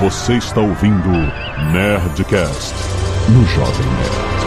Você está ouvindo Nerdcast no Jovem Nerd.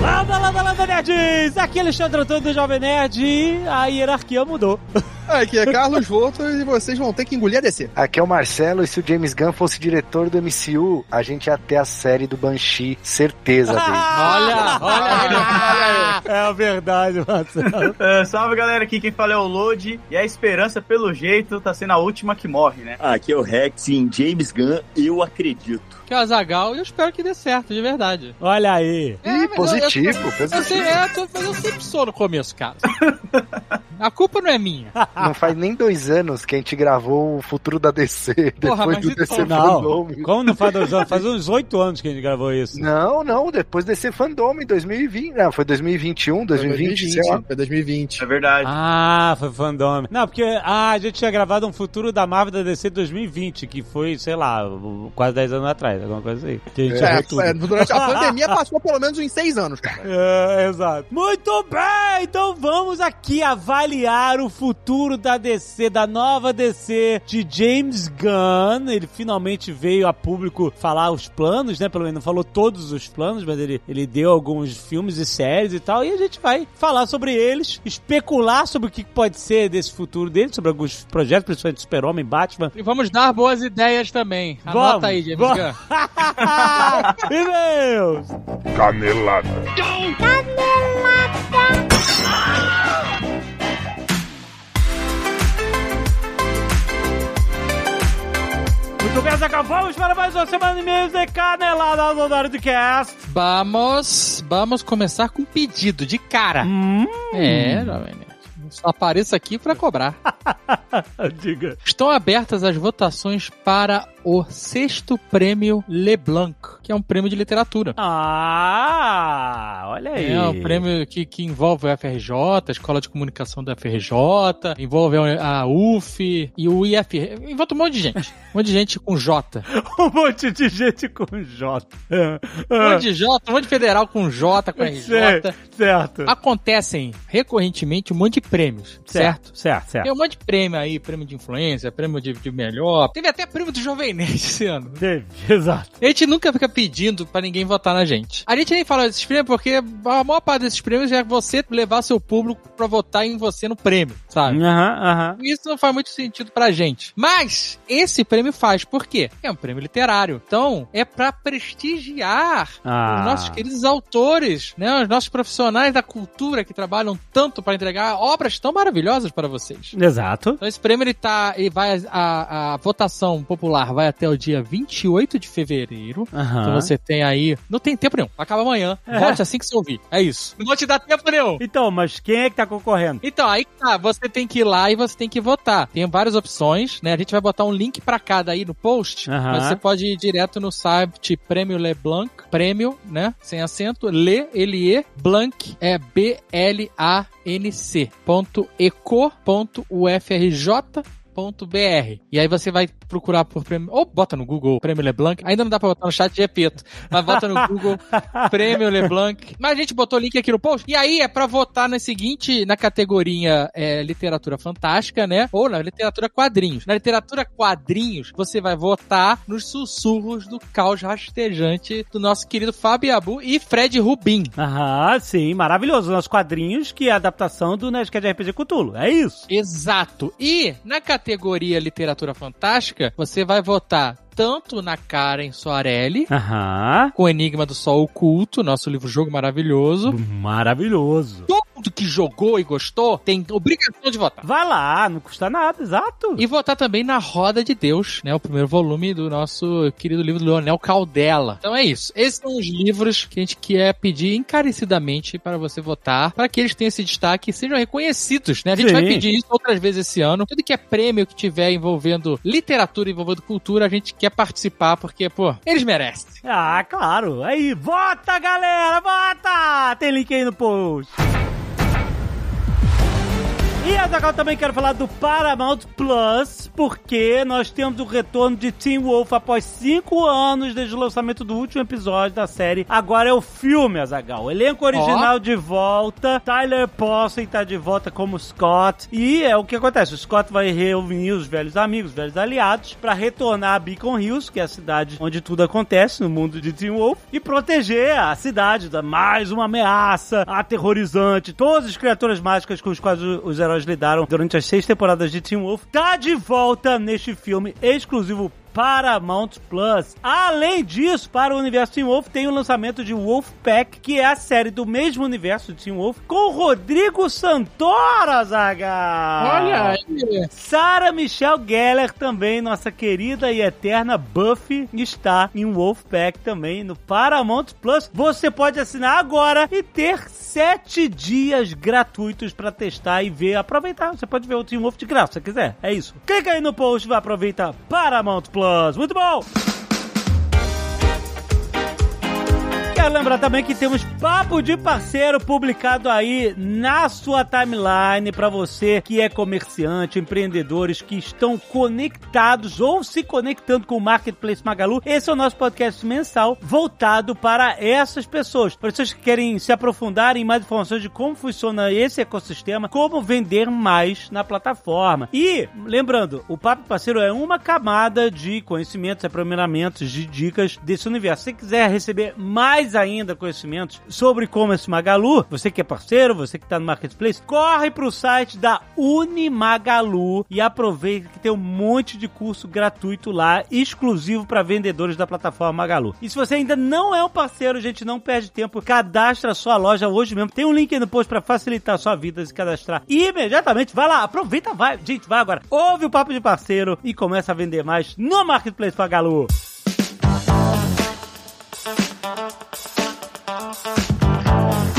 Landa, landa, landa, nerds! Aqui é Alexandre Antônio do Jovem Nerd e a hierarquia mudou. Aqui é Carlos Volto e vocês vão ter que engolir a DC. Aqui é o Marcelo e se o James Gunn fosse diretor do MCU, a gente ia ter a série do Banshee, certeza dele. olha, olha, É verdade, Marcelo. Uh, salve galera, aqui quem fala é o Load e a esperança, pelo jeito, tá sendo a última que morre, né? Aqui é o Rex e em James Gunn eu acredito. Que é o Azagal e eu espero que dê certo, de verdade. Olha aí. Ih, mas eu- positivo, eu, eu, positivo. sei, é, mas eu sempre sou no começo, cara. A culpa não é minha. Não faz nem dois anos que a gente gravou o futuro da DC, depois Porra, mas do então- DC Não, Fandom. como não faz dois anos? Faz uns oito anos que a gente gravou isso. Não, não, depois do DC Fandom em 2020. Não, foi 2021, 2020, sei lá. Foi 2020. É verdade. Ah, foi fandom. Não, porque ah, a gente tinha gravado um futuro da Marvel da DC 2020, que foi, sei lá, quase 10 anos atrás, alguma coisa aí. Que a gente É, é, durante a pandemia passou pelo menos uns seis anos, cara. É, exato. Muito bem, então vamos aqui avaliar o futuro da DC, da nova DC de James Gunn. Ele finalmente veio a público falar os planos, né? Pelo menos não falou todos os planos, mas ele, ele deu alguns filmes e séries e tal. E a gente vai falar sobre eles, especular sobre o que pode ser desse futuro dele, sobre alguns projetos, principalmente Super-Homem, Batman. E vamos dar boas ideias também. Anota Vamos, aí, James vamos. Gunn. e-mails! Canelada. Muito bem, Zagal, vamos para mais uma semana de e-mails de Canelada do Nerdcast. Vamos, vamos começar com um pedido de cara. Hum, É, jovem. Só apareço aqui pra cobrar. diga. Estão abertas as votações para o sexto prêmio Leblanc, que é um prêmio de literatura. Ah, olha aí. É um prêmio que, que envolve o FRJ, a Escola de Comunicação da FRJ, envolve a UF e o IF. Envolve um monte de gente. Um monte de gente com J. Um monte de gente com J. Um monte de J, um monte de federal com J, com RJ. Certo, certo. Acontecem recorrentemente um monte de prêmios, certo? Certo, certo. Tem um monte de prêmio aí, prêmio de influência, prêmio de, de melhor. Teve até prêmio do Jovem Nerd esse ano. Teve, exato. A gente nunca fica pedindo pra ninguém votar na gente. A gente nem fala desses prêmios porque a maior parte desses prêmios é você levar seu público pra votar em você no prêmio, sabe? Aham, aham. Isso não faz muito sentido pra gente. Mas esse prêmio faz. Por quê? É um prêmio literário. Então, é pra prestigiar Ah. os nossos queridos autores, né? Os nossos profissionais da cultura que trabalham tanto pra entregar obras tão maravilhosas para vocês. Exato. Então esse prêmio ele tá, ele vai a, a votação popular vai até o dia 28 de fevereiro. Aham. Então você tem aí, não tem tempo nenhum, acaba amanhã. É. Vote assim que você ouvir. É isso. Não vou te dar tempo nenhum. Então, mas quem é que tá concorrendo? Então, aí tá, você tem que ir lá e você tem que votar. Tem várias opções, né? A gente vai botar um link pra cada aí no post, Aham. mas você pode ir direto no site Prêmio Leblanc, prêmio, né? Sem acento, Le, L-E, Blanc, é B-L-A-N-C, ponto eco, ponto UFRJ, ponto BR. E aí você vai procurar por prêmio, ou bota no Google Prêmio Leblanc, ainda não dá pra botar no chat de Epeto, mas bota no Google Prêmio Leblanc. Mas a gente botou o link aqui no post, e aí é pra votar na seguinte, na categoria é, literatura fantástica, né? Ou na literatura quadrinhos. Na literatura quadrinhos, você vai votar nos sussurros do caos rastejante do nosso querido Fábio Abu e Fred Rubin. Aham, sim, maravilhoso. Nossos quadrinhos, que é a adaptação do Nerdcast RPG Cthulhu. É isso. Exato. E na categoria literatura fantástica, você vai votar tanto na Karen Soarelli, Aham. com Enigma do Sol Oculto, nosso livro-jogo maravilhoso. Maravilhoso. Todo mundo que jogou e gostou tem obrigação de votar. Vai lá, não custa nada, exato. E votar também na Roda de Deus, né? O primeiro volume do nosso querido livro do Leonel Caldela. Então é isso. Esses são os livros que a gente quer pedir encarecidamente para você votar, para que eles tenham esse destaque e sejam reconhecidos, né? A gente Sim. vai pedir isso outras vezes esse ano. Tudo que é prêmio que tiver envolvendo literatura, envolvendo cultura, a gente quer participar, porque, pô, eles merecem. Ah, claro. Aí, vota, galera, vota! Tem link aí no post. E Azaghal, também quero falar do Paramount Plus, porque nós temos o retorno de Teen Wolf após cinco anos desde o lançamento do último episódio da série. Agora é o filme, Azaghal. Elenco original de volta. Tyler Posey tá de volta como Scott. E é o que acontece: o Scott vai reunir os velhos amigos, os velhos aliados, para retornar a Beacon Hills, que é a cidade onde tudo acontece no mundo de Teen Wolf, e proteger a cidade da mais uma ameaça aterrorizante. Todas as criaturas mágicas com as quais os heróis lidaram durante as seis temporadas de Teen Wolf tá de volta neste filme exclusivo Paramount Plus. Além disso, para o universo Teen Wolf tem o lançamento de Wolfpack, que é a série do mesmo universo de Teen Wolf, com Rodrigo Santoro, Zaga. Olha aí. Sarah Michelle Gellar também, nossa querida e eterna Buffy, está em Wolfpack também no Paramount Plus. Você pode assinar agora e ter sete dias gratuitos para testar e ver, aproveitar. Você pode ver o Teen Wolf de graça, se quiser. É isso. Clica aí no post e vai aproveitar Paramount Plus. Muito bom! Quero lembrar também que temos Papo de Parceiro publicado aí na sua timeline para você que é comerciante, empreendedores que estão conectados ou se conectando com o Marketplace Magalu. Esse é o nosso podcast mensal voltado para essas pessoas. Para pessoas que querem se aprofundar em mais informações de como funciona esse ecossistema, como vender mais na plataforma. E, lembrando, o Papo de Parceiro é uma camada de conhecimentos, aprimoramento, de dicas desse universo. Se quiser receber mais ainda conhecimentos sobre e-commerce Magalu, você que é parceiro, você que está no Marketplace, corre para o site da Unimagalu e aproveita que tem um monte de curso gratuito lá, exclusivo para vendedores da plataforma Magalu. E se você ainda não é um parceiro, gente, não perde tempo, cadastra a sua loja hoje mesmo. Tem um link aí no post para facilitar a sua vida se cadastrar imediatamente. Vai lá, aproveita, vai. Gente, vai agora. Ouve o papo de parceiro e começa a vender mais no Marketplace Magalu.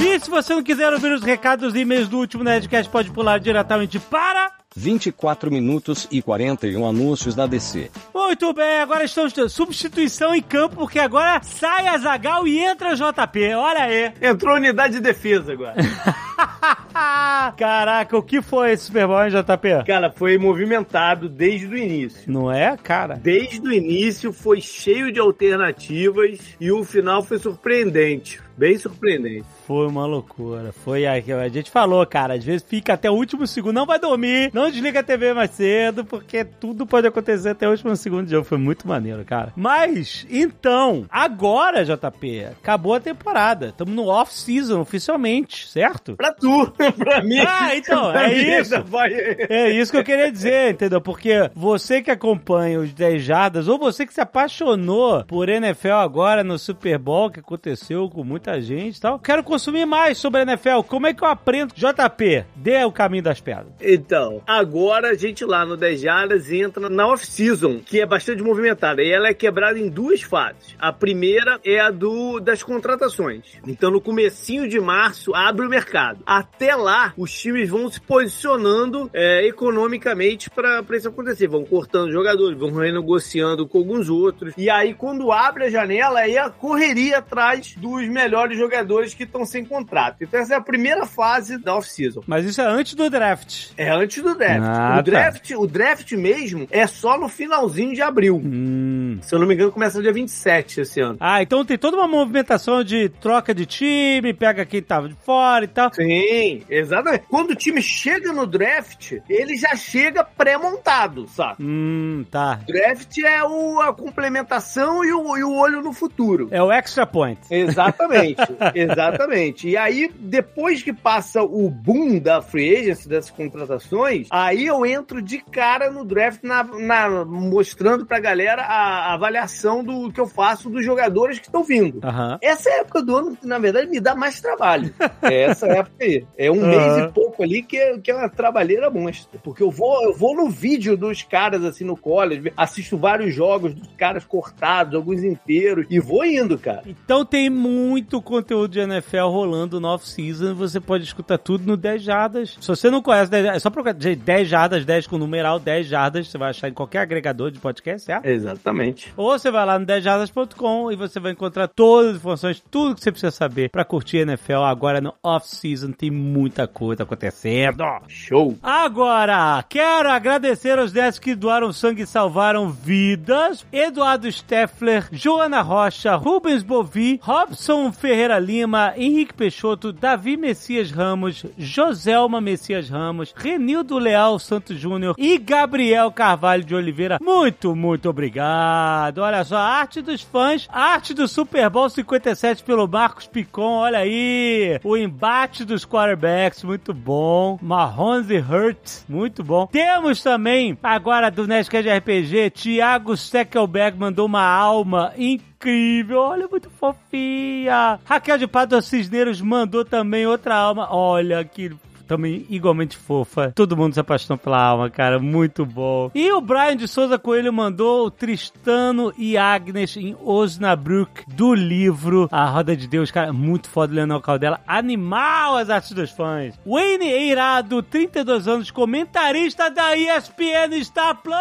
E se você não quiser ouvir os recados e e-mails do último Nerdcast, pode pular diretamente para... 24 minutos e 41 anúncios da DC. Muito bem, agora estamos de substituição em campo, porque agora sai a Zagal e entra JP. Olha aí. Entrou unidade de defesa agora. Caraca, o que foi esse Super Bowl, hein, JP? Cara, foi movimentado desde o início. Não é, cara? Desde o início foi cheio de alternativas e o final foi surpreendente. Bem surpreendente. Foi uma loucura. Foi a, a gente falou, cara. Às vezes fica até o último segundo, não vai dormir, não desliga a TV mais cedo, porque tudo pode acontecer até o último segundo de jogo. Foi muito maneiro, cara. Mas, então, agora, JP, acabou a temporada. Estamos no off-season oficialmente, certo? Pra tu, pra mim. Ah, então, Pra é mim, isso. vai- É isso que eu queria dizer, entendeu? Porque você que acompanha os 10 jardas, ou você que se apaixonou por NFL agora no Super Bowl, que aconteceu com muita gente e tal, quero consumir mais sobre a NFL. Como é que eu aprendo? JP, dê o caminho das pedras. Então, agora a gente lá no 10 Jardas entra na off-season, que é bastante movimentada. E ela é quebrada em duas fases. A primeira é a do das contratações. Então, no comecinho de março, abre o mercado. Até lá, os times vão se posicionando é, economicamente para isso acontecer. Vão cortando jogadores, vão renegociando com alguns outros. E aí, quando abre a janela, aí a correria atrás dos melhores jogadores que estão sem contrato. Então, essa é a primeira fase da off-season. Mas isso é antes do draft. É antes do draft. Ah, o tá. draft, o draft mesmo é só no finalzinho de abril. Hum. Se eu não me engano, começa dia 27 esse ano. Ah, então tem toda uma movimentação de troca de time, pega quem tava de fora e tal. Sim, exatamente. Quando o time chega no draft, ele já chega pré-montado, sabe? Hum, tá. Draft é o, a complementação e o, e o olho no futuro. É o extra point. Exatamente, exatamente. E aí, depois que passa o boom da free agency, dessas contratações, aí eu entro de cara no draft, na, na- mostrando pra galera a, a avaliação do que eu faço dos jogadores que estão vindo. Aham. Essa é a época do ano que, na verdade, me dá mais trabalho. É essa época aí. É um Aham. mês e pouco ali que é, que é uma trabalheira monstra. Porque eu vou, eu vou no vídeo dos caras, assim, no college, assisto vários jogos dos caras cortados, alguns inteiros, e vou indo, cara. Então tem muito conteúdo de NFL rolando no off-season. Você pode escutar tudo no 10 Jardas. Se você não conhece 10 Jardas, é só procurar gente, 10 Jardas, 10 com numeral, 10 Jardas. Você vai achar em qualquer agregador de podcast, certo? Exatamente. Ou você vai lá no 10jardas.com e você vai encontrar todas as informações, tudo que você precisa saber pra curtir NFL agora no off-season. Tem muita coisa acontecendo. Show. Agora, quero agradecer aos 10 que doaram sangue e salvaram vidas. Eduardo Steffler, Joana Rocha, Rubens Bovi, Robson Ferreira Lima, Henrique Peixoto, Davi Messias Ramos, Joselma Messias Ramos, Renildo Leal Santos Júnior e Gabriel Carvalho de Oliveira. Muito, muito obrigado. Olha só, arte dos fãs, arte do Super Bowl 57 pelo Marcos Picon, olha aí. O embate dos quarterbacks, muito bom. Mahomes e Hurts, muito bom. Temos também, agora do Nerdcast RPG, Thiago Steckelberg mandou uma alma incrível. Olha, muito fofinha. Raquel de Pato Cisneiros mandou também outra alma. Olha que também igualmente fofa. Todo mundo se apaixonou pela alma, cara. Muito bom. E o Brian de Souza Coelho mandou o Tristano e Agnes em Osnabrück do livro A Roda de Deus, cara. Muito foda, Leonel Caldela. Animal as artes dos fãs. Wayne Eirado, 32 anos, comentarista da ESPN Star Plus.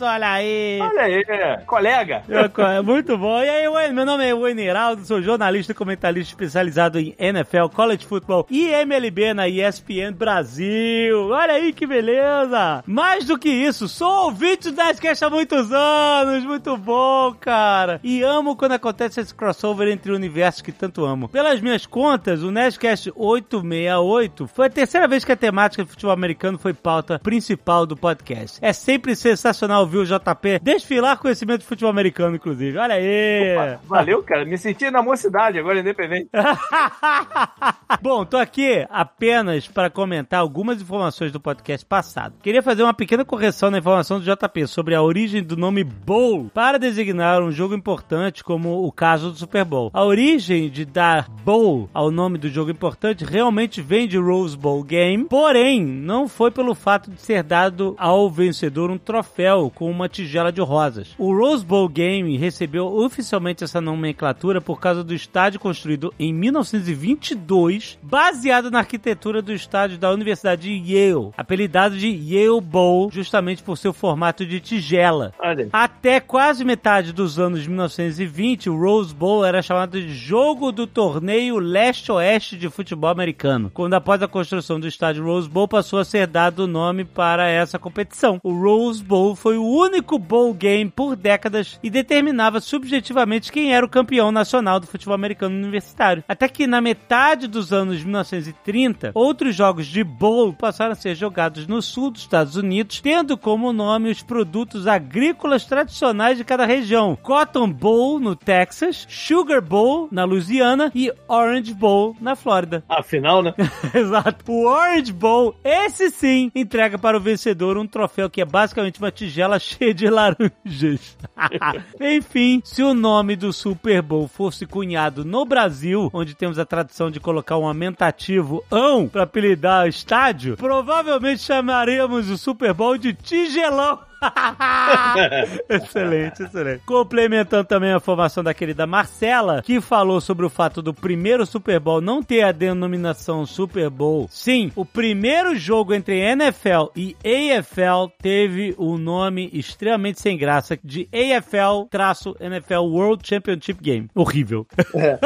Olha aí. Olha aí, colega. É muito bom. E aí, Wayne, meu nome é Wayne Heraldo, sou jornalista e comentarista especializado em NFL, College Football e MLB na ESPN Brasil. Olha aí que beleza. Mais do que isso, sou ouvinte do Nerdcast há muitos anos. Muito bom, cara. E amo quando acontece esse crossover entre universos que tanto amo. Pelas minhas contas, o Nerdcast 868 foi a terceira vez que a temática de futebol americano foi pauta principal do podcast. É sempre sensacional ouvir o JP desfilar conhecimento de futebol americano, inclusive. Olha aí. Opa, valeu, cara. Me senti na mocidade, agora independente. Bom, tô aqui apenas para comentar algumas informações do podcast passado. Queria fazer uma pequena correção na informação do JP sobre a origem do nome Bowl para designar um jogo importante como o caso do Super Bowl. A origem de dar Bowl ao nome do jogo importante realmente vem de Rose Bowl Game, porém não foi pelo fato de ser dado ao vencedor um troféu com uma tigela de rosas. O Rose Bowl Game recebeu oficialmente essa nomenclatura por causa do estádio construído em 1922, baseado na arquitetura do estádio da Universidade de Yale, apelidado de Yale Bowl, justamente por seu formato de tigela. Olha. Até quase metade dos anos 1920, o Rose Bowl era chamado de Jogo do Torneio Leste-Oeste de Futebol Americano, quando após a construção do estádio Rose Bowl passou a ser dado o nome para essa competição. O Rose Bowl foi o único bowl game por décadas e determinava subjetivamente quem era o campeão nacional do futebol americano universitário. Até que na metade dos anos 1930, outros jogos de bowl passaram a ser jogados no sul dos Estados Unidos, tendo como nome os produtos agrícolas tradicionais de cada região: Cotton Bowl no Texas, Sugar Bowl na Louisiana e Orange Bowl na Flórida. Afinal, né? Exato. O Orange Bowl, esse sim, entrega para o vencedor um troféu que é basicamente uma tigela cheia de laranjas. Enfim, se o nome do Super Bowl fosse cunhado no Brasil, onde temos a tradição de colocar um aumentativo ão para apelidar estádio, provavelmente chamaríamos o Super Bowl de Tigelão. excelente, excelente. Complementando também a formação da querida Marcela, que falou sobre o fato do primeiro Super Bowl não ter a denominação Super Bowl. Sim, o primeiro jogo entre NFL e AFL teve o nome extremamente sem graça de AFL-NFL World Championship Game. Horrível.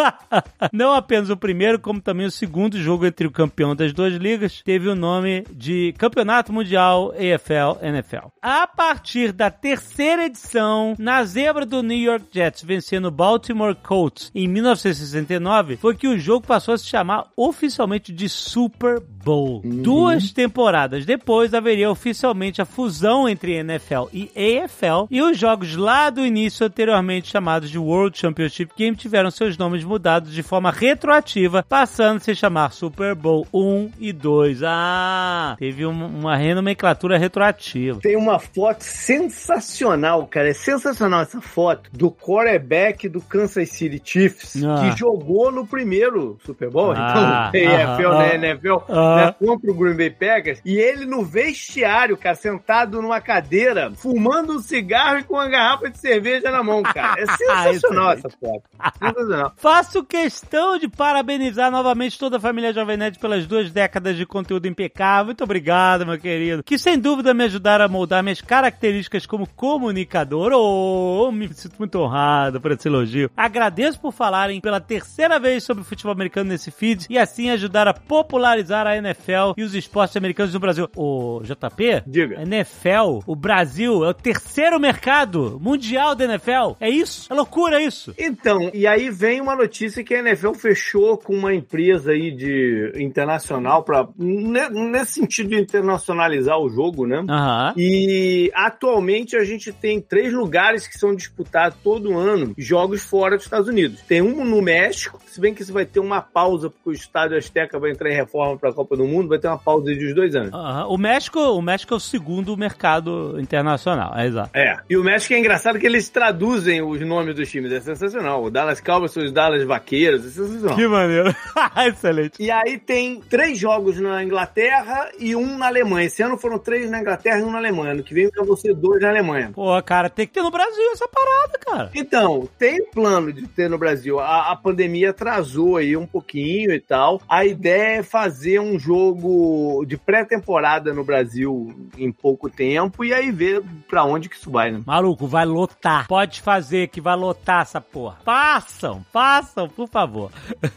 não apenas o primeiro, como também o segundo jogo entre o campeão das duas ligas teve o nome de Campeonato Mundial AFL-NFL. A partir da terceira edição, na zebra do New York Jets vencendo o Baltimore Colts em 1969, foi que o jogo passou a se chamar oficialmente de Super Bowl. Duas temporadas depois haveria oficialmente a fusão entre NFL e AFL e os jogos lá do início anteriormente chamados de World Championship Game tiveram seus nomes mudados de forma retroativa, passando a se chamar Super Bowl 1 e 2. Ah, teve uma, uma renomenclatura retroativa. Tem uma foto sensacional, cara. É sensacional essa foto do quarterback do Kansas City Chiefs Ah. que jogou no primeiro Super Bowl, Ah, então, AFL, ah, né, ah. NFL, Ah. né, contra o Green Bay Packers, e ele no vestiário, cara, sentado numa cadeira, fumando um cigarro e com uma garrafa de cerveja na mão, cara. É sensacional essa foto. Sensacional. Faço questão de parabenizar novamente toda a família Jovem Nerd pelas duas décadas de conteúdo impecável. Muito obrigado, meu querido. Que sem dúvida me ajudaram a moldar minhas características como comunicador. Oh, me sinto muito honrado por esse elogio. Agradeço por falarem pela terceira vez sobre o futebol americano nesse feed e assim ajudar a popularizar a NFL e os esportes americanos no Brasil. Ô, JP? Diga. NFL, o Brasil, é o terceiro mercado mundial da NFL. É isso? É loucura isso. Então, e aí vem uma notícia que a NFL fechou com uma empresa aí de internacional para nesse sentido de internacionalizar o jogo, né? Aham. E atualmente a gente tem três lugares que são disputados todo ano jogos fora dos Estados Unidos. Tem um no México, se bem que isso vai ter uma pausa porque o Estádio Azteca vai entrar em reforma para a Copa do Mundo, vai ter uma pausa de uns dois anos. Aham. O México, o México é o segundo mercado internacional, é exato. É. E o México é engraçado que eles traduzem os nomes dos times, é sensacional. O Dallas Cowboys são os Dallas Vaqueiros, é sensacional. Que maneiro. Excelente. E aí tem três jogos na Inglaterra e um na Alemanha. Esse ano foram três na Inglaterra e um na Alemanha. Ano que vem vai ser dois na Alemanha. Pô, cara, tem que ter no Brasil essa parada, cara. Então, tem plano de ter no Brasil. A, a pandemia atrasou aí um pouquinho e tal. A ideia é fazer um jogo de pré-temporada no Brasil em pouco tempo e aí ver pra onde que isso vai, né? Maluco, vai lotar. Pode fazer que vai lotar essa porra. Façam, façam, por favor.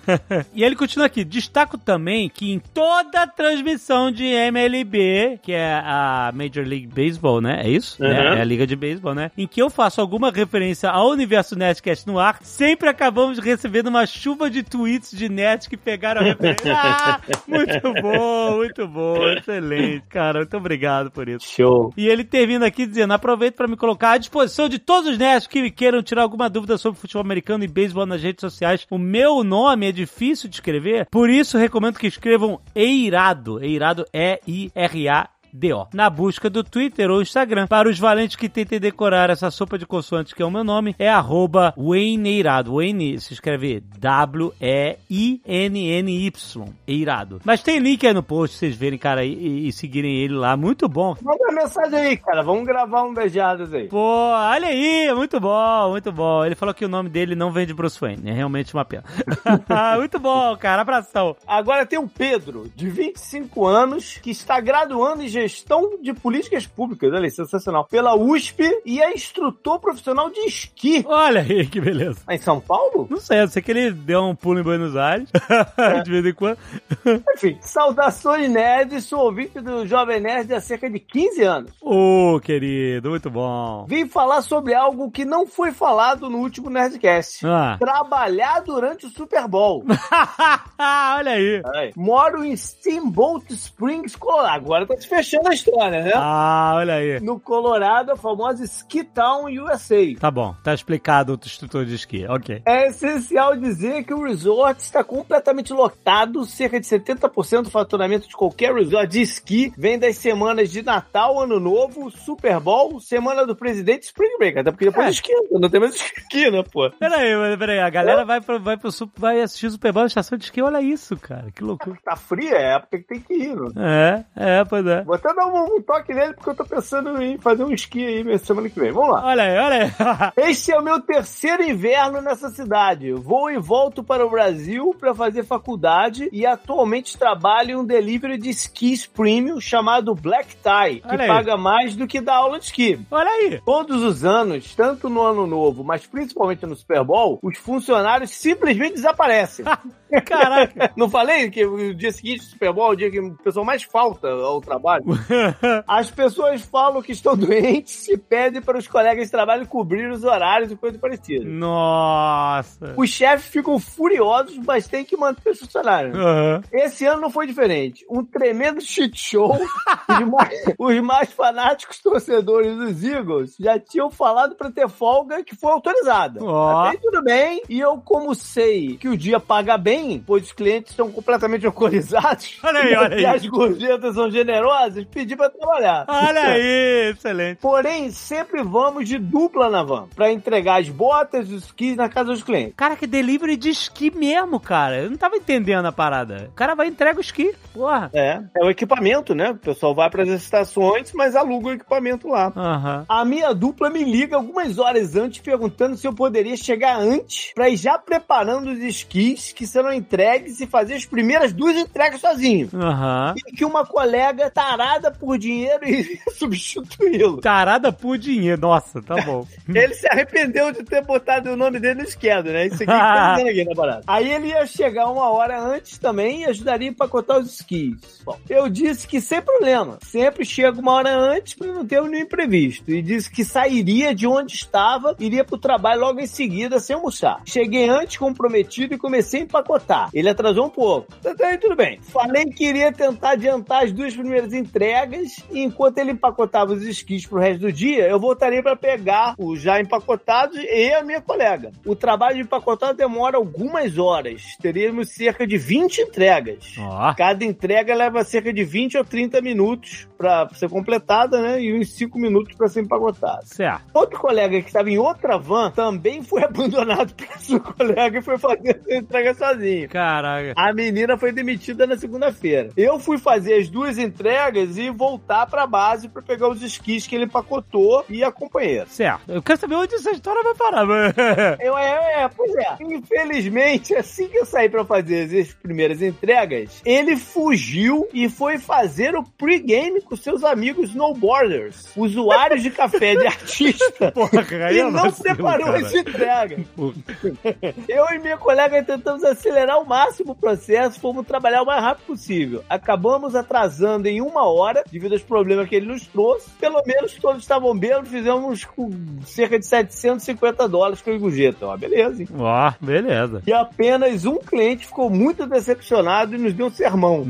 e ele continua aqui. Destaco também que em toda transmissão de MLB, que é a Major League Baseball, né? É isso? Uhum. É, é a liga de beisebol, né? Em que eu faço alguma referência ao universo Nerdcast no ar, sempre acabamos recebendo uma chuva de tweets de nerds que pegaram a referência. Ah, muito bom, muito bom, excelente, cara. Muito obrigado por isso. Show. E ele termina aqui dizendo: aproveito para me colocar à disposição de todos os nerds que queiram tirar alguma dúvida sobre futebol americano e beisebol nas redes sociais. O meu nome é difícil de escrever, por isso recomendo que escrevam Eirado. Eirado E-I-R-A. D.O. Na busca do Twitter ou Instagram. Para os valentes que tentem decorar essa sopa de consoantes que é o meu nome, é arroba Wayne Eirado. Wayne se escreve W-E-I-N-N-Y. Eirado. Mas tem link aí no post, vocês verem, cara, e, e seguirem ele lá. Muito bom. Manda uma mensagem aí, cara. Vamos gravar um beijadas aí. Pô, olha aí, muito bom, muito bom. Ele falou que o nome dele não vem de Bruce Wayne, é realmente uma pena. muito bom, cara, abração. Agora tem o Pedro, de 25 anos, que está graduando em gestão de políticas públicas, olha aí, sensacional, pela USP e é instrutor profissional de esqui. Olha aí, que beleza. Em São Paulo? Não sei, eu sei que ele deu um pulo em Buenos Aires, de vez em quando. Enfim, saudações nerds, sou ouvinte do Jovem Nerd há cerca de 15 anos. Ô, querido, muito bom. Vim falar sobre algo que não foi falado no último Nerdcast. Ah. Trabalhar durante o Super Bowl. olha aí. Moro em Steamboat Springs, Colorado. Agora tá se fechando a história, né? Ah, olha aí. No Colorado, a famosa Ski Town USA. Tá bom, tá explicado o instrutor de esqui, ok. É essencial dizer que o resort está completamente lotado, cerca de 70% do faturamento de qualquer resort de esqui vem das semanas de Natal, Ano Novo, Super Bowl, Semana do Presidente Spring Break. Até porque depois É. esquenta, não tem mais esqui, né, pô? Peraí, peraí, a galera vai pro, vai pro vai assistir o Super Bowl na estação de esqui, olha isso, cara, que loucura. Tá fria, é a época que tem que ir, né? É, é, pois é. Vou até dar um, um toque nele, porque eu tô pensando em fazer um esqui aí na semana que vem. Vamos lá. Olha aí, olha aí. Este é o meu terceiro inverno nessa cidade. Vou e volto para o Brasil para fazer faculdade e atualmente trabalho em um delivery de skis premium chamado Black Tie, que Olha aí. paga mais do que dar aula de esqui. Olha aí. Todos os anos, tanto no Ano Novo, mas principalmente no Super Bowl, os funcionários simplesmente desaparecem. Caraca. Não falei que o dia seguinte do Super Bowl é o dia que o pessoal mais falta ao trabalho? As pessoas falam que estão doentes e pedem para os colegas de trabalho cobrir os horários e coisa parecida. Nossa. Os chefes ficam furiosos, mas tem que manter os funcionários. Aham. Esse ano não foi diferente. Um tremendo shit show. os, mais, os mais fanáticos torcedores dos Eagles já tinham falado para ter folga que foi autorizada. Ó. Até aí tudo bem. E eu, como sei que o dia paga bem, pois os clientes estão completamente alcoolizados Olha aí, olha e aí. as gorjetas são generosas, pedi para trabalhar. Olha aí, excelente. Porém, sempre vamos de dupla na van para entregar as botas e os skis na casa dos clientes. Cara, que delivery de esqui mesmo, cara. Eu não tava entendendo a parada. O cara vai e entrega o esqui, porra. É, é o equipamento, né? O pessoal vai para as estações, mas aluga o equipamento lá. Aham. A minha dupla me liga algumas horas antes perguntando se eu poderia chegar antes para ir já preparando os esquis que serão entregues e fazia as primeiras duas entregas sozinho. Aham. E que uma colega tarada por dinheiro iria substituí-lo. Tarada por dinheiro. Nossa, tá bom. Ele se arrependeu de ter botado o nome dele no esquerdo, né? Isso aqui que tá dizendo aqui na parada. Aí ele ia chegar uma hora antes também e ajudaria a empacotar os skis. Bom, eu disse que sem problema. Sempre chego uma hora antes para não ter nenhum imprevisto. E disse que sairia de onde estava, iria pro trabalho logo em seguida sem almoçar. Cheguei antes comprometido e comecei a empacotar. Ele atrasou um pouco. Até aí tudo bem. Falei que iria tentar adiantar as duas primeiras entregas e enquanto ele empacotava os skis pro resto do dia, eu voltaria para pegar os já empacotados e a minha colega. O trabalho de empacotar demora algumas horas. Teríamos cerca de 20 entregas. Ó. Cada entrega leva cerca de 20 ou 30 minutos para ser completada, né? E uns 5 minutos para ser empacotada. Certo. Outro colega que estava em outra van também foi abandonado pela sua colega e foi fazer a entrega sozinho. Caraca. A menina foi demitida na segunda-feira. Eu fui fazer as duas entregas e voltar pra base pra pegar os esquis que ele empacotou e a companheira. Certo. Eu quero saber onde essa história vai parar. Eu, é, é, pois é. Infelizmente, assim que eu saí pra fazer as primeiras entregas, ele fugiu e foi fazer o pregame com seus amigos snowboarders, usuários de café de artista. Porra, aí E é não separou cara. as entregas. Eu e minha colega tentamos acelerar ao máximo o processo, fomos trabalhar o mais rápido possível. Acabamos atrasando em uma hora, devido aos problemas que ele nos trouxe. Pelo menos todos estavam bêbados, fizemos com cerca de 750 dólares com o gorjeta. Ó, beleza, hein? Ó, beleza. E apenas um cliente ficou muito decepcionado e nos deu um sermão.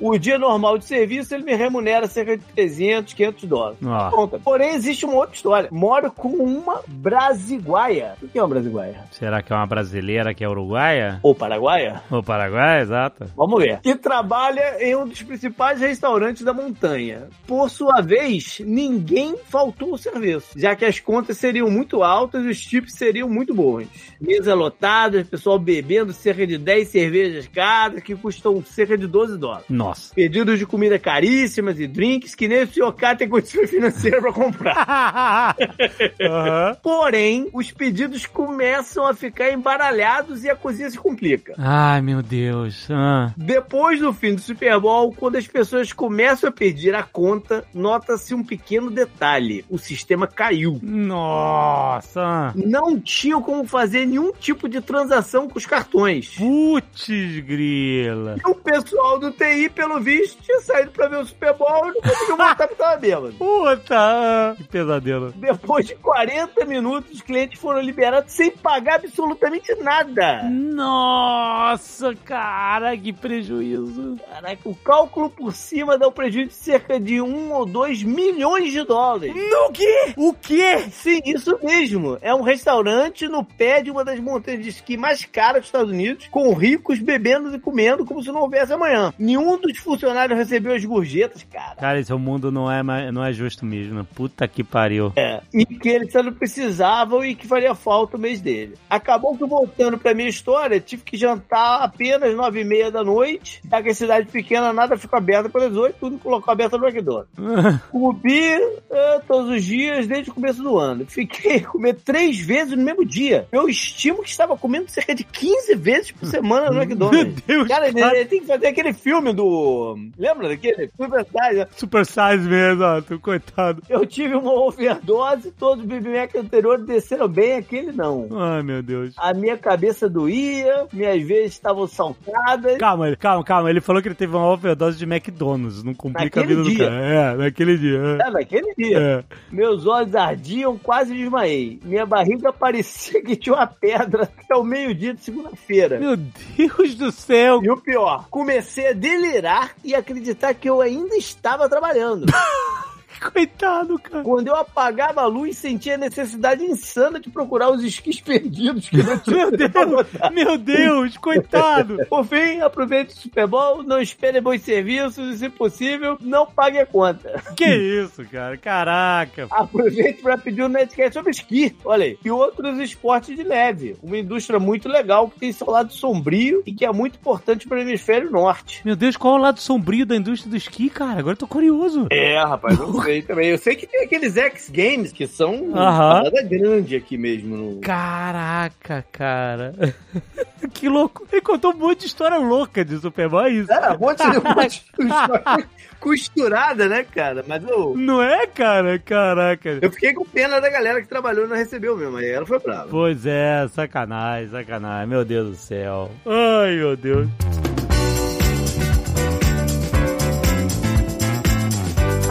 O dia normal de serviço ele me remunera cerca de 300, 500 dólares. Conta. Porém, existe uma outra história. Moro com uma brasiguaia. O que é uma brasiguaia? Será que é uma brasileira que é uruguaia? Ou paraguaia? Ou Paraguai, exato. Vamos ver. Que trabalha em um dos principais restaurantes da montanha. Por sua vez, ninguém faltou o serviço, já que as contas seriam muito altas e os tips seriam muito bons. Mesa lotada, pessoal bebendo cerca de 10 cervejas cada, que custam cerca de 12 dólares. Nossa. Pedidos de comida caríssimas e drinks que nem o senhor K tem condição financeira para comprar. Aham. Porém, os pedidos começam a ficar embaralhados e a cozinha se complica. Ai, meu Deus. Ah. Depois do fim do Super Bowl, quando as pessoas começam a pedir a conta, nota-se um pequeno detalhe: o sistema caiu. Nossa. Não tinham como fazer nenhum tipo de transação com os cartões. Putz, grila. E o pessoal do TI, pelo visto, tinha saído pra ver o Super Bowl não conseguiu voltar porque tava bêbado. Puta. ah, Que pesadelo. Depois de 40 minutos, os clientes foram liberados sem pagar absolutamente nada. Nossa, cara, que prejuízo. Caraca, o cálculo por cima dá um prejuízo de cerca de 1 ou 2 milhões de dólares. No quê? O quê? Sim, isso mesmo. É um restaurante no pé de uma das montanhas de esqui mais caras dos Estados Unidos, com ricos bebendo e comendo como se não houvesse amanhã. Nenhum dos funcionários recebeu as gorjetas, cara. Cara, esse mundo não é, não é justo mesmo. Puta que pariu. É, e que eles só não precisavam e que faria falta o mês dele. Acabou que voltando pra minha história, tive que jantar apenas nove e meia da noite, já que a cidade pequena nada fica aberta pelas oito, tudo colocou aberto no McDonald's. Comi é, todos os dias desde o começo do ano. Fiquei comer três vezes no mesmo dia. Eu estimo que estava comendo cerca de 15 vezes por semana no McDonald's. Meu Deus, Cara, ele, cara. ele tem que fazer aquele filme do. Lembra daquele? Super Size? Super size mesmo, ó. Tu coitado. Eu tive uma overdose, todos os Big Mac anteriores desceram bem, aquele não. Ai, meu Deus. A minha cabeça doía, minhas veias estavam saltadas. Calma, calma, calma. Ele falou que ele teve uma overdose de McDonald's. Não complica Naquele a vida dia. do cara. É, naquele dia. É, naquele dia. É. Meus olhos ardiam, quase desmaiei. Minha barriga parecia que tinha uma pedra até o meio-dia de segunda-feira. Meu Deus do céu. E o pior, comecei a delirar e acreditar que eu ainda estava trabalhando. Coitado, cara. Quando eu apagava a luz, sentia a necessidade insana de procurar os esquis perdidos que não tinha Meu Deus. Meu Deus, coitado. Por fim, aproveite o Super Bowl, não espere bons serviços e, se possível, não pague a conta. Que isso, cara. Caraca. Aproveite para pedir um Netcast sobre esqui, olha aí, e outros esportes de leve. Uma indústria muito legal que tem seu lado sombrio e que é muito importante para o hemisfério norte. Meu Deus, qual é o lado sombrio da indústria do esqui, cara? Agora eu tô curioso. É, rapaz, não sei. Sei também. Eu sei que tem aqueles X-Games que são Aham. nada grande aqui mesmo. No... Caraca, cara. que louco. Ele contou um monte de história louca de Superman, é isso. É, um monte de, um monte de história costurada, né, cara? Mas eu, Não é, cara? Caraca. eu fiquei com pena da galera que trabalhou e não recebeu mesmo. Aí ela foi brava. Pois é, sacanagem, sacanagem. Meu Deus do céu. Ai, meu Deus.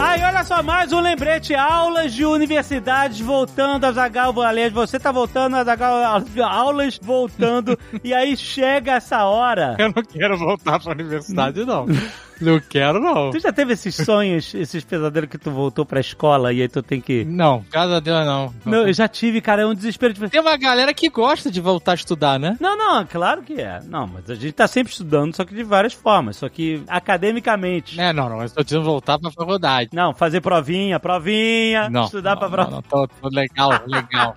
Aí, olha só, mais um lembrete. Aulas de universidades voltando a Zagal. Aliás, você tá voltando a Zagal. Aulas voltando. e aí chega essa hora. Eu não quero voltar pra universidade, não. Não quero, não. Tu já teve esses sonhos, esses pesadelos que tu voltou pra escola e aí tu tem que. Não, graças a Deus, não. Não, eu já tive, cara, é um desespero de. Tem uma galera que gosta de voltar a estudar, né? Não, não, claro que é. Não, mas a gente tá sempre estudando, só que de várias formas. Só que academicamente. É, não, não, mas tô dizendo voltar pra faculdade. Não, fazer provinha, provinha, Não. estudar não, pra não, prova. não, tô, tô legal, legal.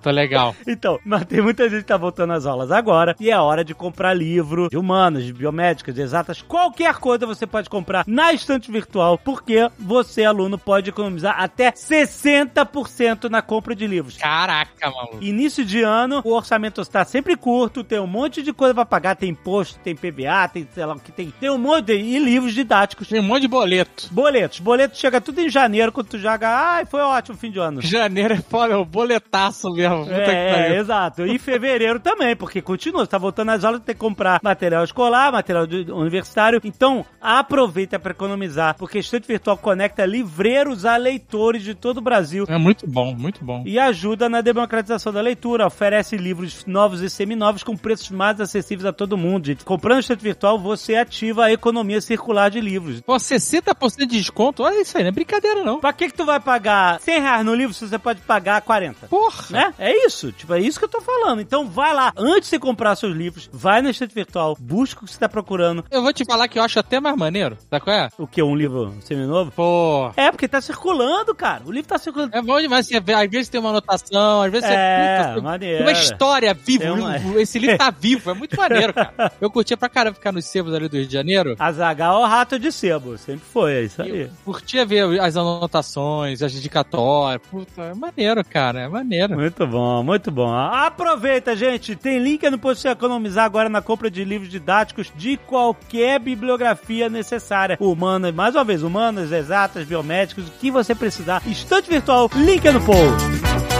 tô legal. Então, mas tem muita gente que tá voltando às aulas agora e é hora de comprar livro de humanas, de biomédicas, de exatas, qualquer coisa você pode comprar na estante virtual, porque você, aluno, pode economizar até 60% na compra de livros. Caraca, maluco. Início de ano, o orçamento está sempre curto, tem um monte de coisa pra pagar, tem imposto, tem PVA, tem, sei lá o que tem, tem um monte de, e livros didáticos. Tem um monte de boleto. Boletos, boletos chega tudo em janeiro, quando tu joga, ai, foi ótimo fim de ano. Janeiro é foda, é o boletaço mesmo. É, é, exato. E fevereiro também, porque continua. Você tá voltando às aulas, tem que comprar material escolar, material de- universitário. Então, aproveita para economizar, porque Estante Virtual conecta livreiros a leitores de todo o Brasil. É muito bom, muito bom. E ajuda na democratização da leitura, oferece livros novos e seminovos com preços mais acessíveis a todo mundo. Gente. Comprando o Estante Virtual, você ativa a economia circular de livros. Pô, 60% de desconto? Olha isso aí, não é brincadeira, não. Pra que que tu vai pagar 100 reais no livro se você pode pagar 40? Porra! Né? É isso. Tipo, é isso que eu tô falando. Então vai lá, antes de você comprar seus livros, vai na estante virtual, busca o que você tá procurando. Eu vou te falar que eu acho até mais maneiro. Sabe qual é? O que? Um livro seminovo? Pô. É, porque tá circulando, cara. O livro tá circulando. É bom demais. Você vê, às vezes tem uma anotação, às vezes você É, você- maneiro. uma história viva. Uma- Esse livro tá vivo, é muito maneiro, cara. Eu curtia pra caramba ficar nos sebos ali do Rio de Janeiro. Azagal é o rato de sebo. Sempre foi, é isso aí. Eu curtia ver as anotações, as dedicatórias. Puta, é maneiro, cara. É maneiro. Muito bom, muito bom. Aproveita, gente. Tem link no post você economizar agora na compra de livros didáticos de qualquer bibliografia necessária. Humanas, mais uma vez, humanas, exatas, biomédicas, o que você precisar. Estante virtual, link no post.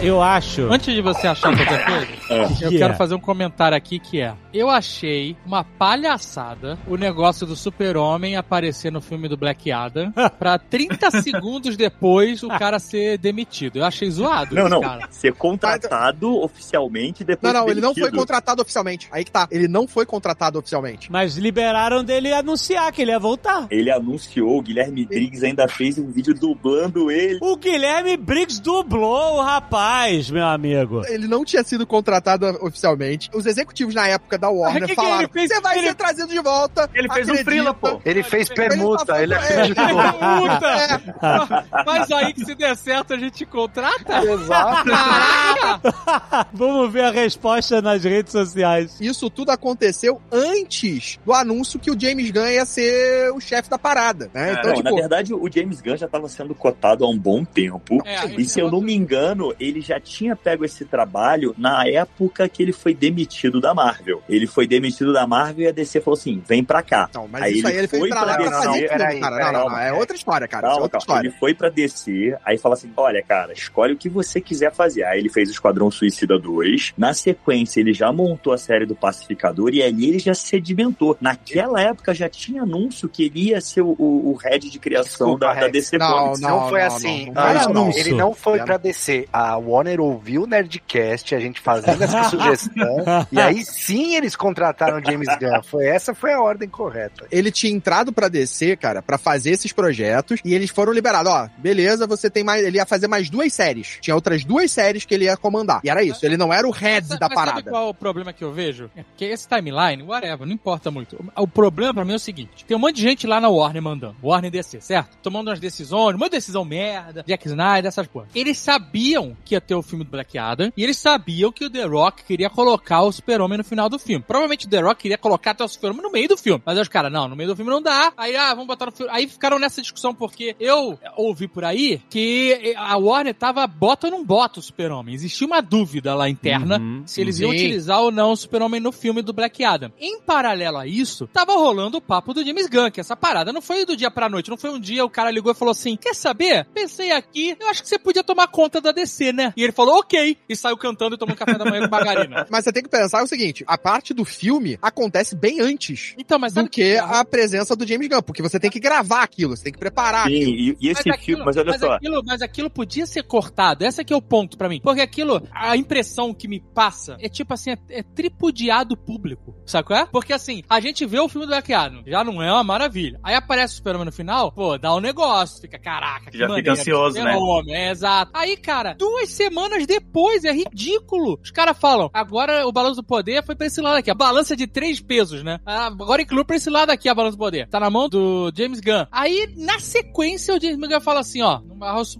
Ó, eu acho. Antes de você achar qualquer coisa, eu Que quero é? fazer um comentário aqui que é: eu achei uma palhaçada o negócio do Super-Homem aparecer no filme do Black Adam pra 30 segundos depois o cara ser demitido. Eu achei zoado Não, esse não. cara. Ser contratado oficialmente depois Não, não, ele não foi demitido. contratado oficialmente. Aí que tá. Ele não foi contratado oficialmente. Mas liberaram dele anunciar que ele ia voltar. Ele anunciou, o Guilherme Briggs ainda fez um vídeo dublando ele. O Guilherme Briggs dublou o rapaz, meu amigo. Ele não tinha sido contratado oficialmente. Os executivos na época da Mas Warner que falaram: ele fez? você vai Ele- ser trazido de volta. Ele fez um acredita." frila, pô. Ele fez permuta, ele é, acreditou. Puta! Mas aí que se der certo a gente contrata? Exato. Caraca! Vamos ver a resposta nas redes sociais. Isso tudo aconteceu antes do anúncio que o James Gunn ia ser o chefe da parada. Né? Então, Não, tipo, na verdade, o James Gunn já estava sendo cotado há um bom tempo. É, e se eu não me engano, ele já tinha pego esse trabalho na época que ele foi demitido da Marvel. Ele foi demitido da Marvel e a DC falou assim: vem pra cá. Não, mas Aí isso aí ele ele foi foi pra lá pra pra DC. fazer Peraí, filme, cara. peraí, não, não, não, calma. é outra história, cara. É Calma, outra calma. história. Ele foi pra DC, aí fala assim: olha, cara, escolhe o que você quiser fazer. Aí ele fez o Esquadrão Suicida 2. Na sequência, ele já montou a série do Pacificador e ali ele já sedimentou. Naquela época já tinha anúncio que ele ia ser o, o, o head de criação Desculpa, da, da. DC Não, Comics. Não, Não, foi não, assim. não, Não, não, não, não. Ele não foi É. pra descer. A Warner ouviu o Nerdcast, a gente fazendo essa sugestão, e aí sim eles contrataram o James Gunn. Foi, essa foi a ordem correta. ele tinha entrado pra DC, cara, pra fazer esses projetos, e eles foram liberados. Ó, beleza, você tem mais. Ele ia fazer mais duas séries. Tinha outras duas séries que ele ia comandar. E era isso. Ele não era o head Mas da sabe parada. qual é o problema que eu vejo? É que esse timeline, whatever, não importa muito. O problema pra mim é o seguinte: tem um monte de gente lá na Warner mandando. Warner DC, certo? Tomando umas decisões, uma decisão merda, Jack Snyder, essas porra. Eles sabiam que ia ter o filme do Black Adam e eles sabiam que o The Rock queria colocar o Super-Homem no final do filme. Provavelmente o The Rock queria colocar até o Super-Homem no meio do filme. Mas os caras, não, no meio do filme não dá. Aí, ah, vamos botar no filme. Aí ficaram nessa discussão porque eu ouvi por aí que a Warner tava bota ou não bota o Super-Homem. Existia uma dúvida lá interna Uhum, se eles iam utilizar ou não o Super-Homem no filme do Black Adam. Em paralelo a isso, tava rolando o papo do James Gunn, que essa parada não foi do dia pra noite, não foi um dia o cara ligou e falou assim: Quer saber? Pensei aqui, eu acho que você podia tomar conta da DC, né? E ele falou, ok, e saiu cantando e tomando café da manhã com margarina. Mas você tem que pensar o seguinte: a parte do filme acontece bem antes Então, mas do sabe que é? a presença do James Gunn, porque você tem que gravar aquilo, você tem que preparar Sim, aquilo. e, e esse Mas filme, mas olha só. Aquilo, mas aquilo podia ser cortado. Esse aqui é o ponto pra mim. Porque aquilo, a impressão que me passa é tipo assim, é, é tripudiado público. Sabe qual é? Porque assim, a gente vê o filme do Black Adam, já não é uma maravilha. Aí aparece o Superman no final, pô, dá um negócio, fica, caraca, que Já fica ansioso, né? Super-Homem, É, exato. Aí, cara, duas semanas depois, é ridículo. Os caras falam, agora o balanço do poder foi pra esse lado aqui. A balança de três pesos, né? Ah, agora inclui pra esse lado aqui a balança do poder. Tá na mão do James Gunn. Aí, na sequência, o James Gunn fala assim, ó,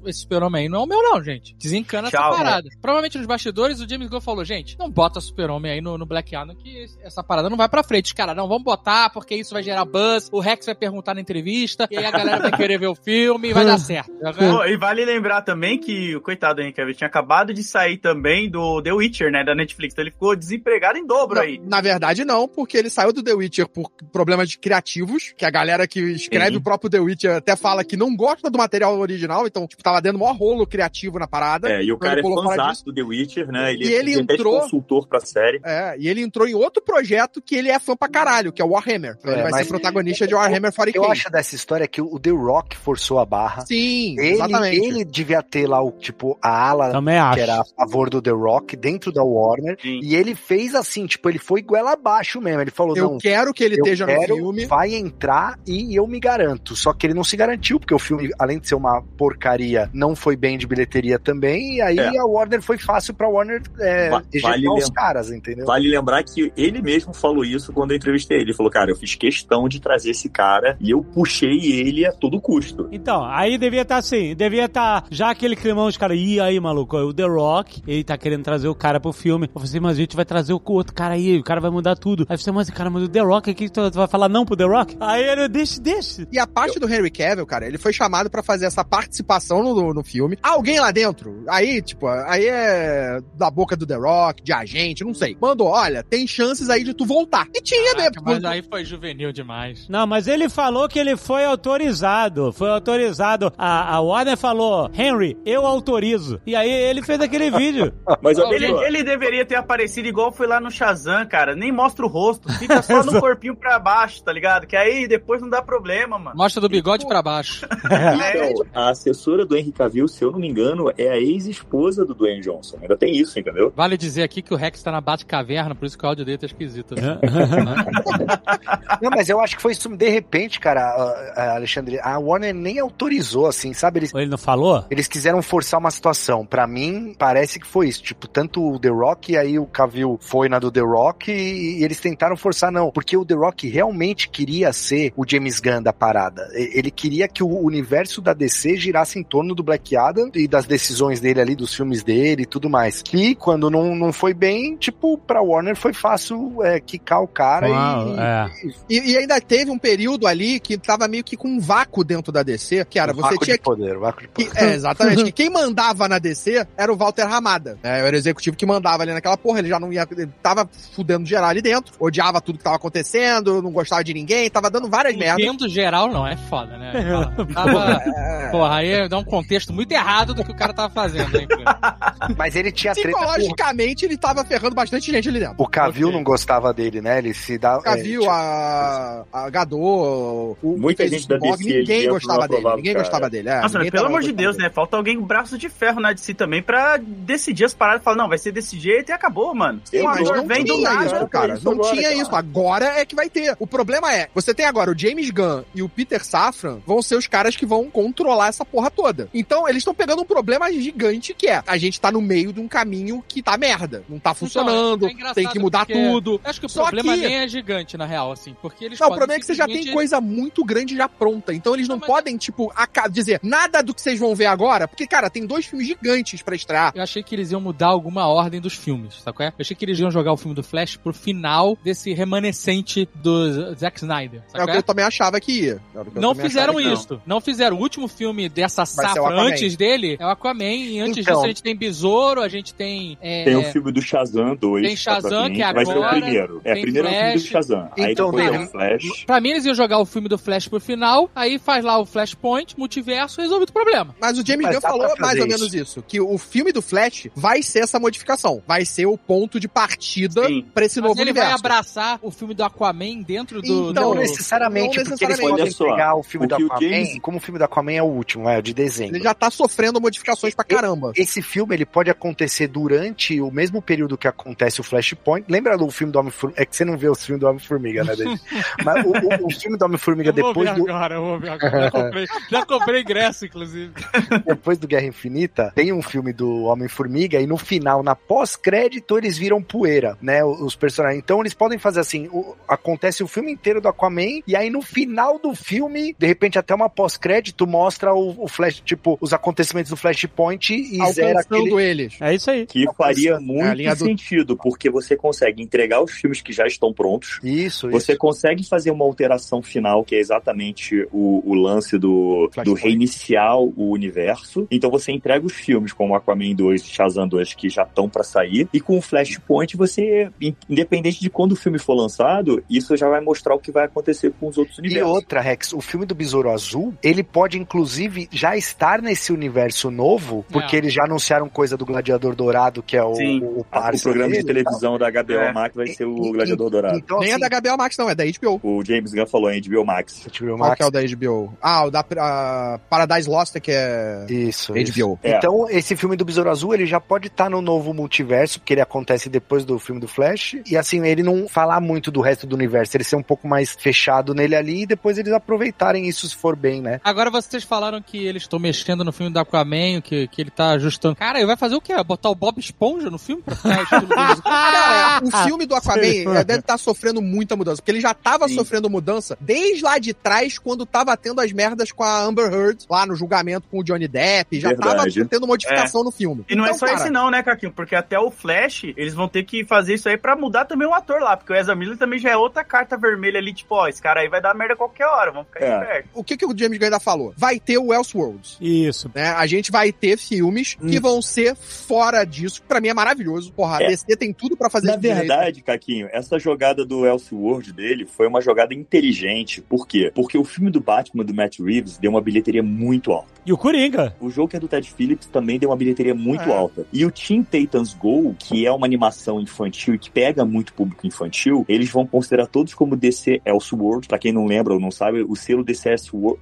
esse super-homem aí não é o meu não, gente. Desencana Tchau, essa parada. Provavelmente nos bastidores, o James Gunn falou, gente, não bota super-homem aí no, no Black Adam que essa parada não vai pra frente. Os caras, não, vamos botar porque isso vai gerar buzz, o Rex vai perguntar na entrevista, e aí a galera vai querer ver o filme e vai dar certo. Pô, e vale lembrar também que o coitado do Henry Cavill tinha acabado de sair também do The Witcher, né, da Netflix. Então ele ficou desempregado em dobro aí. Na, verdade, não, porque ele saiu do The Witcher por problemas de criativos, que a galera que escreve Sim. o próprio The Witcher até fala que não gosta do material original, então, tipo, tava dando maior rolo criativo na parada. É, e o Então cara ele é fãzaço do The Witcher, né? Ele, E ele é até entrou- consultor pra série. É, e ele entrou em outro projeto que ele é fã pra caralho, que é o Warhammer. Então É, ele vai mas- ser protagonista de Warhammer 40k. Eu acho dessa história que o The Rock forçou a barra. Sim, Ele, exatamente. ele devia ter lá o tipo a ala Também acho. que era a favor do The Rock dentro da Warner Sim. e ele fez assim, tipo, ele foi goela abaixo mesmo. Ele falou: Eu "Não, quero que ele eu esteja no filme. vai entrar e eu me garanto". Só que ele não se garantiu porque o filme, além de ser uma porcaria, não foi bem de bilheteria também. E aí É. a Warner foi fácil pra Warner é, Va- vale os caras, entendeu? Vale lembrar que ele mesmo falou isso quando eu entrevistei ele. Ele falou, cara, eu fiz questão de trazer esse cara e eu puxei ele a todo custo. Então, aí devia estar assim, devia estar já aquele climão, os caras, ih, aí, maluco, o The Rock, ele tá querendo trazer o cara pro filme. Eu falei assim, mas a gente vai trazer o outro cara aí, o cara vai mudar tudo. Aí você, mas cara, mas o The Rock aqui, tu vai falar não pro The Rock? Aí ele, deixa, deixa. E a parte do Henry Cavill, cara, ele foi chamado pra fazer essa participação no, no filme. Alguém lá dentro, aí, tipo, aí é da boca do The Rock, de agente, não sei. Mandou, olha, tem chances aí de tu voltar. E tinha, né? Mas aí foi juvenil demais. Não, mas ele falou que ele foi autorizado. Foi autorizado. A, a Warner falou, Henry, eu autorizo. E aí ele fez aquele vídeo. Mas Ele, ele deveria ter aparecido igual foi lá no Shazam, cara. Nem mostra o rosto, fica só no corpinho pra baixo, tá ligado? Que aí depois não dá problema, mano. Mostra do bigode pra baixo. É, então, a assessora do Henry Cavill, se eu não me engano, é a ex-esposa do Dwayne Johnson. Ainda tem isso, entendeu? Vale dizer aqui que o Rex tá na Bate-Caverna, por isso que o áudio dele tá esquisito. Não, mas eu acho que foi isso, de repente, cara, a- a Alexandre, a Warner nem autorizou, assim, sabe? Eles, Ele não falou? eles quiseram forçar uma situação. Pra mim, parece que foi isso. Tipo, tanto o The Rock, aí o Cavill foi na do The Rock e, e eles tentaram forçar, não. Porque o The Rock realmente queria ser o James Gunn da parada. Ele queria que o universo da DC girasse em torno do Black Adam e das decisões dele ali, dos filmes dele e tudo mais. Que quando não, não foi bem, tipo, pra Warner foi fácil é, quicar o cara Uau, e, é. E, e ainda teve um período ali que tava meio que com um vácuo dentro da DC, que era, o você vácuo tinha de poder, vácuo de que, poder. é, exatamente. que quem mandava na DC era o Walter Ramada. né? Era o executivo que mandava ali naquela porra. Ele já não ia. Ele tava fudendo geral ali dentro. Odiava tudo que tava acontecendo, não gostava de ninguém, tava dando várias merdas. Entendo geral não, é foda, né? Tava, porra, aí dá um contexto muito errado do que o cara tava fazendo, hein? Mas ele tinha Psicologicamente, ele tava ferrando bastante gente ali dentro. O Cavill Ok. não gostava dele, né? Ele se dá. Cavil, é, a, a Gadot, o Muita gente o da DC ninguém gostava dele. Ninguém cara. gostava dele. É, Nossa, ninguém pelo amor de Deus, dele. né? Falta alguém com braço de ferro na DC também pra decidir as paradas. Falar, não, vai ser desse jeito e acabou, mano. Sim, Um mas ator não vem do tinha nada. isso, cara. isso Não agora, tinha cara. isso. Agora é que vai ter. O problema é, você tem agora o James Gunn e o Peter Safran vão ser os caras que vão controlar essa porra toda. Então, eles estão pegando um problema gigante que é, a gente tá no meio de um caminho que tá merda. Não tá funcionando, Então, é engraçado tem que mudar tudo. Acho que o Só problema que- nem é gigante, na real, assim. Porque eles Não, o problema é que você já tem coisa muito grande já pronta. Então eles não Não, mas- podem, tipo, dizer nada do que vocês vão ver agora. Porque, cara, tem dois filmes gigantes pra estrear. Eu achei que eles iam mudar alguma ordem dos filmes, sabe qual é? Eu achei que eles iam jogar o filme do Flash pro final desse remanescente do Zack Snyder, É sabe o que eu também achava que ia. Que eu Não fizeram isso. Não. fizeram. O último filme dessa safra antes dele é o Aquaman. E antes Então. disso a gente tem Besouro, a gente tem. é, Tem o filme do Shazam 2. Tem Shazam, que é Vai ser o agora, primeiro. É, primeiro é o filme do. Shazam. Aí Então, depois é o Flash. Pra mim, eles iam jogar o filme do Flash pro final, aí faz lá o Flashpoint, multiverso, resolve o problema. Mas o James Gunn falou mais ou menos isso. Que o filme do Flash vai ser essa modificação. Vai ser o ponto de partida Sim. pra esse Mas novo ele universo. vai abraçar o filme do Aquaman dentro do. Então, Não necessariamente, não porque eles necessariamente. podem Olha só, pegar o filme o do que Aquaman, James- como o filme do Aquaman é o último, é o de dezembro. Ele já tá sofrendo modificações pra caramba. Esse filme ele pode acontecer durante o mesmo período que acontece o Flashpoint. Lembra do filme do Homem-Formiga? É que você não vê o filme do Homem-Formiga, né, David? Mas o, o- o filme do Homem-Formiga depois do, agora, eu vou ver agora. Já comprei, já comprei ingresso, inclusive. depois do Guerra Infinita, tem um filme do Homem-Formiga e no final, na pós-crédito, eles viram poeira, né? Os personagens. Então eles podem fazer assim: o- acontece o filme inteiro do Aquaman, e aí no final do filme, de repente, até uma pós-crédito, mostra o, o Flash, tipo, os acontecimentos do Flashpoint e zera Alcançando aquele. eles. É isso aí. Que faria É muito do- sentido, porque você consegue entregar os filmes que já estão prontos. Isso, Você isso. consegue fazer uma alteração final, que é exatamente o, o lance do, do reiniciar o universo. Então você entrega os filmes como Aquaman 2 e Shazam 2 que já estão pra sair. E com o Flashpoint, você, in- independente de quando o filme for lançado, isso já vai mostrar o que vai acontecer com os outros E universos. outra, Rex, o filme do Besouro Azul, ele pode inclusive já estar nesse universo novo, porque É. eles já anunciaram coisa do Gladiador Dourado, que é o, Sim. o, Ah, o programa de dele e tal. televisão da HBO É. Max vai ser o E- Gladiador Dourado. Então, Nem é da HBO Max, não, é da HBO. O James Gunn falou em HBO Max. HBO Qual Max, que é o da HBO? Ah, o da Paradise Lost, que é Isso, isso. HBO. É. Então, esse filme do Besouro Azul, ele já pode estar no novo multiverso, porque ele acontece depois do filme do Flash, e assim, ele não falar muito do resto do universo, ele ser um pouco mais fechado nele ali, e depois eles aproveitarem isso se for bem, né? Agora vocês falaram que eles estão mexendo no filme do Aquaman, que, que ele tá ajustando. Cara, ele vai fazer o quê? Botar o Bob Esponja no filme pra ficar estilo do- Cara, o filme do Aquaman eh, deve estar sofrendo muita mudança, porque ele já tava Sim. sofrendo mudança desde lá de trás, quando tava tendo as merdas com a Amber Heard, lá no julgamento com o Johnny Depp, já Verdade. tava tendo modificação no filme. E não é Então, só cara, esse não, né, Caquinho? Porque até o Flash, eles vão ter que fazer isso aí pra mudar também o ator lá. Porque o Ezra Miller também já é outra carta vermelha ali, tipo, ó, esse cara aí vai dar merda a qualquer hora, vamos ficar É. esperto. O que, que o James Gunn ainda falou? Vai ter o Elseworlds. Isso. Né? A gente vai ter filmes que vão ser fora disso. que Pra mim é maravilhoso. Porra, a É. DC tem tudo pra fazer Na. Verdade, Caquinho, essa jogada do Elseworld dele foi uma jogada inteligente. Por quê? Porque o filme do Batman do Matt Reeves deu uma bilheteria muito alta. E o Coringa. O jogo que é do Ted Phillips também deu uma bilheteria muito É. alta. E o Teen Titans Go, que é uma animação infantil e que pega muito público infantil, eles vão considerar todos como DC Elseworld. Pra quem não lembra ou não sabe, o selo DC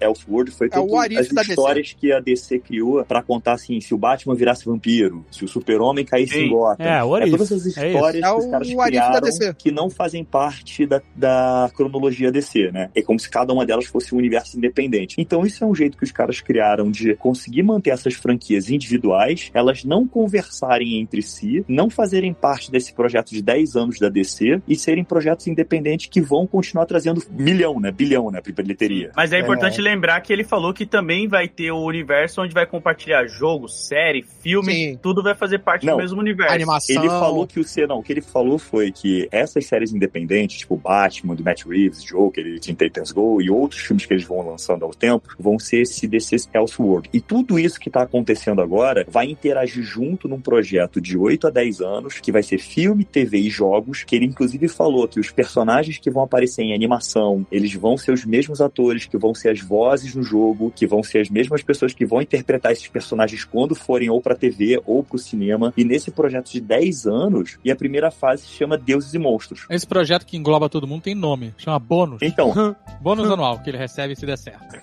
Elseworld- foi É o todas as da DC. histórias que a DC criou pra contar assim, se o Batman virasse vampiro, se o Super-Homem caísse Sim. em Gotham. É, É todas as É histórias isso. que os É caras o criaram que não fazem parte da, da cronologia DC, né? É como se cada uma delas fosse um universo independente. Então isso é um jeito que os caras criaram de conseguir manter essas franquias individuais, elas não conversarem entre si, não fazerem parte desse projeto de 10 anos da DC e serem projetos independentes que vão continuar trazendo milhão, né? Bilhão, né? Pra bilheteria. Mas é importante lembrar que ele falou que também vai ter o universo onde vai compartilhar jogo, série, filme, Sim. tudo vai fazer parte Não. do mesmo universo. Animação. Ele falou que o C, não, o que ele falou foi que essas séries independentes, tipo Batman, do Matt Reeves, Joker, Teen Titans Go e outros filmes que eles vão lançando ao tempo, vão ser esse DC Elseworld. E tudo isso que tá acontecendo agora vai interagir junto num projeto de 8 a 10 anos, que vai ser filme, TV e jogos, que ele inclusive falou que os personagens que vão aparecer em animação, eles vão ser os mesmos atores, que vão ser as vozes no jogo, que vão ser as mesmas pessoas que vão interpretar esses personagens quando forem ou pra TV ou pro cinema. E nesse projeto de 10 anos, e a primeira fase se chama Deuses e Monstros. Esse projeto que engloba todo mundo tem nome. Chama bônus. Então, Bônus anual que ele recebe se der certo.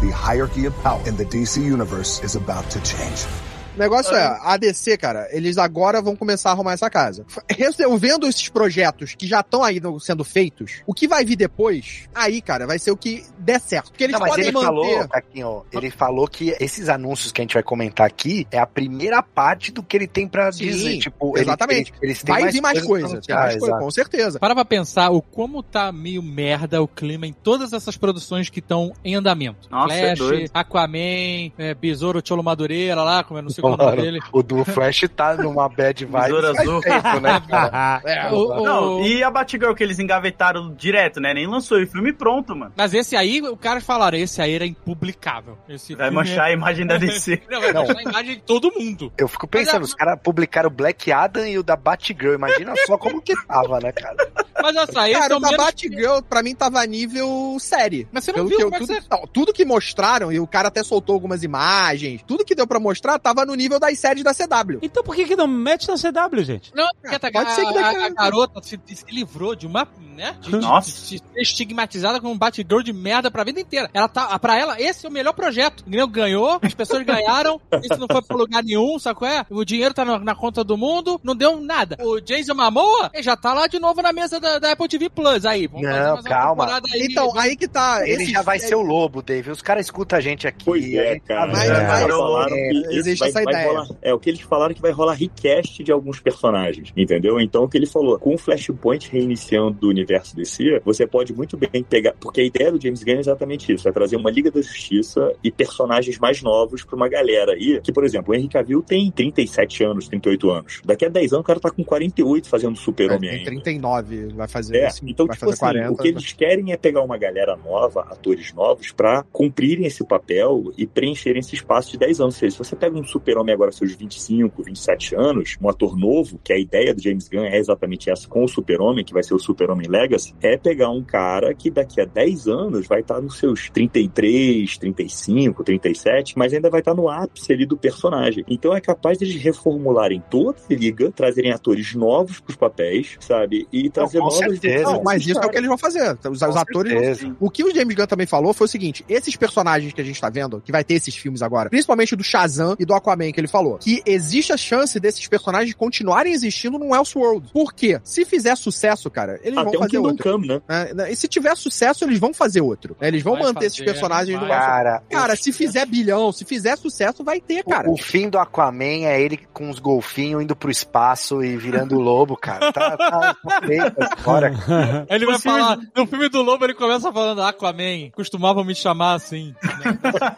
The hierarchy of power in the DC universe is about to change. O negócio é, a DC, cara, eles agora vão começar a arrumar essa casa. Resolvendo esses projetos que já estão aí sendo feitos, o que vai vir depois, aí, cara, vai ser o que der certo. Porque eles Não, mas podem ele manter... falou, Caquinho, ele falou que esses anúncios que a gente vai comentar aqui é a primeira parte do que ele tem pra Sim, dizer. Tipo, ele- exatamente. eles, eles têm Vai vir mais coisas coisa, tem mais coisa, com certeza. Para pra pensar o como tá meio merda o clima em todas essas produções que estão em andamento. Nossa, é Flash, doido. Aquaman, é, Besouro Cholo Madureira lá, como eu não sei é o dele. O do Flash tá numa bad vibe faz azul. tempo, né, cara? É, O- o- Não, e a Batgirl que eles engavetaram direto, né? Nem lançou o filme pronto, mano. Mas esse aí, o cara falaram, esse aí era impublicável. Esse Vai filme manchar a imagem da DC. é... Não, vai manchar a imagem de todo mundo. Eu fico pensando, Mas, os caras publicaram o Black Adam e o da Batgirl. Imagina só como que tava, né, cara? Mas olha só, Cara, é o o da. Batgirl, pra mim, tava nível série. Mas você não Pelo viu que eu- como é que tudo, você... não, tudo que mostraram, e o cara até soltou algumas imagens, tudo que deu pra mostrar tava no nível das séries da CW. Então por que que não mete na CW, gente? Não, porque tá- pode a, ser que daqui a- a, a garota se, se livrou de uma, né? De, de- Nossa. de- de ser estigmatizada como um Batgirl de merda pra vida inteira. Ela tá, pra ela, esse é o melhor projeto. Entendeu? Ganhou, as pessoas ganharam, isso não foi pra lugar nenhum, sabe qual é? O dinheiro tá na, na conta do mundo, não deu nada. O Jason Momoa, ele já tá lá de novo na mesa da, da Apple TV Plus. Aí, vamos fazer Não, calma. aí. Então, aí que tá. Ele esse- já vai ser o lobo, Dave. Os caras escutam a gente aqui. Pois é, cara. Mas- É, mas- que existe essa vai ideia. rolar- é, o que eles falaram que vai rolar recast de alguns personagens, entendeu? Então, o que ele falou, com o Flashpoint reiniciando o universo DC, você pode muito bem pegar, porque a ideia do James Gunn é exatamente isso, é trazer uma Liga da Justiça e personagens mais novos pra uma galera aí, que, por exemplo, o Henry Cavill tem 37 anos, 38 anos. Daqui a 10 anos o cara tá com 48 fazendo Super-Homem Tem ainda. 39, vai fazer. É, esse- então, vai tipo fazer assim, 40. o que eles querem é pegar uma galera nova, atores novos, pra cumprirem esse papel e preencherem esse espaço de 10 anos. Ou seja, se você pega um super-homem agora, seus 25, 27 anos, um ator novo, que a ideia do James Gunn é exatamente essa com o super-homem, que vai ser o super-homem Legacy, é pegar um cara que daqui a 10 anos vai estar nos seus 33, 35, 37, mas ainda vai estar no ápice ali do personagem. Então é capaz de reformularem toda a liga, trazerem atores novos pros papéis, sabe? E trazer com novas certeza. Não, mas isso é o que eles vão fazer. Os, os atores vão. O que o James Gunn também falou foi o seguinte: esses personagens que a gente tá vendo, que vai ter esses filmes agora, principalmente do Shazam e do Aquaman, que ele falou, que existe a chance desses personagens continuarem existindo no Elseworld. Por quê? Se fizer sucesso, cara, eles Até vão um fazer Kingdom outro. Come, né? né? E se tiver sucesso, eles vão fazer outro. né? Eles vão Vai manter esses fazer, personagens vai. no Elseworld. Cara, Cara, se fizer bilhão, se fizer sucesso, vai ter, cara. O, o fim do Aquaman é ele com os golfinhos indo pro espaço e virando lobo, cara. Tá, tá, tá feita a história. Ele vai falar, no filme do Lobo ele começa falando Aquaman, costumavam me chamar assim.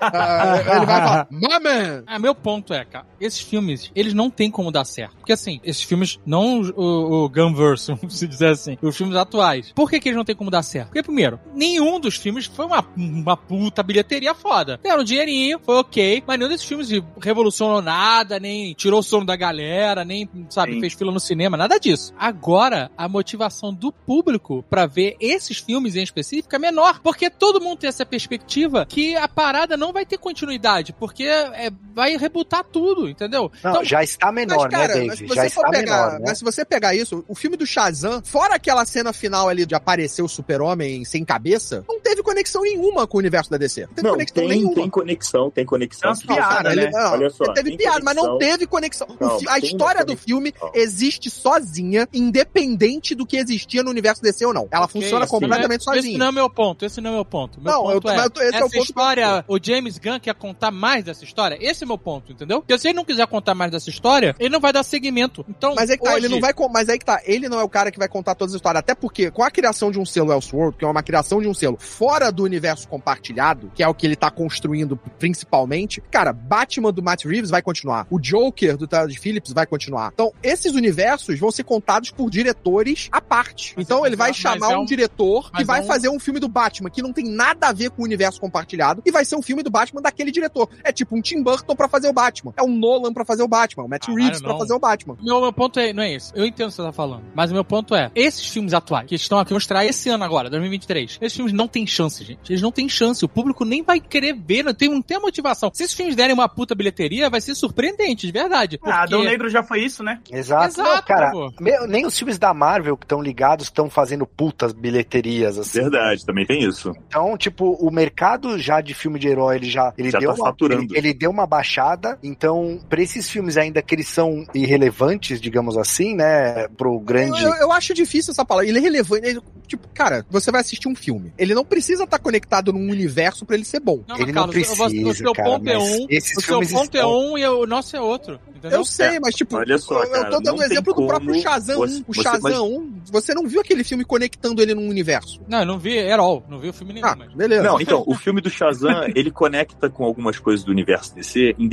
Ah, ele vai falar, my man! Ah, meu ponto é, cara, esses filmes, eles não tem como dar certo. Porque assim, esses filmes, não o, o Gunverse, se dizer assim, os filmes atuais. Por que, que eles não tem como dar certo? Porque, primeiro, nenhum dos filmes foi uma, uma puta bilheteria foda. Deram um dinheirinho, foi ok, mas nenhum desses filmes revolucionou nada, nem tirou o sono da galera, nem, sabe, Sim. fez fila no cinema, nada disso. Agora, a motivação do público pra ver esses filmes em específico é menor, porque todo mundo tem essa perspectiva que a parada não vai ter continuidade, porque é, vai rebutar tudo, entendeu? Não, Então, já está menor, mas, cara, né, mas se Dave? Já está pegar, menor, né? mas se você pegar isso, o filme do Shazam, fora aquela cena final ali de aparecer o Super-Homem sem cabeça, não teve conexão nenhuma com o universo da DC. Não teve Não, conexão tem, nenhuma. tem conexão, tem conexão. Não, piada, cara, né? ele- não, Olha só, teve piada, mas não conexão. teve conexão. Não, fi- a história do conexão. filme Não. existe sozinha, independente do que existia no universo DC ou não. Ela ok, funciona esse completamente não é- Esse sozinha. não é meu ponto, esse não é meu ponto. Meu Não, ponto eu tô- é, eu esse é essa o ponto história, o James Gunn quer contar mais dessa história? Esse é meu ponto, entendeu? Porque se ele não quiser contar mais dessa história, ele não vai dar seguimento. Então, Mas aí que tá, hoje, ele não vai. Mas aí que tá, ele não é o cara que vai contar todas as histórias. Até porque, com a criação de um selo Elseworld, que é uma criação de um selo fora do universo compartilhado, que é o que ele tá construindo principalmente, cara, Batman do Matt Reeves vai continuar. O Joker do Todd Phillips vai continuar. Então, esses universos vão ser contados por diretores à parte. Mas então, é- ele vai chamar é um, um- diretor que mas vai é um- fazer um filme do Batman que não tem nada a ver com o universo compartilhado e vai ser um filme do Batman daquele diretor. É tipo um Tim Burton pra fazer o Batman. É um Nolan pra fazer o Batman. O Matt Caralho, Reeves pra fazer o Batman. Meu, meu ponto é, não é esse. Eu entendo o que você tá falando. Mas o meu ponto é, esses filmes atuais, que estão aqui, vão estrear esse ano agora, 2023, esses filmes não têm chance gente. Eles não têm chance. O público nem vai querer ver, não tem, não tem a motivação. Se esses filmes derem uma puta bilheteria, vai ser surpreendente, de verdade. Ah, Adão Porque- Negro já foi isso, né? Exato. Exato, Não, cara, meu, nem os filmes da Marvel que estão ligados estão fazendo putas bilheterias, assim. Verdade, também tem isso. Então, tipo, o mercado já de filme de herói, ele já, ele Já deu tá uma, faturando. ele, ele deu uma baixada. Então, pra esses filmes ainda que eles são irrelevantes, digamos assim, né, pro grande... Eu, eu acho difícil essa palavra. Ele é relevante. ele- tipo, cara, você vai assistir um filme. Ele não precisa estar conectado num universo pra ele ser bom. Não, Ele não eu vou- o precisa, seu cara, ponto é um, o seu ponto é estão- um e o nosso é outro. Entendeu? Eu sei, mas tipo, Olha só, eu, eu cara, tô dando tem exemplo do próprio Shazam você- 1. O você- Shazam mas- 1, você não viu aquele filme conectando ele num universo. Não, eu não vi at all, não vi o filme nenhum. Ah, mas- beleza. Não, então, o filme do Shazam, ele conecta com algumas coisas do universo DC em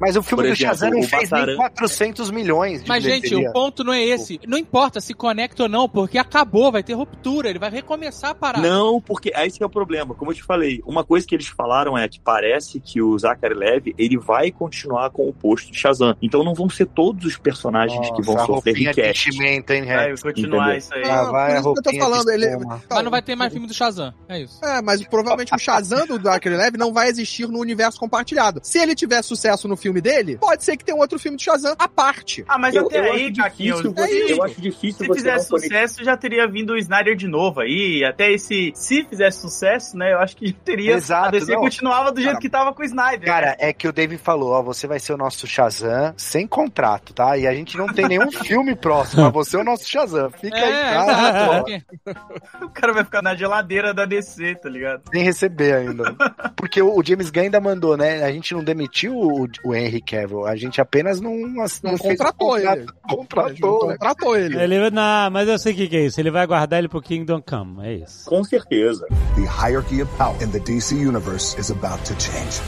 Mas o filme Por do exemplo, Shazam não fez Bataran- nem 400 milhões de Mas, gente, o ponto não é esse. Não importa se conecta ou não, porque acabou, vai ter ruptura, ele vai recomeçar a parada. Não, porque esse que é o problema. Como eu te falei, uma coisa que eles falaram é que parece que o Zachary Levi, ele vai continuar com o posto de Shazam. Então não vão ser todos os personagens que vão Nossa, a sofrer request. Vai continuar isso aí. Ah, vai por isso que eu tô falando, ele-. Mas não vai ter mais filme do Shazam. É isso. É, mas provavelmente o Shazam do Zachary Levi não vai existir no universo compartilhado. Se ele tiver sucesso no filme dele, pode ser que tenha um outro filme de Shazam à parte. Ah, mas Eu, até eu aí, Caquinho, difícil é você, isso. eu acho difícil se você fizesse sucesso, já teria vindo o Snyder de novo aí. Até esse. Se fizesse sucesso, né? Eu acho que teria. Exato, a DC não. continuava do jeito Cara, que tava com o Snyder. né? Cara, é que o David falou, ó, você vai ser o nosso Shazam sem contrato, tá? E a gente não tem nenhum filme próximo, mas você é o nosso Shazam. Fica aí, É, cara, exato. o cara vai ficar na geladeira da DC, tá ligado? sem receber ainda. Porque o, o James Gunn ainda mandou, né? A gente não demitiu o, o Henry Cavill, a gente apenas não, Não fez o contratou contrato. ele. Contratou, né? Contratou ele. Ele, não, mas eu sei o que, que é isso. Ele vai guardar ele pro Kingdom Come. É isso. Com certeza. The hierarchy of power in the DC universe is about to change.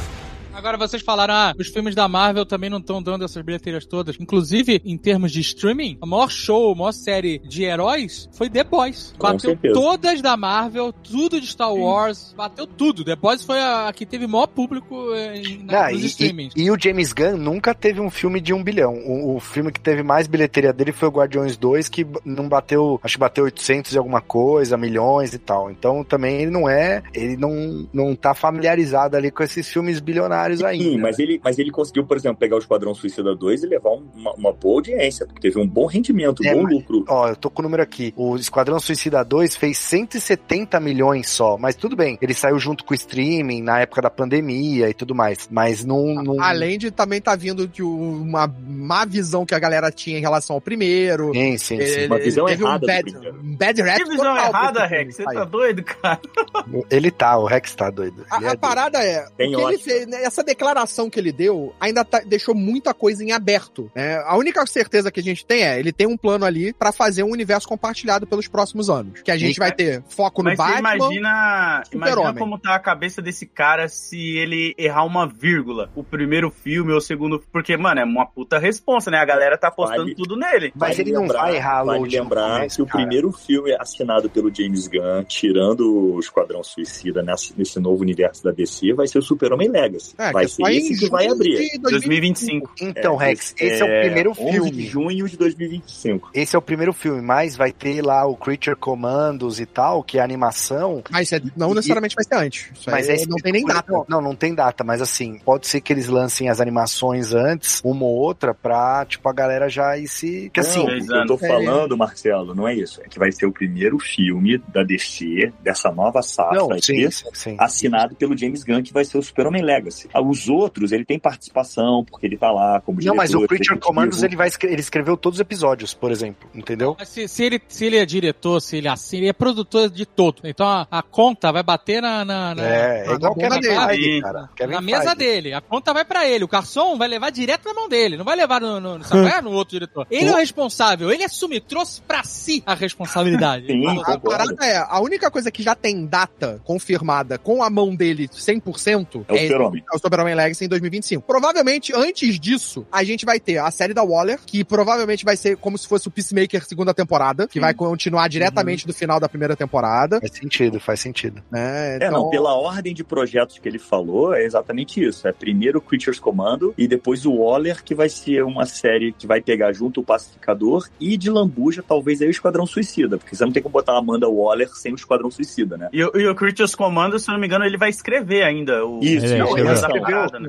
Agora vocês falaram, ah, os filmes da Marvel também não estão dando essas bilheterias todas. Inclusive, em termos de streaming, a maior show, a maior série de heróis foi The Boys. Com Bateu certeza. todas da Marvel, tudo de Star Wars, bateu tudo. The Boys foi a, a que teve maior público eh, em, na, Não, nos e, streamings. e- e o James Gunn nunca teve um filme de um bilhão. O, o filme que teve mais bilheteria dele foi o Guardiões 2, que não bateu, acho que bateu 800 e alguma coisa, milhões e tal. Então também ele não é, ele não, não tá familiarizado ali com esses filmes bilionários ainda. Sim, mas ele, mas ele conseguiu, por exemplo, pegar o Esquadrão Suicida 2 e levar um- uma, uma boa audiência, porque teve um bom rendimento, um É, bom mas- lucro. Ó, eu tô com o número aqui. O Esquadrão Suicida 2 fez 170 milhões só, mas tudo bem. Ele saiu junto com o streaming na época da pandemia e tudo mais. Mas não. não... Além de também tá vindo de uma má visão que a galera tinha em relação ao primeiro. Sim, sim, sim. Ele- Uma visão teve errada um bad, um bad rap Que visão errada, Rex. Você tá doido, cara? Ele tá, o Rex tá doido. A, Ele a é parada é, Tem o que ele fez, né, essa declaração que ele deu ainda tá- deixou muita coisa em aberto. né? A única certeza que a gente tem é, ele tem um plano ali pra fazer um universo compartilhado pelos próximos anos. Que a gente E- vai ter foco no Mas Batman. imagina, imagina como tá a cabeça desse cara se ele errar uma vírgula. O primeiro filme ou o segundo. Porque, mano, é uma puta responsa, né? A galera tá apostando Vale. tudo nele. Mas Vale ele não lembrar- vai errar Vale no lembrar que o cara. primeiro filme assinado pelo James Gunn, tirando o Esquadrão Suicida nesse, nesse novo universo da DC, vai ser o Super-Homem Legacy. É, vai que ser em esse que vai abrir. de 2025. Então, É, Rex, esse é, o primeiro 11 de filme. junho de 2025. Esse é o primeiro filme, mas vai ter lá o Creature Commandos e tal, que é animação. Mas é- não necessariamente vai ser antes. Isso Mas aí é não tem nem data. Não, não, não tem data, mas assim, pode ser que eles lancem as animações antes, uma ou outra, pra, tipo, a galera já ir se. Que assim, não, eu tô falando, Marcelo, não é isso. É que vai ser o primeiro filme da DC, dessa nova safra não, aqui, sim, sim, sim. assinado pelo James Gunn, que vai ser o Super-Homem Legacy. Os outros, ele tem participação, porque ele tá lá como Não, mas o diretor, Creature. Commandos ele vai ele escreveu todos os episódios, por exemplo, entendeu? Mas se, se ele, se ele é diretor, se ele assina, ele é produtor de todo. Então a, a conta vai bater na, na, na- É, é igual Kevin dele. Feige, cara. Kevin na mesa Feige. dele. A conta vai pra ele. O garçom vai levar direto na mão dele. Não vai levar no, no, é? no outro diretor. Ele é o responsável. Ele assume, trouxe pra si a responsabilidade. Sim, A parada é, a única coisa que já tem data confirmada com a mão dele 100% É o Super-Homem. é o Super-Homem Legacy em 2025. Provavelmente, antes disso, a gente vai ter a série da Waller, que provavelmente vai ser como se fosse o Peacemaker segunda temporada, que vai continuar diretamente do final da primeira temporada. Faz sentido, faz sentido. Né? É, não, pela ordem de projetos que ele falou, é exatamente isso. É primeiro o Creatures Commando e depois o Waller, que vai ser uma série que vai pegar junto o Pacificador e de lambuja, talvez aí o Esquadrão Suicida, porque você não tem como botar a Amanda Waller sem o Esquadrão Suicida, né? E, o- e o Creatures Commando, se eu não me engano, ele vai escrever ainda. O... Isso, Ele não, vai ele parada, né?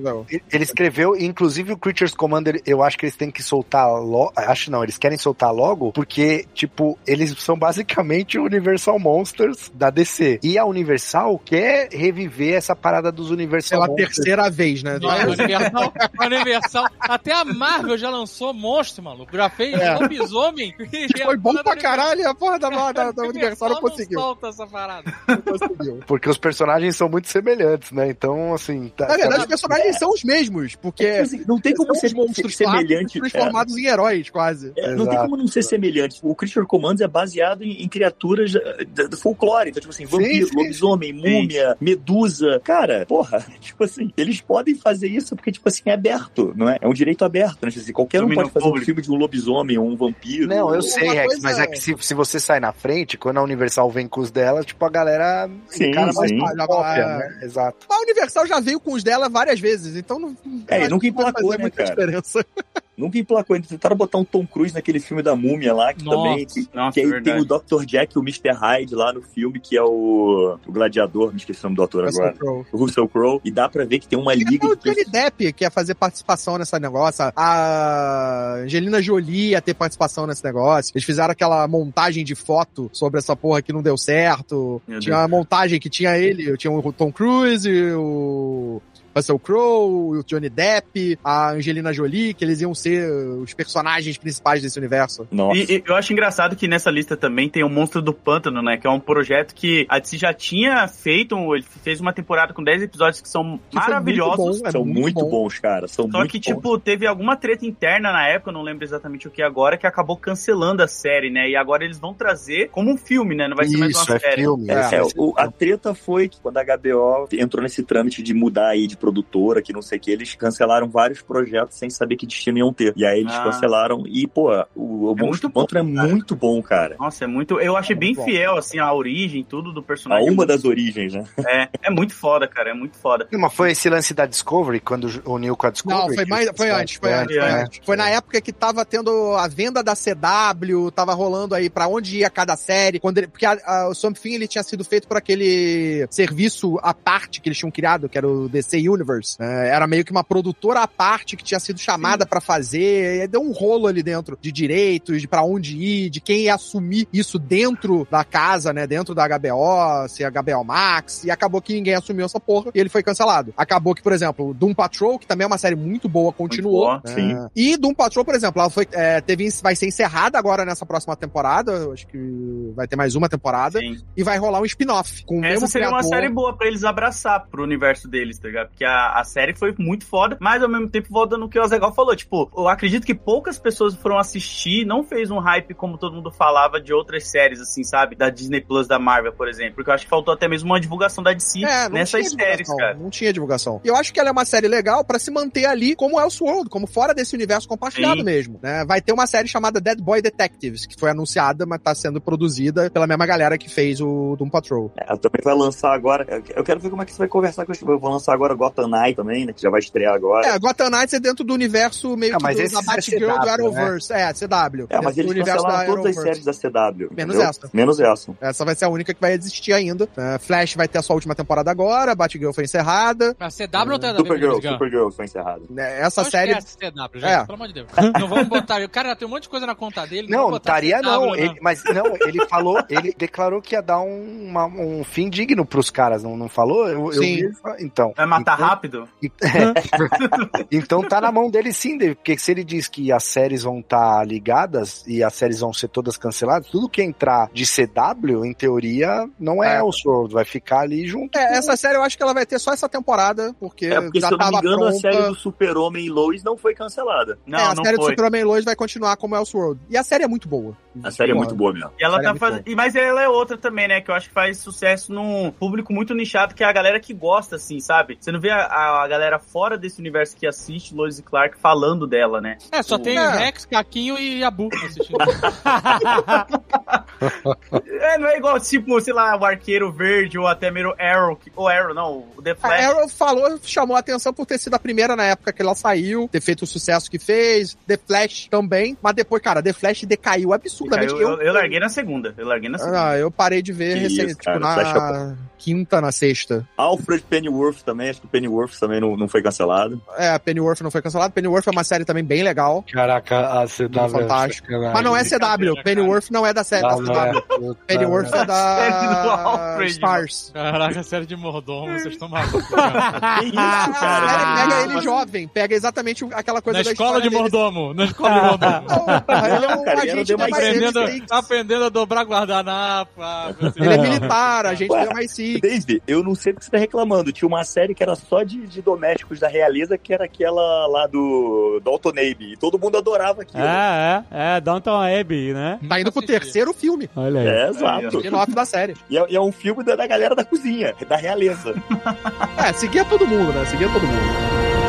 Ele- escreveu, inclusive o Creatures Commander, eu acho que eles têm que soltar logo. Acho não, eles querem soltar logo, porque, tipo, eles são basicamente o Universal Monsters da DC. E a Universal quer reviver essa parada dos Universal Pela Monsters. terceira vez, né? Não, a Universal, Universal, até a Marvel já lançou monstro, maluco. Já fez É. lobisomem. Que foi bom pra caralho, a porra da, da, da Universal não conseguiu. solta essa parada. Não conseguiu. Porque os personagens são muito semelhantes, né? Então, assim. Tá, Na verdade, os personagens são os mesmos, porque Assim, não tem como ser os monstros semelhante. clássicos transformados em heróis, quase. É, não tem como não ser semelhante. O Creature Commands é baseado em, em criaturas eh, do folclore. Então, tipo assim, vampiro, sim. lobisomem, múmia, medusa. Cara, porra, tipo assim, eles podem fazer isso porque, tipo assim, é aberto, não é? É um direito aberto, né? Tipo assim, qualquer um Domínio pode fazer um público. filme de um lobisomem ou um vampiro. Não, eu sei, Rex, coisa- mas é que se, se você sai na frente, quando a Universal vem com os dela, tipo, a galera Sim, encara mais sim. fácil, cópia, né? Exato. A Universal já veio com os dela várias vezes, então não. É, nunca emplacou, fazer né, muita cara? diferença. Nunca emplacou. Eles tentaram botar um Tom Cruise naquele filme da múmia lá, que Nossa, também. Que, nossa, que aí verdade. tem o Dr. Jack e o Mr. Hyde lá no filme, que é o, o gladiador, me esqueci o nome do ator agora. O Russell Crowe. E dá pra ver que tem uma E liga até o de Johnny Depp que ia fazer participação nessa negócio. A Angelina Jolie ia ter participação nesse negócio. Eles fizeram aquela montagem de foto sobre essa porra que não deu certo. Meu tinha uma montagem que tinha ele, tinha o Tom Cruise, o Russell Crowe, o Johnny Depp, a Angelina Jolie, que eles iam ser os personagens principais desse universo. Nossa. E, e eu acho engraçado que nessa lista também tem o Monstro do Pântano, né? Que é um projeto que a DC já tinha feito, ele fez uma temporada com 10 episódios que são Que maravilhosos. muito bom, é São muito, bom. bons, cara. São Só muito que, bons. tipo, teve alguma treta interna na época, eu não lembro exatamente o que agora, que acabou cancelando a série, né? E agora eles vão trazer como um filme, né? Não vai ser mais Isso, uma é série. filme. É, é. é, o- a treta foi que quando a HBO entrou nesse trâmite de mudar aí de produtora, que não sei o que, eles cancelaram vários projetos sem saber que destino iam ter. E aí eles Ah. cancelaram. E, pô, o, o É Monstro Pântano é muito bom, cara. Nossa, é muito. Eu achei bem bom. fiel, assim, a origem, tudo do A personagem. uma das origens, né? É, é muito foda, cara. É muito foda. Mas foi esse lance da Discovery, quando uniu com a Discovery? Não, foi mais, foi antes, foi antes, foi é. antes. Foi na época que tava tendo a venda da CW, tava rolando aí pra onde ia cada série, quando ele, porque a- a- o Swamp Thing ele tinha sido feito por aquele serviço à parte que eles tinham criado, que era o DC Universe. né? era meio que uma produtora à parte que tinha sido chamada pra fazer, e deu um rolo ali dentro de direitos, de pra onde ir, de quem ia assumir isso dentro da casa, né, dentro da HBO, se a HBO Max, e acabou que ninguém assumiu essa porra e ele foi cancelado. Acabou que, por exemplo, Doom Patrol, que também é uma série muito boa, continuou. boa, né? sim. E Doom Patrol, por exemplo, ela foi, é, teve, vai ser encerrada agora nessa próxima temporada, eu acho que vai ter mais uma temporada, Sim. e vai rolar um spin-off com o Essa seria uma criador. série boa pra eles abraçar pro universo deles, tá ligado? Porque a, a série foi muito foda, mas ao mesmo tempo volta no que o Azegal falou. Tipo, eu acredito que poucas pessoas foram assistir, não fez um hype como todo mundo falava de outras séries, assim, sabe? Da Disney Plus, da Marvel, por exemplo. Porque eu acho que faltou até mesmo uma divulgação da DC É, não nessas tinha séries, divulgação, cara. Não tinha divulgação. E eu acho que ela é uma série legal pra se manter ali como Elseworld, como fora desse universo compartilhado Sim. mesmo. Né? Vai ter uma série chamada Dead Boy Detectives, que foi anunciada, mas tá sendo produzida pela mesma galera que fez o Doom Patrol. Ela também vai lançar agora. Eu quero ver como é que você vai conversar com os. Eu vou lançar agora Gotham Knight também, né? Que já vai estrear agora. É, Gotham Knights é dentro do universo meio É, que mas do, esse da é Batgirl CW, do Arrowverse. É, CW. É, mas eles cancelaram todas as séries da CW. Menos entendeu? essa. Menos essa. Essa vai ser a única que vai existir ainda. É, Flash vai ter a sua última temporada agora, Batgirl foi encerrada. A CW não tem nada Supergirl. Supergirl foi encerrado. né, Essa Não série. CW, gente, É. pelo amor de Deus. Não vamos botar. O cara tem um monte de coisa na conta dele. Não, botar estaria CW, não. Ele, mas não, ele falou, ele declarou que ia dar um, uma- um fim digno pros caras, não, não falou? Eu, eu Sim. vi, então. Vai matar então, rápido? Então tá na mão dele sim, David, porque se ele diz que as séries vão estar ligadas e as séries vão ser todas canceladas, tudo que entrar de CW, em teoria, não é, É. o Sword, vai ficar ali junto. É, essa série eu acho que ela vai ter só essa temporada, porque, É, porque já se eu não me engano, pronta. a série do Super-Homem e Lois não foi cancelada. Não, é, a não série do foi. Superman Lois vai continuar como Elseworld. E a série é muito boa. A série é muito boa mesmo. E ela é tá muito fazendo. Mas ela é outra também, né? Que eu acho que faz sucesso num público muito nichado, que é a galera que gosta, assim, sabe? Você não vê a, a galera fora desse universo que assiste Lois e Clark falando dela, né? É, só tem É. Rex, Caquinho e Abu assistindo. É, não é igual, tipo, sei lá, o Arqueiro Verde ou até mesmo Arrow. que- Ou Arrow, não, o The A Flash. Arrow falou, chamou a atenção por ter sido a primeira na época que ela saiu, ter feito o sucesso que fez, The Flash também, mas depois, cara, The Flash decaiu absurdamente. Eu, eu, eu larguei na segunda. Eu larguei na segunda. Ah, eu parei de ver recente, tipo, cara, na Flash é quinta, na sexta. Alfred Pennyworth também, acho que o Pennyworth também não, não foi cancelado. É, Pennyworth não foi cancelado. Pennyworth é uma série também bem legal. Caraca, a CW é Fantástico. sacanagem. Mas não é CW. Pennyworth não é da série Ah, da não CW. é. Puta, Pennyworth é série do da Alfred, Stars. Caraca, série de mordomo, vocês estão malucos. Que isso, cara? série pega ele jovem, pega exatamente aquela coisa Na da escola de mordomo, na escola de mordomo. Ele é um Cara, agente da aprendendo, MI6. aprendendo a dobrar guardanapo. ah, você- Ele é militar, agente Ué. da MI6. Daisy, eu não sei porque você tá reclamando. Tinha uma série que era só de, de domésticos da realeza, que era aquela lá do Dalton Abbey. E todo mundo adorava aquilo. É, é, é, Downton Abbey, né? Tá indo pro terceiro filme. Olha aí. É, exato. Spin-off da série. E é, e é um filme da, da galera da cozinha, da realeza. É, seguia todo mundo, né? Seguia todo mundo.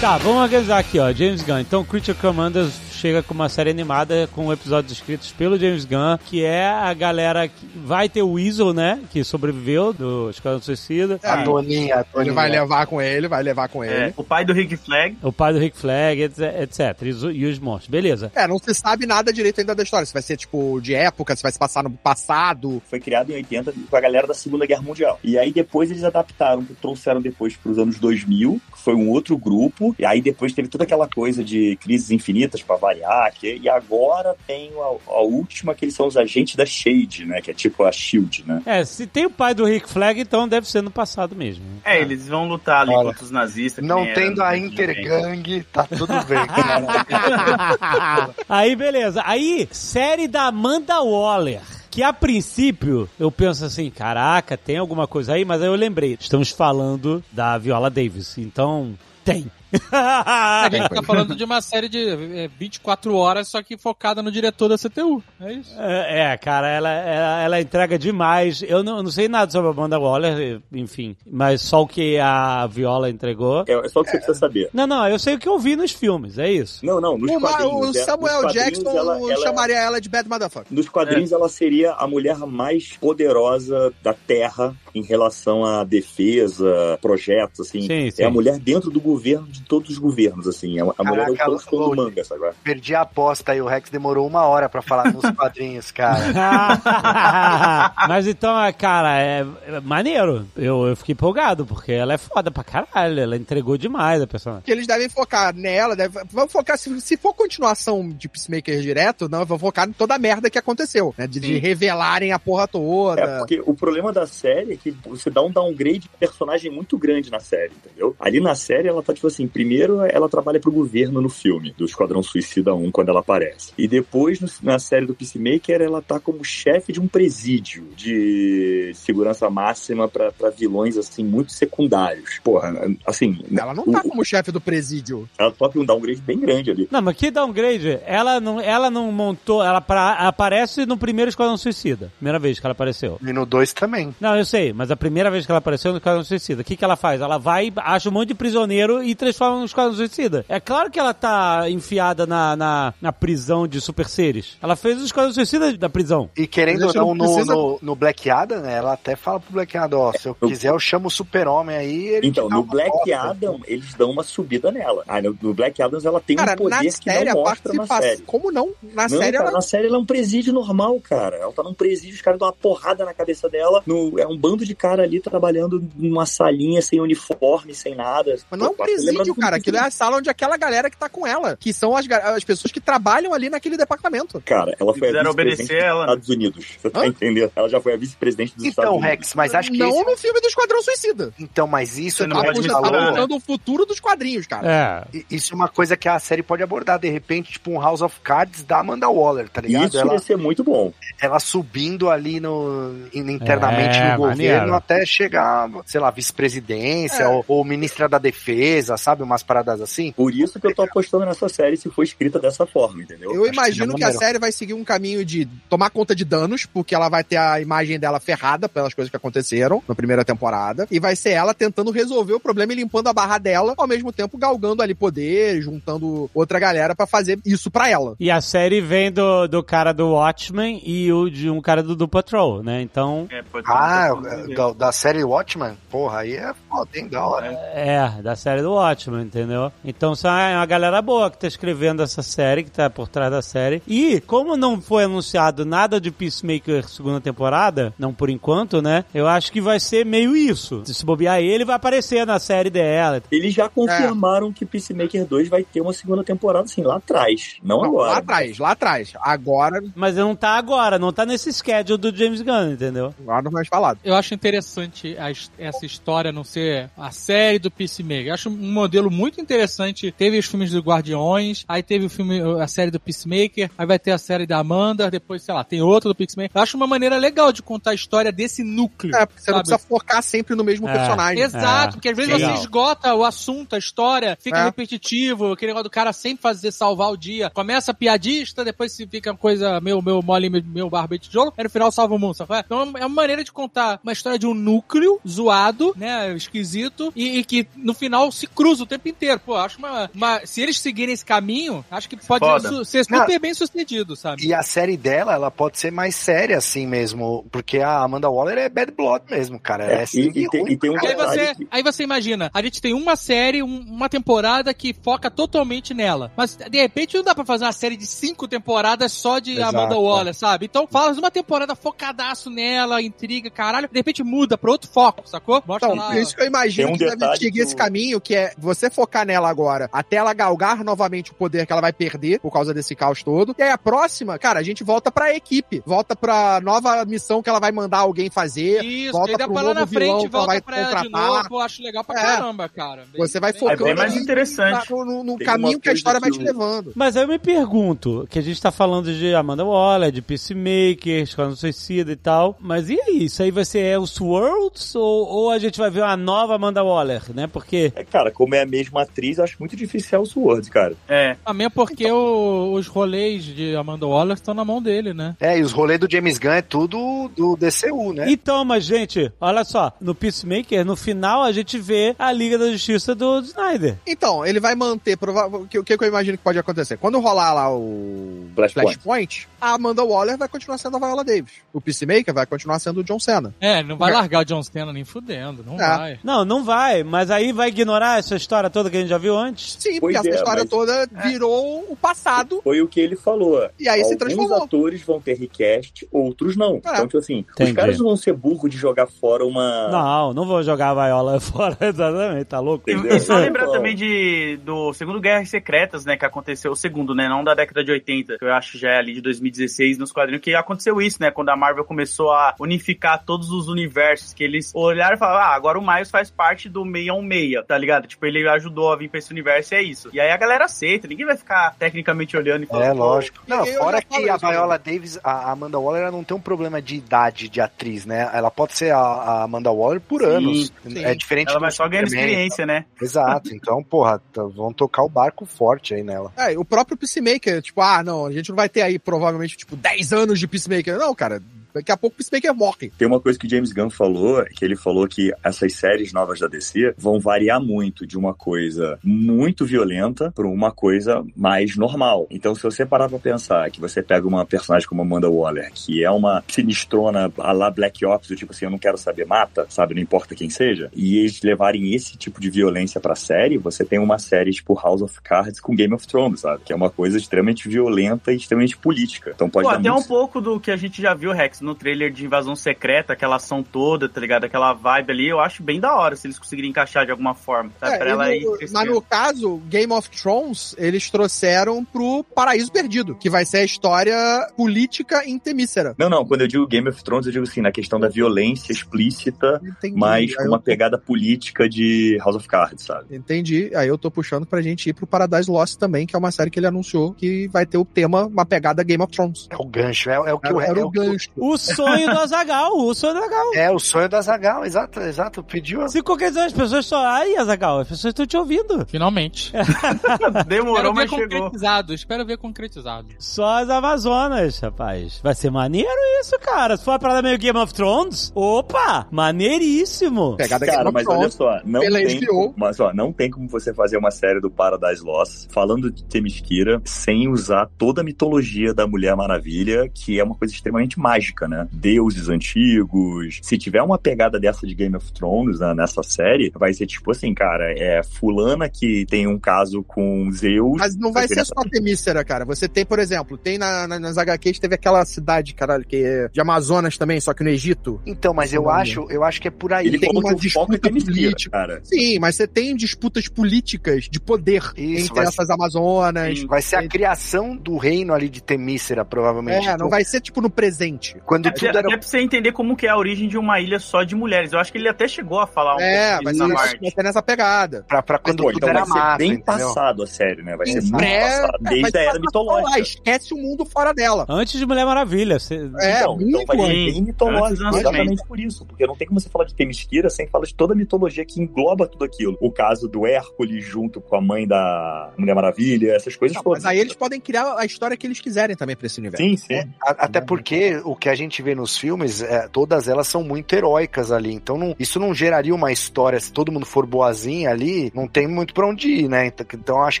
Tá, vamos organizar aqui, ó. James Gunn. Então, Creature Commanders chega com uma série animada com episódios escritos pelo James Gunn, que é a galera que vai ter o Weasel, né? Que sobreviveu do Esquadrão Suicida. A Toninha, a Ele Toninha. vai levar com ele, vai levar com É, ele. o pai do Rick Flag. O pai do Rick Flag, etc. etc. E, os, e os monstros. Beleza. É, não se sabe nada direito ainda da história. Se vai ser, tipo, de época, se vai se passar no passado. Foi criado em 80 com a galera da Segunda Guerra Mundial. E aí depois eles adaptaram, trouxeram depois pros anos 2000, que foi um outro grupo. E aí depois teve toda aquela coisa de crises infinitas pra variar. Que, e agora tem a, a última, que eles são os agentes da Shade, né? Que é tipo a Shield, né? É, se tem o pai do Rick Flag, então deve ser no passado mesmo. É, eles vão lutar ali Olha, contra os nazistas. Não era tendo a. Intergang, tá tudo bem. aí, beleza. Aí, série da Amanda Waller. Que a princípio eu penso assim, caraca, tem alguma coisa aí, mas aí eu lembrei, estamos falando da Viola Davis, então tem. A gente tá falando de uma série de é, 24 horas, só que focada no diretor da CTU. É isso. É, é, cara, ela, ela, ela entrega demais. Eu não, não sei nada sobre a Amanda Waller, enfim, mas só o que a Viola entregou. É, é só o que você precisa saber. Não, não, eu sei o que eu vi nos filmes, é isso. Não, não, nos O, quadrinhos. o é- Samuel quadrinhos Jackson ela- ela- chamaria ela de Bad Motherfucker. Nos quadrinhos, ela seria a mulher mais poderosa da Terra em relação à defesa, projetos, assim. Sim, sim. É a mulher dentro do governo, de todos os governos, assim. A, a mulher é o Caraca, Tolstói do manga, sabe? Perdi a aposta aí, o Rex demorou uma hora pra falar nos quadrinhos, cara. Mas então, é, cara, é, é maneiro. Eu, eu fiquei empolgado, porque ela é foda pra caralho. Ela entregou demais a personagem. Que eles devem focar nela, deve, vão focar, se, se for continuação de Peacemaker direto, não, vão focar em toda a merda que aconteceu, né? De, de revelarem a porra toda. É, porque o problema da série é que você dá um downgrade de personagem muito grande na série, entendeu? Ali na série, ela tá tipo assim, primeiro ela trabalha pro governo no filme, do Esquadrão Suicida 1, quando ela aparece. E depois, no- na série do Peacemaker, ela tá como chefe de um presídio de segurança máxima pra pra vilões, assim, muito secundários. Porra, assim... Ela não tá o- como chefe do presídio. Ela toca um downgrade bem grande ali. Não, mas que downgrade? Ela não, ela não montou. Ela pra- aparece no primeiro Esquadrão Suicida. Primeira vez que ela apareceu. E no 2 também. Não, eu sei, mas a primeira vez que ela apareceu no Esquadrão Suicida, o que, que ela faz? Ela vai, acha um monte de prisioneiro e transforma no Esquadrão Suicida. É claro que ela tá enfiada na, na, na prisão de super seres. Ela fez o Esquadrão Suicida da prisão. E querendo ou não, não precisa- no, no Black Adam, né, ela até fala pro Black Adam, ó, se eu quiser eu chamo o super-homem aí, ele Então, no Black bosta. Adam, eles dão uma subida nela. Ah, no, no Black Adam, ela tem Cara, um poder na que série, não a mostra na série. Como não? Na não, série cara, ela. na série ela é um presídio normal, cara. Ela tá num presídio, os caras dão uma porrada na cabeça dela. No, é um bando de cara ali trabalhando numa salinha sem uniforme, sem nada. Mas não é um presídio, prédio, cara. Aquilo é a sala onde aquela galera que tá com ela, que são as, as pessoas que trabalham ali naquele departamento. Cara, ela foi a vice-presidente obedecer ela, dos né? Estados Unidos. Você tá entendendo? Ela já foi a vice-presidente dos Estados Então, Unidos. Rex, mas acho que Não esse- no filme do Esquadrão Suicida. Então, mas isso Você é não tá mostrando o futuro dos quadrinhos, cara. É. Isso é uma coisa que a série pode abordar, de repente, tipo um House of Cards da Amanda Waller, tá ligado? Isso Ela, ia ser muito bom. ela subindo ali no, in- internamente É, no governo maneiro. até chegar, sei lá, vice-presidência É. ou, ou ministra da defesa, sabe? Umas paradas assim. Por isso que eu tô apostando nessa série se for escrita dessa forma, entendeu? Eu Acho que imagino seria que a maneiro. série vai seguir um caminho de tomar conta de danos, porque ela vai ter a imagem dela ferrada pelas coisas que aconteceram na primeira temporada, e vai ser ela tentando resolver o problema e limpando a barra dela, ao mesmo tempo galgando ali poder, juntando outra galera pra fazer isso pra ela. E a série vem do, do cara do Watchmen e o de um cara do, do Patrol, né? Então, É, Ah, pouco da, da série Watchmen? Porra, aí é hein? Da hora. é, da série do Watchmen, entendeu? Então são é uma galera boa que tá escrevendo essa série, que tá por trás da série. E, como não foi anunciado nada de Peacemaker segunda temporada, não por enquanto, né? Eu acho que vai ser meio isso. Se bobear ele, vai aparecer na série dela. Eles já confirmaram que Peacemaker 2 vai ter uma segunda temporada, assim, lá atrás. Não, Não, agora. lá atrás, lá atrás. Agora, Mas não tá agora, não tá nesse schedule do James Gunn, entendeu? agora não mais falado. Eu acho interessante a essa história não ser a série do Peacemaker. Eu acho um modelo muito interessante. Teve os filmes do Guardiões, aí teve o filme, a série do Peacemaker, aí vai ter a série da Amanda, depois, sei lá, tem outra do Peacemaker. Eu acho uma maneira legal de contar a história desse núcleo. É, porque você não sabe? precisa focar sempre no mesmo É. personagem. Exato, É, porque às vezes legal. você esgota o assunto, a história, fica É. repetitivo, aquele negócio do cara sempre fazer salvar o dia. Começa piadista, depois se fica uma coisa meio, meio mole, meio, meio barba de tijolo, aí no final salva o mundo, sabe? é? Então é uma maneira de contar uma história de um núcleo zoado, né, esquisito, e, e que no final se cruza o tempo inteiro. Pô, acho uma, uma- Se eles seguirem esse caminho, acho que pode Foda. ser Não. super bem sucedido, sabe? E a série dela, ela pode ser mais séria assim mesmo, porque a Amanda Waller é bad blood mesmo, cara. É, É, e- sangue e tem- e tem um E aí você, que- aí você imagina, a gente tem uma série, um- uma temporada que foca totalmente nela. Mas, de repente, não dá pra fazer uma série de cinco temporadas só de Exato, Amanda Waller, sabe? Então, fala uma temporada focadaço nela, intriga, caralho. De repente muda pra outro foco, sacou? Mostra Então, lá. isso eu imagino um que deve seguir que esse caminho, que é você focar nela agora, até ela galgar novamente o poder que ela vai perder por causa desse caos todo. E aí a próxima, cara, a gente volta pra equipe, volta pra nova missão que ela vai mandar alguém fazer. Isso, volta aí dá pro pra lá novo na vilão frente, volta vai pra ela de contratar. novo. Eu acho legal pra É. caramba, cara. Bem- Você vai focando É bem mais interessante. no, no- no caminho que a história vai te levando. Mas aí eu me pergunto, que a gente tá falando de Amanda Waller, de Peacemaker, Esquadrão Suicida e tal, mas e aí? Isso aí vai ser Elseworlds ou, ou a gente vai ver uma nova Amanda Waller, né? Porque É, cara, como é a mesma atriz, eu acho muito difícil ser Elseworlds, cara. É. Também é porque o- os rolês de Amanda Waller estão na mão dele, né? É, e os rolês do James Gunn é tudo do DCU, né? Então, mas gente, olha só, no Peacemaker, no final a gente vê a Liga da Justiça do Snyder. Então, ele vai manter, provável, o que, o que eu imagino que pode acontecer? Quando rolar lá o Flashpoint. Flashpoint, a Amanda Waller vai continuar sendo a Viola Davis. O Peacemaker vai continuar sendo o John Cena. É, não vai largar o John Cena nem fudendo, não É. vai. Não, não vai, mas aí vai ignorar essa história toda que a gente já viu antes. Sim, Pois porque essa é, história mas- toda virou o passado. Foi o que ele falou. E aí se Alguns transformou. atores vão ter request, outros não. É. Então, tipo assim, Entendi. os caras vão ser burro de jogar fora uma. Não, não vou jogar a Viola fora, exatamente, tá louco? E, Entendeu? e só lembrar Bom. também de, do segundo Guerras Secretas, né, que aconteceu, o segundo, né, não da década de 80, que eu acho já é ali de 2016 nos quadrinhos, que aconteceu isso, né, quando a Marvel começou a unificar todos os universos, que eles olharam e falaram, ah, agora o Miles faz parte do 616, tá ligado? Tipo, ele ajudou a vir pra esse universo e é isso. E aí a galera aceita, ninguém vai ficar tecnicamente olhando e falando, É, "Pô, lógico. Não, fora que a? Viola Davis, a Amanda Waller, ela não tem um problema de idade de atriz, né? Ela pode ser a, a Amanda Waller por Sim, anos. sim. É diferente Ela vai só ganhando experiência, né? Exato. Então, porra, vão tocar o barco forte aí nela. É, o próprio Peacemaker, tipo, ah, não, a gente não vai ter aí provavelmente, tipo, 10 anos de Peacemaker. Não, cara, daqui a pouco o Peacemaker morre. Tem uma coisa que o James Gunn falou, que ele falou que essas séries novas da DC vão variar muito de uma coisa muito violenta para uma coisa mais normal. Então, se você parar pra pensar que você pega uma personagem como Amanda Waller, que é uma sinistrona a la Black Ops, do tipo assim, eu não quero saber, mata, sabe, não importa quem seja, e eles levarem esse tipo de violência pra série, você tem uma série tipo House of Cards com Game of Thrones, sabe? Que é uma coisa extremamente violenta e extremamente política. Então pode Pô, dar até muito um pouco do que a gente já viu, Rex, Drax no trailer de Invasão Secreta, aquela ação toda, tá ligado? Aquela vibe ali, eu acho bem da hora se eles conseguirem encaixar de alguma forma. Tá? É, pra ela no- ir mas no caso, Game of Thrones, eles trouxeram pro Paraíso Perdido, que vai ser a história política em Temícera. Não, não, quando eu digo Game of Thrones, eu digo assim, na questão da violência explícita, Entendi. mas Aí com eu uma tô- pegada política de House of Cards, sabe? Entendi. Aí eu tô puxando pra gente ir pro Paradise Lost também, que é uma série que ele anunciou que vai ter o tema, uma pegada Game of Thrones. É o gancho, é, é o que o, Era é o gancho. O sonho do Azagal, o sonho do Azagal. É o sonho da Zagal, exato, exato. Pediu a Se qualquer coisa as pessoas estão. Aí, Azagal, as pessoas estão te ouvindo. Finalmente. Demorou, Espero ver mas chegou. concretizado, espero ver concretizado. Só as Amazonas, rapaz. Vai ser maneiro isso, cara. Se for uma parada meio Game of Thrones, opa, maneiríssimo. Pegada Game Cara, of mas olha Thrones. só, não pela tem, HBO. mas, ó, não tem como você fazer uma série do Paradise Lost falando de Themyscira sem usar toda a mitologia da Mulher Maravilha, que é uma coisa extremamente mágica, né? Deuses antigos. Se tiver uma pegada dessa de Game of Thrones né, nessa série, vai ser tipo assim, cara, é fulana que tem um caso com Zeus. Mas não vai ser só Temícera, cara. Você tem, por exemplo, tem na, na- nas HQs, teve aquela cidade, caralho, que é de Amazonas também, só que no Egito. Então, mas eu acho, eu acho que é por aí. Ele tem uma que o foco é disputa política. cara. Sim, mas você tem disputas políticas de poder Isso, entre essas Amazonas. Vai ser a criação do reino ali de Temícera, provavelmente. É, não vai ser tipo no presente. Quando Até, tudo era até pra você entender como que é a origem de uma ilha só de mulheres. Eu acho que ele até chegou a falar um É, pouco vai disso ser, na nessa, Marte. vai ser nessa pegada. pra, pra quando Pô, tudo então era vai ser massa, bem entendeu? passado a série, né? Vai ser muito Pré- passado. Desde a era lá, mitológica. esquece o mundo fora dela. Antes de Mulher Maravilha. Você... É, então, então vai ser bem mitológico, exatamente por isso. Porque não tem como você falar de Temesquira sem falar de toda a mitologia que engloba tudo aquilo. O caso do Hércules junto com a mãe da Mulher Maravilha, essas coisas Não, todas. mas aí eles podem criar a história que eles quiserem também pra esse universo. Sim, sim. A- Até porque o que a gente vê nos filmes, é, todas elas são muito heróicas ali. Então não- isso não geraria uma história. Se todo mundo for boazinha ali, não tem muito pra onde ir, né? Então, então acho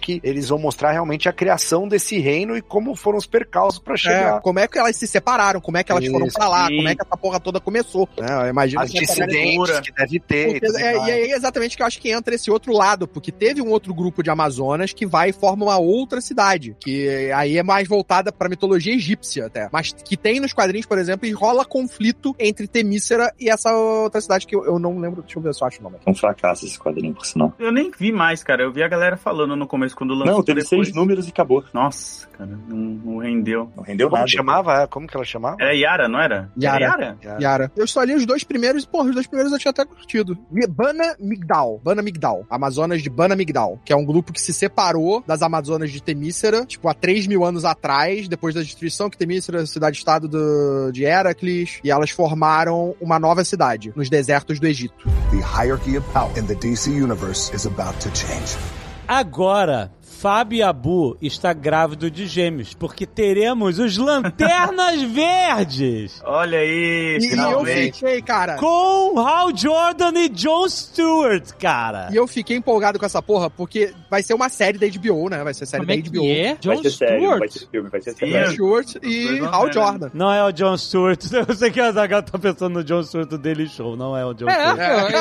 que eles vão mostrar realmente a criação desse reino e como foram os percalços pra É, chegar. como é que elas se separaram, como é que elas foram Isso, pra lá, sim. como é que essa porra toda começou. Eu imagino As dissidentes que deve ter. Porque é, e aí é exatamente que eu acho que entra esse outro lado, porque teve um outro grupo de Amazonas que vai e forma uma outra cidade, que aí é mais voltada pra mitologia egípcia até, mas que tem nos quadrinhos, por exemplo, e rola conflito entre Temícera e essa outra cidade que eu, eu não lembro, deixa eu ver se eu acho o nome. É um fracasso esse quadrinho, por sinal. Eu nem vi mais, cara. Eu vi a galera falando no começo quando lançou. Não, teve depois. seis números e acabou. Nossa, cara, não, não rendeu. Não rendeu Como nada. chamava? Como que ela chamava? Era Yara, não era? Yara. Era Yara? Yara. Eu só li os dois primeiros e, porra, os dois primeiros eu tinha até curtido. Bana Migdal. Bana Migdal. Amazonas de Bana Migdal. Que é um grupo que se separou das Amazonas de Temícera, tipo, há 3 mil anos atrás, depois da destruição que Temícera, cidade-estado do- de Heracles, e elas formaram uma nova cidade, nos desertos do Egito. The hierarchy of power in the DC universe is about to change. Agora, Fábio Abu está grávido de gêmeos, porque teremos os Lanternas Verdes. Olha aí, E, e eu finalmente. fiquei, cara. Com Hal Jordan e John Stewart, cara. E eu fiquei empolgado com essa porra, porque vai ser uma série da HBO, né? Vai ser série Como é da HBO. que é? John Vai ser sério, não vai Stewart? ser filme, vai ser série. John Stewart e Hal né? Jordan. Não é o John Stewart. Eu sei que o Azaghal tá pensando no John Stewart do Daily Show. Não é o John É, Stewart.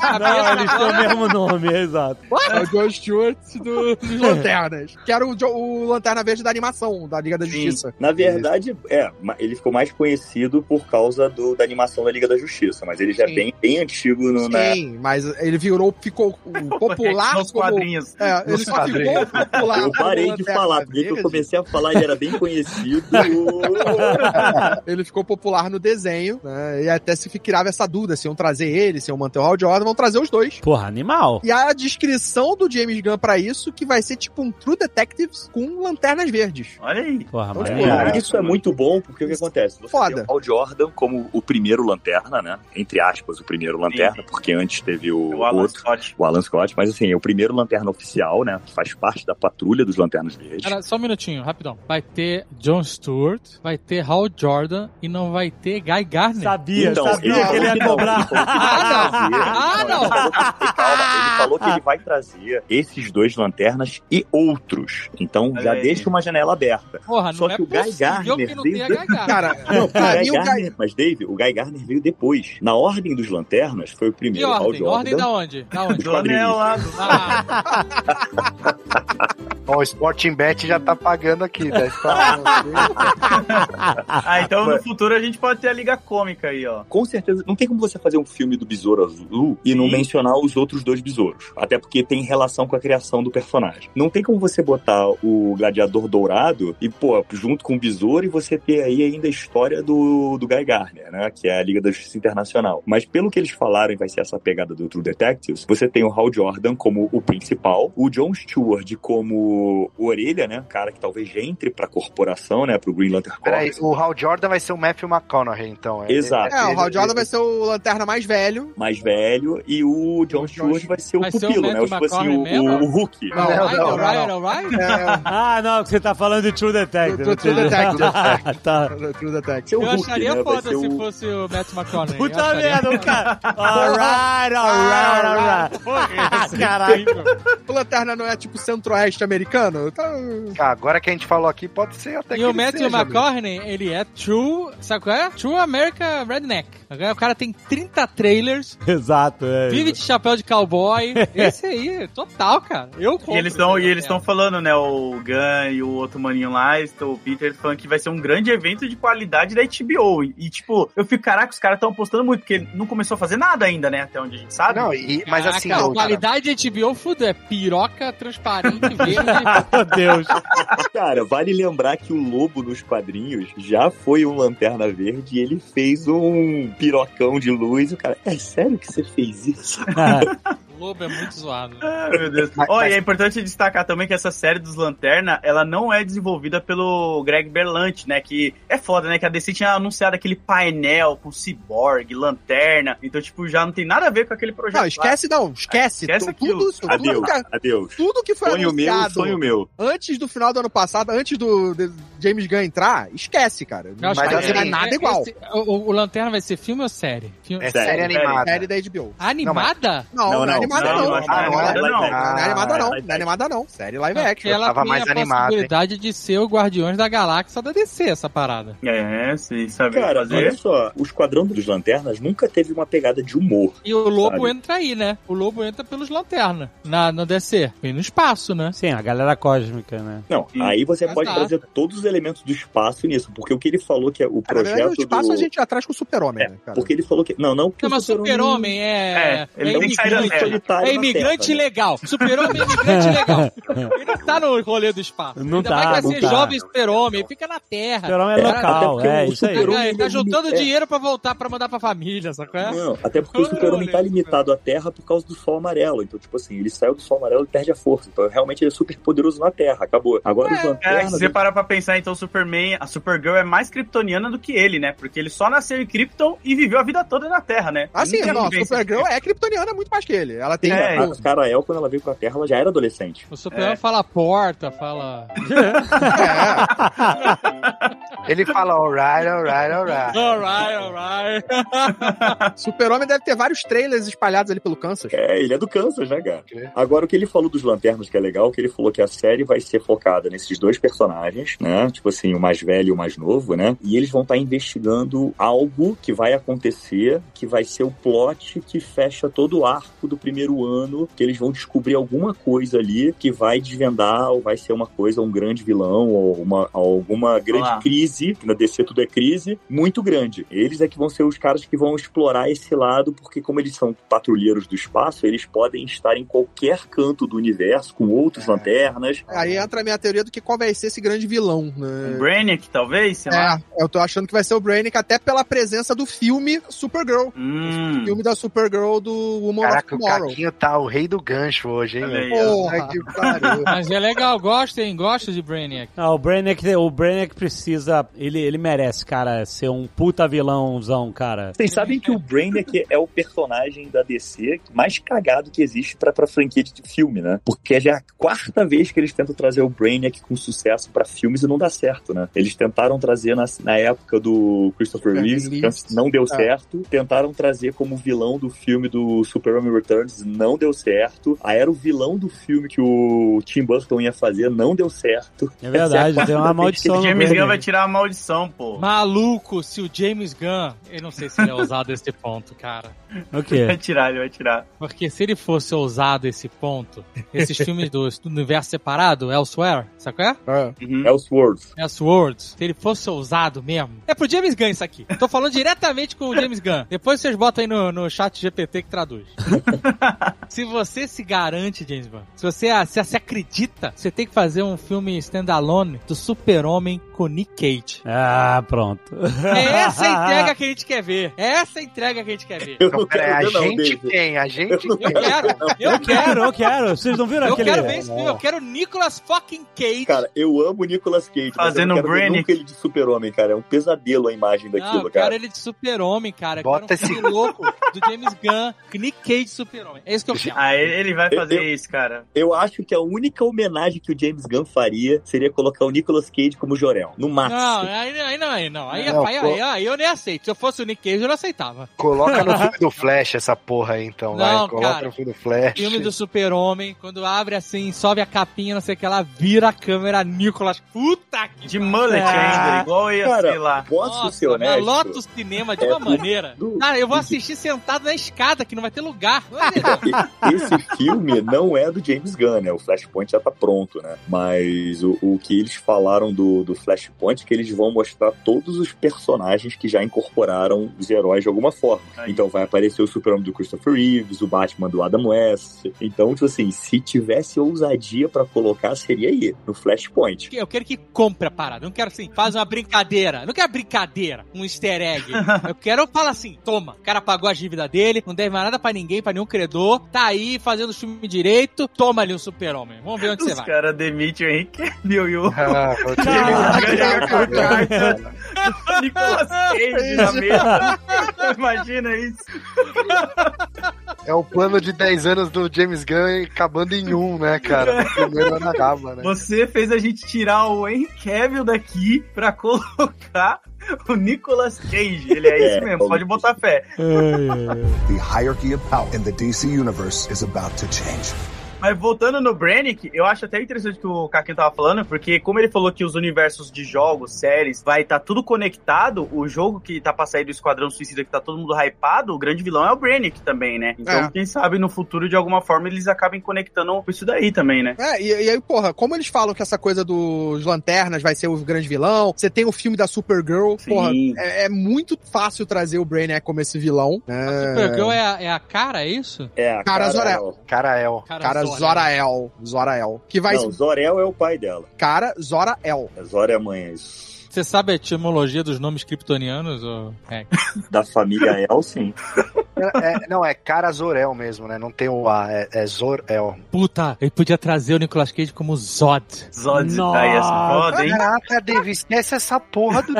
pô, Não, eles têm o mesmo nome, é exato. É o John Stewart do, Lanternas. Que era o, o Lanterna Verde da animação, da Liga da Sim. Justiça. Na verdade, é, ele ficou mais conhecido por causa do, da animação da Liga da Justiça, mas ele já é Sim. bem, bem antigo no, na, Sim, mas ele virou, ficou popular Nos como... quadrinhos. É, ele Nos só quadrinhos. ficou popular Eu parei de falar, porque que eu comecei a falar ele era bem conhecido. ele ficou popular no desenho, né? E até se criava essa dúvida se iam trazer ele, se iam manter o Hal Jordan, vão trazer os dois. Porra, animal. E a descrição do James Gunn pra isso, que vai ser tipo um True Detectives com lanternas verdes. Olha aí. Porra, Então, maneiro. Cara, isso é muito bom, porque o que acontece? Você Foda. tem o Hal Jordan como o primeiro lanterna, né? Entre aspas, o primeiro lanterna, porque antes teve o, O Alan outro, Scott. o Alan Scott, mas assim, é o primeiro lanterna oficial, né? Que faz parte da patrulha dos lanternas verdes. Cara, só um minutinho, rapidão. Vai ter John Stewart, vai ter Hal Jordan e não vai ter Guy Gardner. Sabia, Então, sabia ele que ele ia não, cobrar. ele falou que vai trazer- Ah, não! Ele falou que- ele falou que ele vai trazer esses dois lanternas e outros. Então já aí. deixa uma janela aberta. Porra, não Só é que o Guy que não veio. Cara, Não, o Guy mim o Guy... Gardner, mas Dave, o Guy Gardner veio depois. Na ordem dos lanternas, foi o Que primeiro Hal ordem? Ordem da onde? Da onde? Quadrinhos. Anel lá do Ah, Ó, o Sporting Bet já tá pagando aqui, tá... ah, então no futuro a gente pode ter a Liga Cômica aí, ó. Com certeza. Não tem como você fazer um filme do Besouro Azul e não Sim. mencionar os outros dois besouros. Até porque tem relação com a criação do personagem. Não tem como você botar o Gladiador Dourado e, pô, junto com o Besouro e você ter aí ainda a história do, do Guy Garner, né? Que é a Liga da Justiça Internacional. Mas pelo que eles falaram, vai ser essa pegada do True Detectives, você tem o Hal Jordan como o principal, o John Stewart como o Orelha, né? Cara que talvez entre pra corporação, né? Pro Green Lantern Peraí, Corps. o Hal Jordan vai ser o Matthew McConaughey, então. é- Exato. É, o Hal ele- Jordan vai ser o lanterna mais velho. mais velho, e o John Stewart vai ser o Vai ser o pupilo, né? O, Matthew tipo assim, o, o, o Hulk. Não, Alright, não, alright, alright. É, Ah, não, que você tá falando de True Detective. True- True Detective. tá. True Detective. Eu acharia né? Foda se fosse o Matt McConaughey. Puta merda, cara. Alright, alright, alright. foda. Caralho. O lanterna não é tipo centro-oeste americano? Tá... Ah, agora que a gente falou aqui, pode ser até que E o Matthew seja, McConaughey, ele é true, sabe qual é? True America Redneck. O cara tem 30 trailers, Exato, é. vive de chapéu de cowboy. Esse aí, total, cara. Eu E compro. eles estão e eles É. estão falando, né? O Gun e o outro maninho lá, estão- o Peter falando que vai ser um grande evento de qualidade da HBO. E, e, tipo, eu fico, caraca, os caras estão apostando muito, porque não começou a fazer nada ainda, né? Até onde a gente sabe. Não, e, mas Caraca, assim, a ô, cara, qualidade de HBO Food é piroca transparente verde. Meu Deus. Cara, vale lembrar que o Lobo nos quadrinhos já foi um Lanterna Verde e ele fez um pirocão de luz. O cara, é sério que você fez isso? O Lobo é muito zoado. Ah, meu Deus. E é importante destacar também que essa série dos Lanterna, ela não é desenvolvida pelo Greg Berlanti, né? Que é foda, né? Que a DC tinha anunciado aquele painel com Cyborg, Lanterna. Então, tipo, já não tem nada a ver com aquele projeto. Não, lá. esquece não, esquece. Esquece Tu- aquilo. tudo, tudo, Adeus, que, adeus. tudo que foi Sonho meu, anunciado sonho meu. antes do final do ano passado, antes do, James Gunn entrar, esquece, cara. Não vai Mas ser assim, nada é- igual. esse- o, o Lanterna vai ser filme ou série? Filme- é Série, série animada. Série da HBO. Animada? Não, não, Não, é não, animada não, não. mas Não, não é não, é animada, não. Não é animada não, Ah, não é animada não. Série live action. ela tava mais animada, possibilidade de ser o Guardiões da Galáxia da DC, essa parada. É, se saber Cara, fazer. olha só, o Esquadrão dos Lanternas nunca teve uma pegada de humor. E o Lobo Sabe? entra aí, né? O Lobo entra pelos Lanterna, na, no DC. E no espaço, né? Sim, a galera cósmica, né? Não, Sim. aí você Ah, pode tá. trazer todos os elementos do espaço nisso, porque o que ele falou que é o Na verdade, projeto o espaço do... a gente já traz com o super-homem, É, né, cara? porque ele falou que... Não, não, porque Não, mas Super-Homem é. É, ele tem que sair da. Terra. Solitário É imigrante Terra, né? legal. Super-Homem é imigrante legal. Ele não tá no rolê do espaço. Não Ainda tá, mais vai ser tá. jovem super-homem. Ele fica na Terra. Super-homem é É, local, até porque é o isso aí. Ele tá juntando é. dinheiro pra voltar pra mandar pra família, sacou? É? Não, até porque o super-homem tá limitado à Terra por causa do Sol Amarelo. Então, tipo assim, ele saiu do Sol Amarelo e perde a força. Então, realmente, ele é super poderoso na Terra. Acabou. Agora, os É, se Lanternas... você parar pra pensar, então o Superman, a Supergirl é mais kryptoniana do que ele, né? Porque ele só nasceu em Krypton e viveu a vida toda na Terra, né? Ah, sim, Nunca não, Supergirl é kryptoniana muito mais que ele. Ela tem... É, o- A Kara-El, quando ela veio pra Terra, ela já era adolescente. O Superman É. fala porta, fala. é, Ele fala alright, alright, alright. Alright, alright. Super-Homem deve ter vários trailers espalhados ali pelo Kansas. É, ele é do Kansas, né, cara? Agora, o que ele falou dos Lanternas, que é legal, que ele falou que a série vai ser focada nesses dois personagens, né? Tipo assim, o mais velho e o mais novo, né? E eles vão estar investigando algo que vai acontecer, que vai ser o plot que fecha todo o arco do primeiro ano, que eles vão descobrir alguma coisa ali que vai desvendar, ou vai ser uma coisa, um grande vilão, ou uma, alguma grande Olá. crise, que na DC tudo é crise, muito grande. Eles é que vão ser os caras que vão explorar esse lado, porque como eles são patrulheiros do espaço, eles podem estar em qualquer canto do universo, com outros lanternas. Aí entra a minha teoria do que qual vai ser esse grande vilão, Um né? Brainiac, talvez, sei lá. É, eu tô achando que vai ser o Brainiac até pela presença do filme Supergirl. Hum. Filme da Supergirl do Woman Caraca, of o Tomorrow. Caquinho tá o rei do gancho hoje, hein? Porra, que pariu. Mas é legal, gosta, hein? Gosta de Brainiac. Não, o Brainiac, o Brainiac precisa. Ele, ele merece, cara, ser um puta vilãozão, cara. Vocês sabem que o Brainiac é o personagem da DC mais cagado que existe pra, pra franquia de filme, né? Porque já é a quarta vez que eles tentam trazer o Brainiac com sucesso pra filmes e não dá certo, né? Eles tentaram trazer na, na época do Christopher Reeves, não deu É. certo. Tentaram trazer como vilão do filme do Superman Returns, não deu certo. Aí era o vilão do filme que o Tim Burton ia fazer, não deu certo. É verdade, é a tem uma maldição no James Gunn vai tirar a maldição, pô. Maluco, se o James Gunn, eu não sei se ele é ousado esse ponto, cara. O quê? Vai tirar, ele vai tirar. Porque se ele fosse ousado esse ponto, esses filmes do, do universo separado, Elsewhere, sabe qual é? É. Elseworlds. Elseworlds, se ele fosse ousado mesmo. É pro James Gunn isso aqui. Tô falando diretamente com o James Gunn. Depois vocês botam aí no, no chat GPT que traduz. se você se garante, James Gunn, se você se, se acredita, você tem que fazer um filme standalone do super-homem com Nick Cage. Ah, pronto. É essa a entrega que a gente quer ver. É essa entrega que a gente quer ver. Eu não Pera, quero a não, gente David. tem, a gente Eu. Eu quero, eu Eu quero, eu quero. Vocês não viram Eu aquele... quero ver esse filme, eu quero Nicolas fucking Cage. Cara, eu amo o Nicolas Cage, mas eu Fazendo não quero nunca ele de super-homem, cara. É um pesadelo a imagem Não, daquilo, eu quero cara. ele de super-homem, cara. Eu Bota um filme louco do James Gunn, Nick Cage de super-homem. É isso que eu quero. Ah, ele ele vai fazer Eu- isso, cara. Eu acho que a única homenagem que o James Gunn faria seria colocar o Nicolas Cage como Jorel. No máximo. Não, aí, aí não, aí não. Aí, Não, aí, pô. aí, aí eu nem aceito. Se eu fosse o Nick Cage, eu não aceitava. Coloca no filme do Flash essa porra aí, então, Não, vai. Coloca cara. no filme do Flash. Filme do super-homem, quando abre assim, sobe a capinha, não sei o que lá, vira a câmera, Nicolas. Puta que De mullet ainda, igual ia Cara, ser lá. Posso Nossa, ser honesto? lota o cinema de É uma do- maneira. do- Cara, eu vou do- assistir sentado na escada, que não vai ter lugar. Esse filme não é do James Gunn, né? O Flashpoint já tá pronto, né? Mas o, o que eles falaram do, do Flashpoint que eles vão mostrar todos os personagens que já incorporaram os heróis de alguma forma. Aí. Então vai aparecer o Super-Homem do Christopher Reeves, o Batman do Adam West. Então, tipo assim, se tivesse ousadia pra colocar, seria aí, no Flashpoint. Eu quero que compre a parada. Eu não quero assim, faz uma brincadeira. Eu não quero brincadeira, um easter egg. Eu quero falar assim, toma, o cara pagou a dívida dele, não deve mais nada pra ninguém, pra nenhum credor, tá aí fazendo o filme direito, toma ali um super-homem. Vamos ver onde você Os vai. caras demitem o Henrique Cavill e o Ah, vou te Nicolas Cage na mesa. Imagina isso. É o plano de 10 anos do James Gunn acabando em um, né, cara? No primeiro ano acaba, né? Você fez a gente tirar o Henry Cavill daqui pra colocar o Nicolas Cage. Ele é isso É, mesmo, pode botar fé. The hierarchy of power in the DC universe is about to change. Mas voltando no Brannick, eu acho até interessante o que o Kakin tava falando, porque como ele falou que os universos de jogos, séries, vai estar tudo conectado, o jogo que tá pra sair do Esquadrão Suicida, que tá todo mundo hypado, o grande vilão é o Brannick também, né? Então, É. quem sabe no futuro, de alguma forma, eles acabem conectando com isso daí também, né? É, e, e aí, porra, como eles falam que essa coisa dos lanternas vai ser o grande vilão, você tem o filme da Supergirl, Sim. porra, é, é muito fácil trazer o Brainiac como esse vilão. né? Supergirl é a, é a cara, é isso? É, a Cara, cara Zor-El. Cara, Zora. Zorael. Zorael. Que vai. Não, Zorel é o pai dela. Cara, Zorael. Zora é a mãe, é isso. Você sabe a etimologia dos nomes kryptonianos? Ou... É. Da família El, sim. É, é- não, é cara Zorel mesmo, né? Não tem o A, é, é Zor-El. Puta, ele podia trazer o Nicolas Cage como Zod. Zod, tá aí essa foda, hein? Caraca, Davi, esquece essa porra do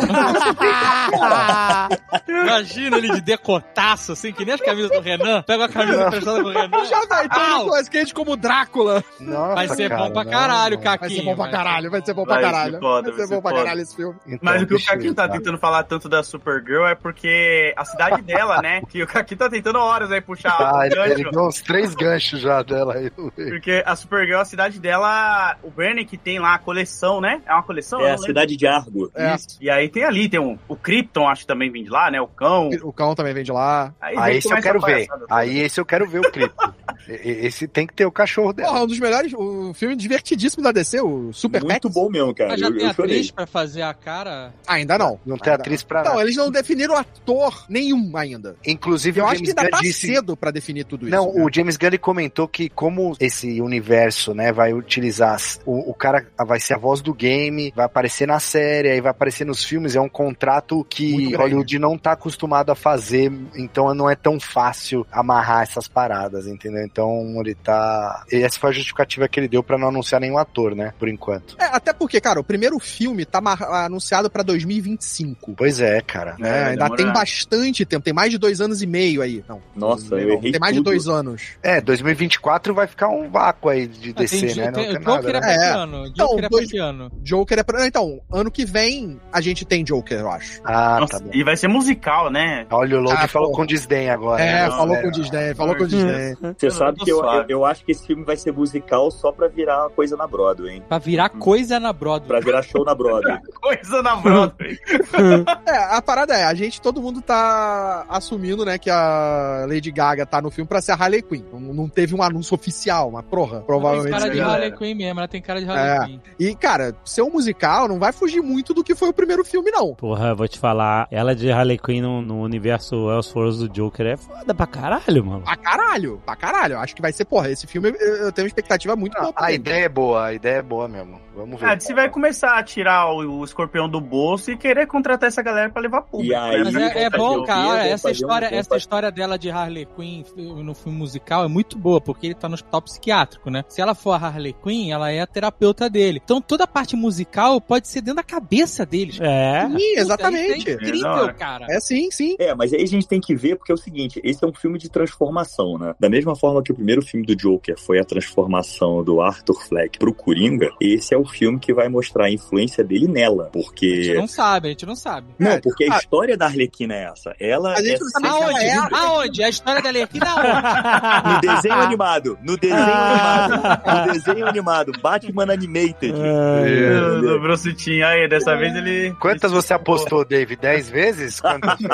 Imagina ele de decotaço, assim, que nem as camisas do Renan. Pega a camisa emprestada do Renan. Já vai ter o! Nicolas Cage como Drácula. Nossa, Vai ser cara, bom pra caralho, não. Caquinho. Vai ser bom pra caralho, vai ser bom pra Vai caralho. foda, Vai vai ser bom pra caralho esse filme. Então, Mas o que o Kakin tá tentando falar tanto da Supergirl é porque a cidade dela, né? Que o Kakin tá tentando horas aí puxar Ah, o ele, ele gancho. deu uns três ganchos já dela aí. Porque a Supergirl, a cidade dela, o Bernie que tem lá a coleção, né? É uma coleção? É Eu a cidade de Argo. É. Isso. E aí tem ali, tem um, o Krypton, acho que também vem de lá, né? O cão. O cão também vem de lá. Aí, Aí esse eu quero ver. toda. Aí esse eu quero ver o Cripto. E- esse tem que ter o cachorro dela. Porra, um dos melhores, o filme divertidíssimo da DC, o Super Muito Pets. bom mesmo, cara. Mas já eu, tem eu atriz pra fazer a cara. Ainda não. Não tem Ainda atriz pra Não, nada. eles não definiram ator nenhum ainda. Inclusive Eu o acho que ainda Gunn tá disse... cedo pra definir tudo isso. Não, né? o James Gunn ele comentou que como esse universo, né, vai utilizar o, o cara vai ser a voz do game, vai aparecer na série, aí vai aparecer nos filmes, é um contrato que. Hollywood não tá acostumado a fazer, então não é tão fácil amarrar essas paradas, entendeu? Então ele tá, e essa foi a justificativa que ele deu pra não anunciar nenhum ator, né, por enquanto. É, até porque, cara, o primeiro filme tá mar- anunciado pra 2025. Pois é, cara. né? É, ainda tem bastante tempo, tem mais de dois anos e meio aí. Não. Nossa, eu Não, errei Tem mais de tudo. dois anos. É, 2024 vai ficar um vácuo aí de Ah, DC, tem, né? Não tem, Joker nada, é né? pra É. que ano? Então, Joker é pra dois- ano? Joker é pra. Então, ano que vem a gente tem Joker, eu acho. Ah, Nossa, tá bom. e vai ser musical, né? Olha, o Logan Ah, falou pô. com desdém agora. É, né? falou É. com o Disney, falou com o. Disney. Você sabe que eu, eu, suave. eu acho que esse filme vai ser musical só pra virar coisa na Broadway, hein? Pra virar coisa na Broadway. Pra virar show na Broadway. Coisa na Broadway. É, a parada é, a gente, todo mundo tá assumindo, né, que a Lady Gaga tá no filme pra ser a Harley Quinn. Não, não teve um anúncio oficial, mas porra, Ela tem provavelmente. cara de. Harley Quinn mesmo, ela tem cara de Harley É. Quinn. E, cara, ser um musical não vai fugir muito do que foi o primeiro filme, não. Porra, eu vou te falar, ela de Harley Quinn no, no universo Elseworlds do Joker é foda pra caralho, mano. Pra caralho, pra caralho. Acho que vai ser, porra, esse filme eu, tenho uma expectativa muito boa. pra A ideia é boa, a ideia é boa mesmo. Vamos ver. Ah, você vai começar a tirar o, o escorpião do bolso e querer contratar essa galera pra levar público. E aí, Mas né? é, é bom, cara. essa um- história, essa história dela de Harley Quinn no filme musical é muito boa, porque ele tá no hospital psiquiátrico, né? Se ela for a Harley Quinn, ela é a terapeuta dele. Então toda a parte musical pode ser dentro da cabeça deles. É. Sim, Puta, isso exatamente. É É incrível, cara. É sim, sim. É, mas aí a gente tem que ver, porque é o seguinte, esse é um filme de transformação, né? Da mesma forma que o primeiro filme do Joker foi a transformação do Arthur Fleck pro Coringa, esse é o filme que vai mostrar a influência dele nela, A gente porque... não sabe, a gente não sabe. Não, É, porque a ah, história da Arlequina é essa. Ela A gente é não sabe Aonde? é a- Aonde? A história da Arlequina aonde? No desenho animado. No desenho animado. No desenho animado. Batman Animated. Do Bruce Timm. Aí, dessa vez ele. Quantas você apostou, Dave? 10 vezes? Quantas?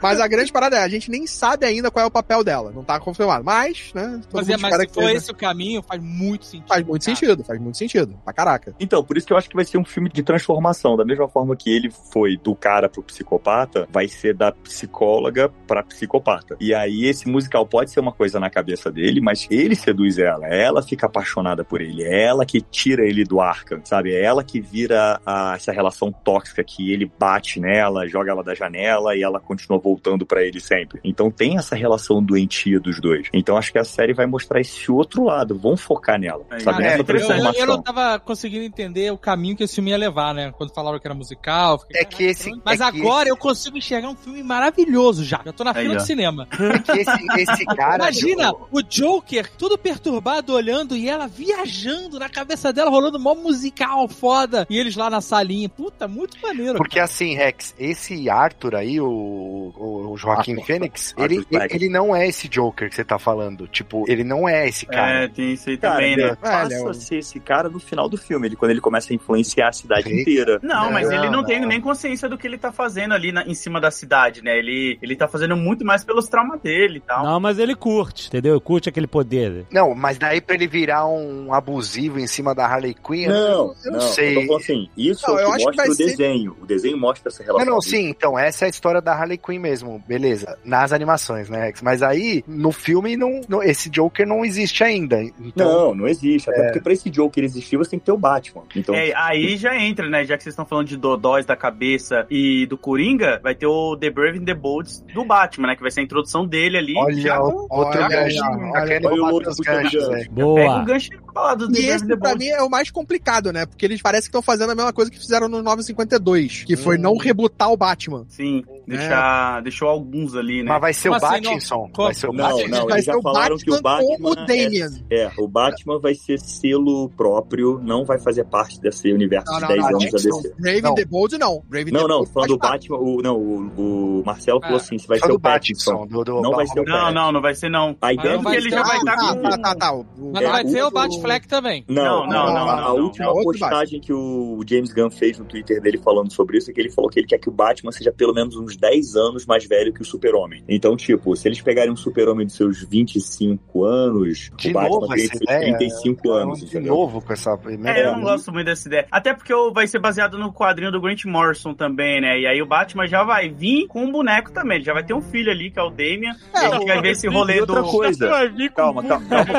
Mas a grande parada é, a gente nem sabe ainda qual é o papel dela. Não tá confirmado. Mas, né? Mas, é, mas se for esse o caminho, faz muito sentido. Faz muito cara. sentido, faz muito sentido. Pra caraca. Então, por isso que eu acho que vai ser um filme de transformação. Da mesma forma que ele foi do cara pro psicopata, vai ser da psicóloga pra psicopata. E aí esse musical pode ser uma coisa na cabeça dele, mas ele seduz ela. Ela fica apaixonada por ele. É ela que tira ele do Arkham, sabe? É ela que vira a- essa relação tóxica que ele bate nela, joga ela da janela e ela continua voltando pra ele sempre. Então tem essa relação doentia dos dois. Então acho que a série vai mostrar esse outro lado. Vão focar nela, Aí, sabe? cara, é Eu, transformação. eu não tava conseguindo entender o caminho que esse filme ia levar, né? Quando falaram que era musical. fiquei, É que esse- Mas é que agora esse- eu consigo enxergar um filme maravilhoso já. Já tô na Aí, fila ó. do cinema. Porque esse, esse cara. Imagina eu- o Joker todo perturbado olhando e ela viajando na cabeça dela, rolando mó musical foda. E eles lá na salinha. Puta, muito maneiro. Porque assim, Rex, esse Arthur aí, o, o, o Joaquim Arthur. Fênix, Arthur ele, ele não é esse Joker que você tá falando. Tipo, ele não é esse cara. É, tem isso aí Cara, também, né? passa É, é um- ser esse cara no final do filme, ele, quando ele começa a influenciar a cidade inteira. Não, mas Não, ele não, não. tem nem consciência do que ele tá fazendo ali na- em cima da cidade, né? Ele, ele tá fazendo muito mais pelos traumas dele e tal. Não, mas ele curte, entendeu? Curte aquele poder. Não, mas daí pra ele virar um abusivo em cima da Harley Quinn, eu Não, eu não, não sei. eu falando assim, isso Não, é o que que mostra vai o ser- desenho. O desenho mostra essa Não, relação. não, sim, então, essa é a história da Harley Quinn mesmo, beleza. Nas animações, né, Rex? Mas aí, no filme, não, não- esse Joker não existe ainda. Então, Não, não existe. Até porque pra esse Joker existir, você tem que ter o Batman. Então, É, aí já entra, né? Já que vocês estão falando de Dodóis da cabeça e do Coringa, vai ter o The Brave and the Bold do Batman, né? Que vai ser a introdução dele ali. olha, com- outro olha, gancho. olha, querendo olha ganchos, gancho. velho. Pega Boa. o gancho e fala do The E Brave and esse, the pra mim, é o mais complicado, né? Porque eles parecem que estão fazendo a mesma coisa que fizeram no 952, que foi Hum. não rebutar o Batman. Sim, deixar, deixou alguns ali, né? Mas vai ser Como o assim, não? Battinson. Vai ser o Não, Battinson. não, vai eles ser já o falaram que o Batman o Batman Damian. é, é, o Batman vai ser selo próprio, não vai fazer parte desse universo Não, de não, 10 não, anos da Jackson. DC. Brave Não. the Bold, não. Brave Não, não, falando do. Batman, o, não, o, o Marcelo falou Ah, assim, se vai ser o. Battinson. Do, Não vai ser o Não, não, não vai ser não. A ideia do vai ele ser já o vai estar Ah, com... tá, tá, tá. O- Mas É, não vai ser o Batfleck também. Não, Não, não, a, a última É postagem que o James Gunn fez no Twitter dele falando sobre isso é que ele falou que ele quer que o Batman seja pelo menos uns 10 anos mais velho que o Super-Homem. Então, tipo, se eles pegarem um Super-Homem de seus 25 anos, De o Batman novo tem seus ideia? 35 anos, De entendeu? novo com essa... É, eu não gosto muito dessa ideia. Até porque vai ser baseado no quadrinho do Grant Morrison também, né? E aí o Batman já vai vir com um boneco também. Ele já vai ter um filho ali, que é o Damian. É, e a gente vai ver esse rolê outra do... coisa, calma, calma, calma,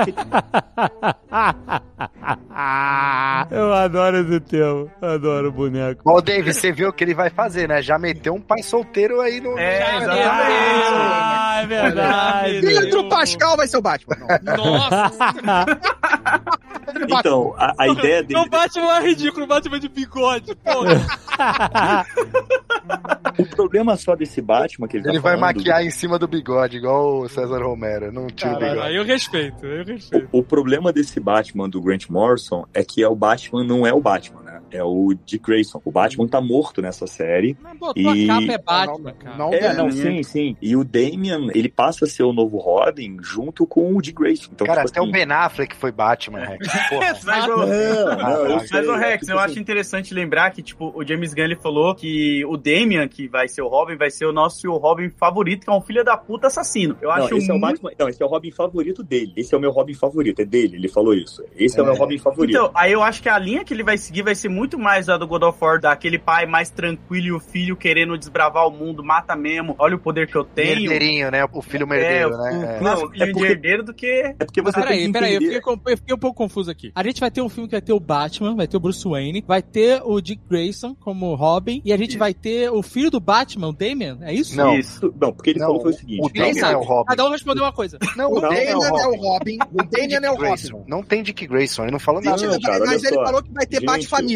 Eu adoro esse termo. Adoro o boneco. Ô, Dave, você viu o que ele vai fazer, né? Já meteu um pai solteiro aí no... É, Já exatamente. Ah, é verdade. Pedro Pascal vai ser o Batman. Não. Nossa, Então, a, a ideia dele. o Batman é ridículo, o Batman de bigode, pô. O problema só desse Batman que ele, Ele tá vai falando- maquiar em cima do bigode, igual o César Romero. Não tira o bigode. aí eu respeito, eu respeito. O problema desse Batman do Grant Morrison é que é o Batman não é o Batman? É o Dick Grayson. O Batman tá morto nessa série. Mas botou E- a capa é Batman, cara. Não, É, não, não, sim, sim. E o Damian, ele passa a ser o novo Robin junto com o Dick Grayson. Então, Cara, tipo até o assim, Ben Affleck foi Batman, Rex. Mas, ô, Não, não, eu Mas, ô, é, Rex, tipo eu assim, acho interessante lembrar que, tipo, o James Gunn ele falou que o Damian, que vai ser o Robin, vai ser o nosso Robin favorito, que é um filho da puta assassino. Eu Não, acho esse é o muito... Batman. Não, esse é o Robin favorito dele. Esse é o meu Robin favorito, é dele. Ele falou isso. Esse é, o meu Robin favorito. Então, aí eu acho que a linha que ele vai seguir vai ser muito mais a do God of War, daquele pai mais tranquilo e o filho querendo desbravar o mundo, mata mesmo, olha o poder que eu tenho. Herdeirinho, né? O filho É, merdeiro, o- né? É. Não, Não, filho é de porque- herdeiro do que... é porque você Peraí, tem que peraí, eu entender... fiquei, com- eu fiquei um pouco confuso aqui. A gente vai ter um filme que vai ter o Batman, vai ter o Bruce Wayne, vai ter o Dick Grayson como Robin, e a gente vai ter o filho do Batman, o Damian, é isso? Não. Isso. Não, porque ele Não, falou foi o seguinte. o Damian é o Robin. Cada um respondeu uma coisa. Não, o Não, Damian é o é o Robin. O Damian é o. Robin. Não tem Dick Grayson, ele não falou nada. Não, cara, mas ele só. falou que vai ter Gente,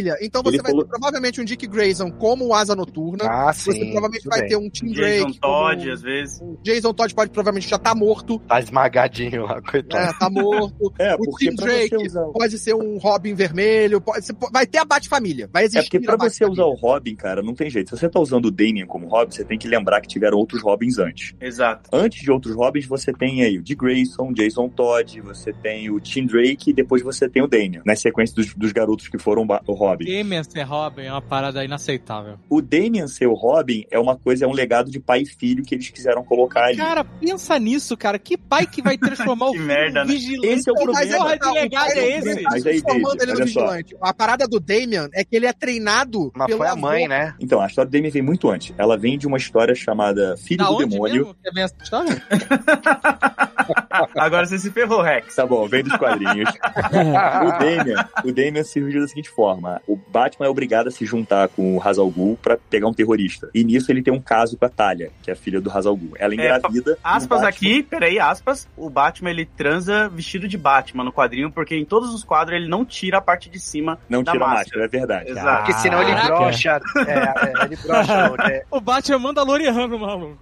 Bate-Família. Então você ele vai falou- ter provavelmente um Dick Grayson como o Asa Noturna. Ah, você sim. provavelmente tudo vai bem. ter um Tim Jason Drake. Todd, como- às vezes. O Jason Todd pode provavelmente já tá morto. Tá esmagadinho lá, coitado. É, tá morto. É, o Tim Drake você usar... pode ser um Robin vermelho. Pode, você po- vai ter a Bate-Família. Vai É existir porque pra você usar o Robin, cara, não tem jeito. Se você tá usando o Damian como Robin, você tem que lembrar que tiveram outros Robins antes. Exato. Antes de outros Robins, você tem aí o Dick Grayson, Jason Todd, você tem o Tim Drake e depois você tem o Damian, na sequência dos, dos garotos que foram o Robin. Damian ser Robin é uma parada inaceitável. O Damian ser o Robin é uma coisa, é um legado de pai e filho que eles quiseram colocar ali. Cara, pensa nisso, cara. Que pai que vai transformar o Que filho merda, né? vigilante? Esse é o mas problema. Porra, de legado o é não esse? Mas aí, transformando David, ele no só. vigilante. A parada do Damian é que ele é treinado Mas foi a avô. mãe, né? Então, a história do Damian vem muito antes. Ela vem de uma história chamada Filho Da do onde Demônio. mesmo que vem essa história? Agora você se ferrou, Rex. Tá bom, vem dos quadrinhos. o Damian, o Damian surgiu da seguinte forma: o Batman é obrigado a se juntar com o Hazal Ghul pra pegar um terrorista. E nisso ele tem um caso com a Talia, que é a filha do Hazal Ghul. Ela engravida. Aspas do Batman. aqui, peraí, aspas. O Batman ele transa vestido de Batman no quadrinho, porque em todos os quadros ele não tira a parte de cima Não da tira a máscara. máscara, é verdade. Exato. Porque senão ele brocha. É, é, ele brocha. é. O Batman manda Loriano, maluco.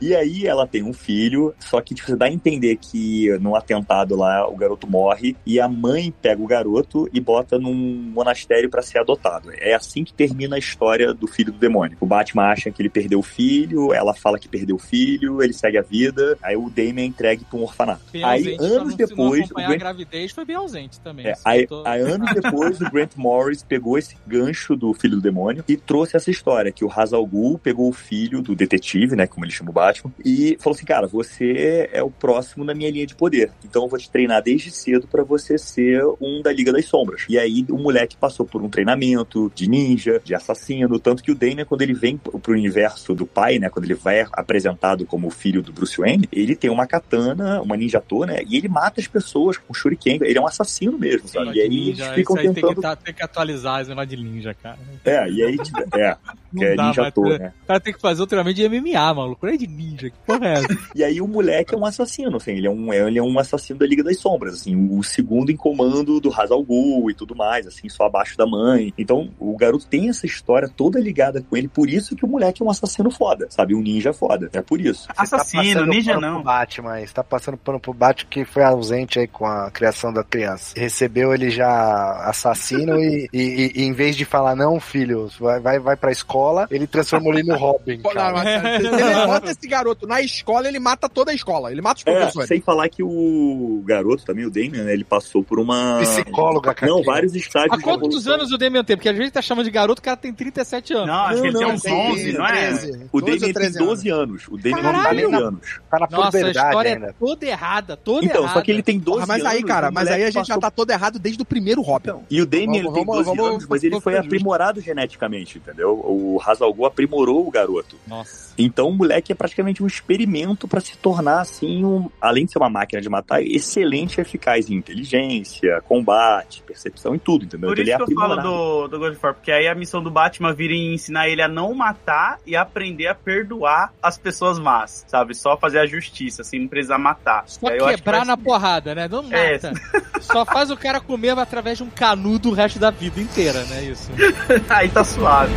E aí ela tem um filho, só que tipo, você dá a entender que no atentado lá o garoto morre e a mãe pega o garoto e bota num monastério pra ser adotado. É assim que termina a história do filho do demônio. O Batman acha que ele perdeu o filho, ela fala que perdeu o filho, ele segue a vida, aí o Damon é entregue pra um orfanato. Bem aí ausente, anos depois, acompanhar a Grant gravidez foi bem ausente também. É, Isso aí, tô- aí, anos depois, o Grant Morris pegou esse gancho do filho do demônio e trouxe essa história, que o Hazal Ghul pegou o filho do detetive, né, como ele chama o Batman, e falou assim, cara, você é o próximo na minha linha de poder, então eu vou te treinar desde cedo pra você ser um da Liga das Sombras. E aí o moleque passou por um treinamento de ninja, de assassino, tanto que o Damian, quando ele vem pro universo do pai, né, quando ele vai apresentado como filho do Bruce Wayne, ele tem uma katana, uma ninjatô, né, e ele mata as pessoas com shuriken, ele é um assassino mesmo, sabe? E aí eles Ninja, ficam isso aí tem tentando que, tá- tem que atualizar esse negócio de ninja, cara. é, e aí, tipo, é, que é dá ninja Tô, né? O cara tem que fazer o treinamento de MMA, maluco. Não é de ninja. Que porra é essa? E aí o moleque é um assassino, assim, ele é um, ele é um assassino da Liga das Sombras, assim, o segundo em comando do Hazal Ghul e tudo mais, assim, só abaixo da mãe. Então, o garoto tem essa história toda ligada com ele, por isso que o moleque é um assassino foda, sabe? Um ninja foda, é por isso. Você tá Assassino, passando ninja pano não. Pro Batman, aí. Você tá passando pano pro Batman que foi ausente aí com a criação da criança. Recebeu ele já assassino e, e- e- e em vez de falar, não, filho, vai, vai, vai pra escola, ele transformou ele no Robin. Cara. ele bota esse garoto na escola, ele mata toda a escola. Ele mata os É, professores. sem falar que o garoto também, o Damian, né, ele passou por uma... Psicóloga, cara. Não, vários estágios Há de quantos evolução. anos o Damian tem? Porque a gente tá chamando de garoto, o cara tem 37 anos. Não, acho que ele Não, tem uns tem 11, não é? 13, O 12 Damian tem 13 12 anos. O Damian tem 12 anos. Tá na Nossa, a história ainda. é toda errada, toda Então, errada. só que ele tem 12 Porra, mas aí, anos, cara, mas aí a gente já tá todo errado desde o primeiro Robin. E o Damien ele tem vamos- 12 vamos- anos, mas ele foi aprimorado geneticamente, entendeu? O Hazal Ghul aprimorou o garoto. Nossa. Então o moleque é praticamente um experimento pra se tornar, assim, um, além de ser uma máquina de matar, excelente e eficaz em inteligência, combate, percepção e tudo, entendeu? Por ele isso é que eu falo do, do God of War, porque aí a missão do Batman vira em ensinar ele a não matar e aprender a perdoar as pessoas más, sabe? Só fazer a justiça, assim, não precisar matar. Só que quebrar vai- na porrada, né? Não mata. É. Só faz o cara comer através de um canudo o resto da vida inteira, né? Isso. aí tá suave.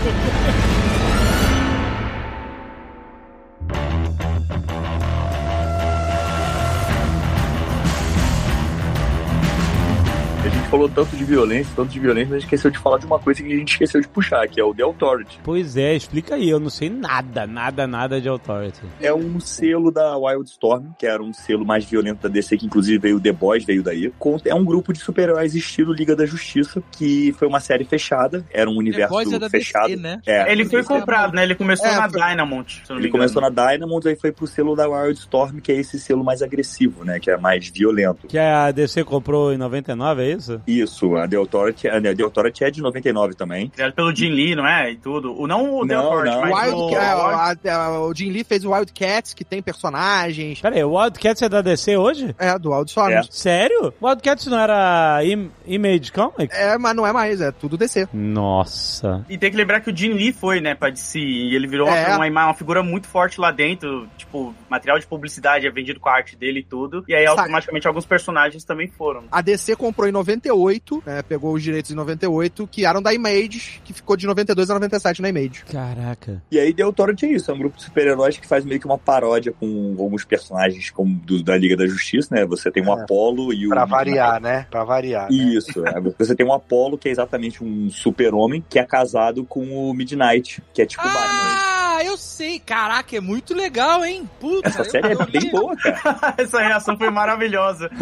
Gente falou tanto de violência, tanto de violência, mas esqueceu de falar de uma coisa que a gente esqueceu de puxar, que é o The Authority. Pois é, explica aí, eu não sei nada, nada, nada de Authority. É um selo da Wildstorm, que era um selo mais violento da DC, que inclusive veio The Boys, veio daí. É um grupo de super-heróis estilo Liga da Justiça, que foi uma série fechada, era um universo Boys é fechado. DC, né? É, Ele foi comprado, né? Ele começou É, na foi- Dynamont. Ele engano. começou na Dynamond, aí foi pro selo da Wildstorm, que é esse selo mais agressivo, né? Que é mais violento. Que a DC comprou em 99, é isso? Isso, a The Authority, a The Authority é de 99 também. Criado pelo Jim Lee, não é? E tudo. O, não o The Não, Authority, não. mas Wild, o... é, a- a- o Jim Lee fez o Wildcats, que tem personagens. Pera aí, o Wildcats é da DC hoje? É, do Wildstorm. É. É. Sério? Wildcats não era Im Image Comics? mas não é mais, é tudo DC. Nossa. E tem que lembrar que o Jim Lee foi, né, pra DC. E ele virou É. uma, uma, uma figura muito forte lá dentro. Tipo, material de publicidade é vendido com a arte dele e tudo. E aí, Sabe. automaticamente, alguns personagens também foram. A DC comprou em 98, né, pegou os direitos em 98, que eram da Image, que ficou de 92 a 97 na Image. Caraca. E aí The Authority é isso, é um grupo de super-heróis que faz meio que uma paródia com alguns personagens como do- da Liga da Justiça, né? Você tem o É. Apollo e o... Pra variar, né? Pra variar. né? Isso, é. você tem o Apollo, que é exatamente um super-homem, que é casado com o Midnight, que é tipo o Batman. Ah, eu sei. Caraca, é muito legal, hein? Puta, Essa eu- série eu é bem li- boa, cara. Essa reação foi maravilhosa.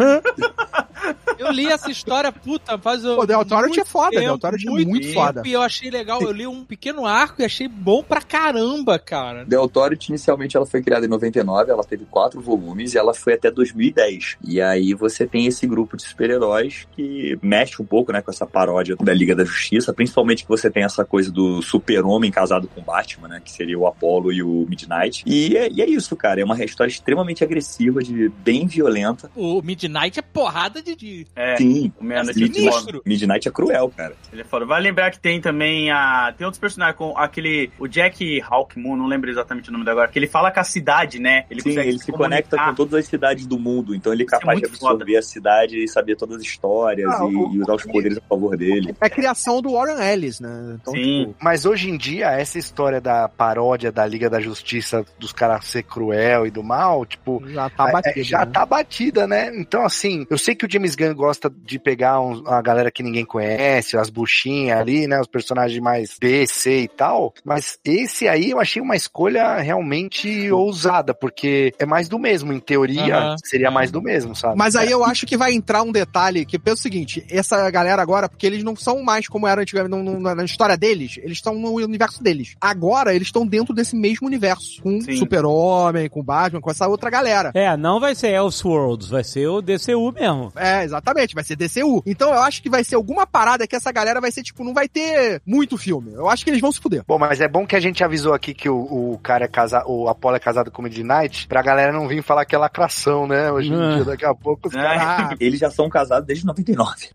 Eu li essa história, puta, faz o. Pô, The Authority muito é foda, The Authority é muito tempo, foda. E eu achei legal, eu li um pequeno arco e achei bom pra caramba, cara. The Authority, inicialmente, ela foi criada em 99, ela teve quatro volumes e ela foi até 2010. E aí você tem esse grupo de super-heróis que mexe um pouco, né, com essa paródia da Liga da Justiça, principalmente que você tem essa coisa do super-homem casado com Batman, né, que seria o Apollo e o Midnight. E é, e é isso, cara, é uma história extremamente agressiva, de bem violenta. O Midnight é porrada de. de... É, Sim, o é é foda. sinistro. Midnight é cruel, cara. Ele é foda. Vai lembrar que tem também a. Tem outros personagens, com aquele. O Jack Hawkmoon, não lembro exatamente o nome dele agora, que ele fala com a cidade, né? Ele Sim, ele se conecta comunicar. com todas as cidades do mundo, então ele é é capaz de muito absorver a cidade e saber todas as histórias Ah, e, o- e usar os poderes a favor dele. É a criação do Warren Ellis, né? Então, Sim. tipo, Mas hoje em dia, essa história da paródia da Liga da Justiça, dos caras ser cruel e do mal, tipo, já tá é- é, já né? tá batida, né? Então, assim, eu sei que o James Gunn gosta de pegar uns- uma galera que ninguém conhece, as buchinhas ali, né? Os personagens mais B, C e tal. Mas esse aí eu achei uma escolha realmente ousada, porque é mais do mesmo. Em teoria, Aham. seria mais do mesmo, sabe? Mas aí eu acho que vai entrar um detalhe que pensa o seguinte: essa galera agora, porque eles não são mais como eram antigamente não- não- na história deles, eles estão no universo deles. Agora eles estão dentro desse mesmo universo, com. Super-Homem, com Batman, com essa outra galera. É, não vai ser Elseworlds, vai ser o DCU mesmo. É, exatamente, vai ser DCU. Então eu acho que vai ser alguma parada que essa galera vai ser, tipo, não vai ter muito filme. Eu acho que eles vão se fuder. Bom, mas é bom que a gente avisou aqui que o, o cara é casado, o Apollo é casado com o Midnight, pra galera não vir falar que é lacração, né? Hoje em Ah. dia, daqui a pouco os É. caras. Ah, Eles já são casados desde 99.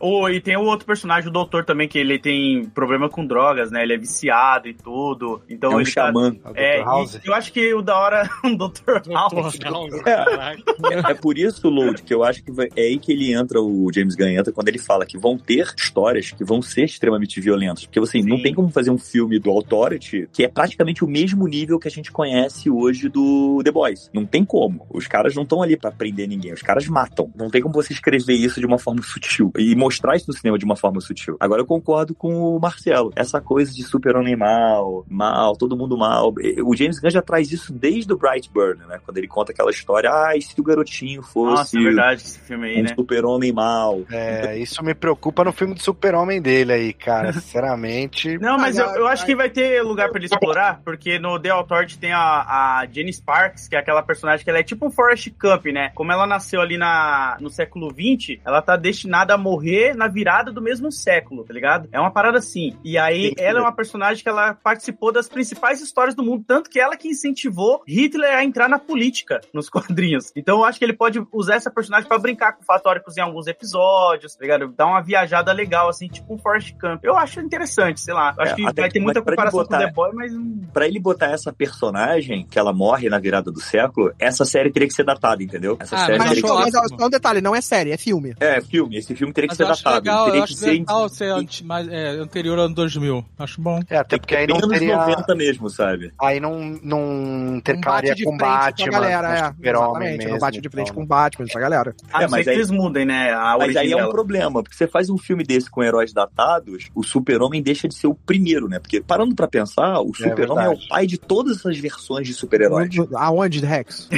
Oh, e tem o outro personagem, o doutor também, que ele tem problema com drogas, né? Ele é viciado e tudo. Então é um ele tá- xamã. É, Dr. House. e eu acho que o da hora um Dr. House. É, é por isso, Load, que eu acho que vai- é aí que ele entra, o James Gunn entra, quando ele fala que vão ter histórias que vão ser extremamente violentas. Porque, assim, não tem como fazer um filme do Authority que é praticamente o mesmo nível que a gente conhece hoje do The Boys. Não tem como. Os caras não estão ali pra prender ninguém. Os caras matam. Não tem como você escrever isso de uma forma sutil e mostrar isso no cinema de uma forma sutil. Agora eu concordo com o Marcelo. Essa coisa de super-homem mal, mal, todo mundo mal. O James Gunn já traz isso desde o Brightburn, né? Quando ele conta aquela história, ah, e se o garotinho fosse Nossa, é verdade, esse filme aí, um né? super-homem mal. É, isso me preocupa no filme do Super-Homem dele aí, cara. Sinceramente. Não, mas eu, eu acho que vai ter lugar pra ele explorar, porque no The Authority tem a, a Jenny Sparks, que é aquela personagem que ela é tipo um Forrest Gump, né? Como ela nasceu ali na, no século XX, ela tá destinada a morrer na virada do mesmo século, tá ligado? É uma parada assim. E aí, Sim, ela é uma personagem que ela participou das principais histórias do mundo, tanto que ela que incentivou Hitler a entrar na política nos quadrinhos. Então eu acho que ele pode usar essa personagem pra brincar com fatóricos em alguns episódios, tá ligado? Dar uma viajada legal, assim, tipo um Forrest Gump. Eu acho interessante, sei lá. Eu acho É, que até vai ter muita mas comparação botar- com The Boy, mas Pra ele botar essa personagem, que ela morre na virada do século, essa série teria que ser datada, entendeu? Essa Ah, série mas mas, teria que mas, só um detalhe, não é série, é filme. É, filme. Esse filme teria que Mas ser datado. legal, teria eu que acho ser legal ser anti, mais, é, anterior ao ano 2000. Acho bom. É, até porque aí não teria. 90 mesmo, sabe? Aí não, não intercalaria bate de com frente Batman, com galera, com é. Exatamente, mesmo, não bate de frente então, com Batman, essa galera. É, mas ser que aí- eles mudem, né? A Mas aí é um problema, porque você faz um filme desse com heróis datados, o super-homem deixa de ser o primeiro, né? Porque parando pra pensar, o super-homem é, verdade. o pai de todas essas versões de super-heróis. Aonde, Rex?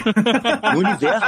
no universo.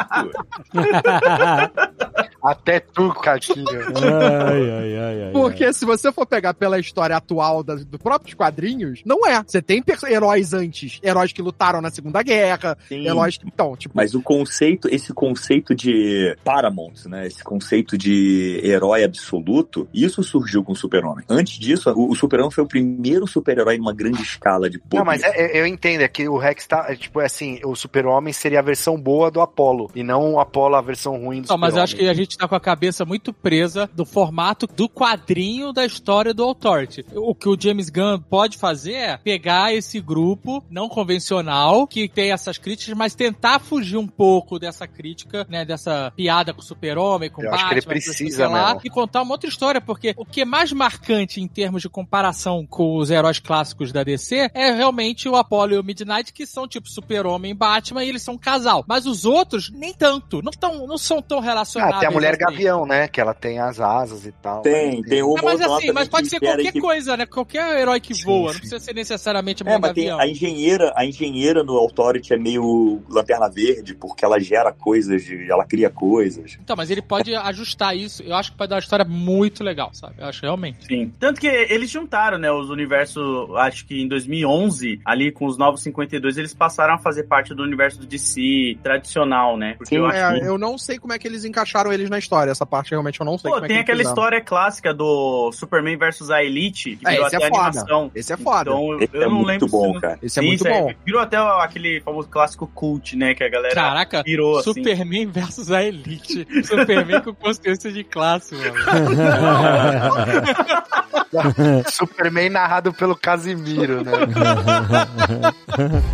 Até tu, Caquinho. ai, ai, ai, ai. Porque se você for pegar pela história atual das, dos próprios quadrinhos, não é. Você tem heróis antes, heróis que lutaram na Segunda Guerra, Sim. heróis que. Então, tipo. Mas o conceito, esse conceito de Paramount, né? Esse conceito de herói absoluto, isso surgiu com o Super-Homem. Antes disso, o, o Super-Homem foi o primeiro super-herói numa grande escala de poder. Não, mas é- é- eu entendo, é que o Rex tá, é, tipo, é assim, o super-homem seria a versão boa do Apollo, e não o Apollo a versão ruim do Não, mas eu acho que a gente tá com a cabeça muito presa do formato do quadrinho da história do Authority. O que o James Gunn pode fazer é pegar esse grupo não convencional que tem essas críticas, mas tentar fugir um pouco dessa crítica, né, dessa piada com o super-homem, com Eu acho Batman, que ele o precisa lá, e contar uma outra história, porque o que é mais marcante em termos de comparação com os heróis clássicos da DC é realmente o Apollo e o Midnight, que são tipo super-homem e Batman, e eles são um casal. Mas os outros, nem tanto. Não, tão, não são tão relacionados. Ah, tem a Mulher assim. Gavião, né? Que ela tem as asas e tal. Tem, tem uma É, mas assim, mas pode ser qualquer que- coisa, né? Qualquer herói que Sim, voa, sim. não precisa ser necessariamente a É, mas tem, a engenheira, a engenheira no Authority é meio lanterna verde, porque ela gera coisas, de, ela cria coisas. Então, mas ele pode ajustar isso. Eu acho que pode dar uma história muito legal, sabe? Eu acho realmente. Sim. Tanto que eles juntaram, né, os universos, acho que em 2011, ali com os Novos 52, eles passaram a fazer parte do universo do DC tradicional, né? Porque eu acho É, que... eu não sei como é que eles encaixaram eles na história. Essa parte realmente eu não sei Pô, como é tem que aquela fizeram. história clássica do Superman versus a Elite, que É, virou esse até é foda. animação. Esse é foda. Então, eu é não muito lembro bom, se... cara. Esse é Sim, muito isso bom. Virou até aquele famoso clássico cult, né? Que a galera Caraca, virou assim. Superman versus a Elite. Superman com consciência de classe, mano. Superman narrado pelo Casimiro, né?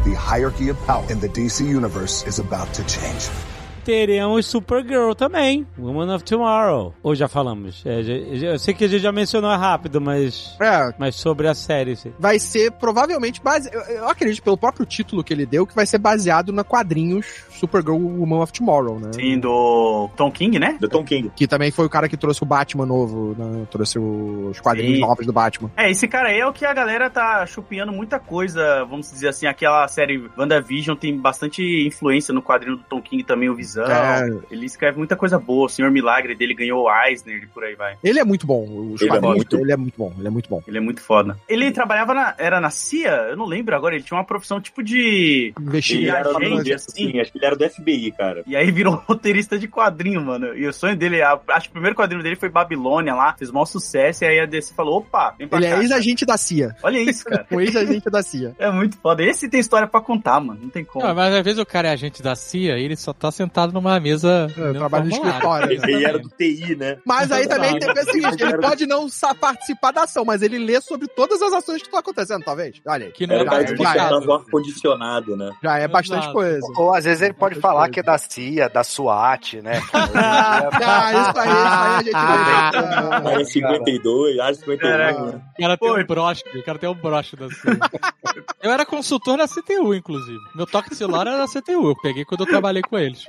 The hierarchy of power in the DC universe is about to change. Teremos Supergirl também, Woman of Tomorrow. Ou já falamos? É, já- já- eu sei que a gente já mencionou rápido, mas, É, mas sobre a série. sim. vai ser provavelmente base... eu, eu acredito pelo próprio título que ele deu que vai ser baseado na quadrinhos Supergirl Woman of Tomorrow, né? Sim, do Tom King, né? Do Tom King. Que também foi o cara que trouxe o Batman novo, né? Trouxe os quadrinhos Sim. novos do Batman. É, esse cara aí é o que a galera tá chupinhando muita coisa, vamos dizer assim, aquela série WandaVision tem bastante influência no quadrinho do Tom King também, o Visão. É. Ele escreve muita coisa boa, o Senhor Milagre dele ganhou o Eisner e por aí vai. Ele é muito bom. Os Ele é muito- dele é muito bom. Ele é muito bom. Ele é muito foda. Ele trabalhava na. Era na CIA? Eu não lembro agora. Ele tinha uma profissão tipo de. Ele Investigar. assim, assim. acho que ele era do FBI, cara. E aí virou roteirista de quadrinho, mano. E o sonho dele, a- acho que o primeiro quadrinho dele foi Babilônia lá, fez maior sucesso. E aí a DC falou: opa, vem pra Ele cá. é ex-agente da CIA. Olha isso, cara. Um ex-agente da CIA. É muito foda. Esse tem história pra contar, mano. Não tem como. Não, mas às vezes o cara é agente da CIA e ele só tá sentado numa mesa. É, trabalho no escritório. Ele era do TI, né? Mas aí também tem Exato. que ver o seguinte, ele pode não participar da ação, mas ele lê sobre todas as ações que estão acontecendo, talvez. Olha aí. Que não é já, é, o ar-condicionado, né? já é bastante Exato. coisa. Ou às vezes ele pode Bastante falar coisa. que é da CIA, da SWAT, né? Ah, isso aí, isso aí a gente Ah, vai Área 52, área 51. Caraca. né? O cara tem um broche, o cara tem um broche da CIA. eu era consultor na CTU, inclusive. Meu toque de celular era da CTU, eu peguei quando eu trabalhei com eles.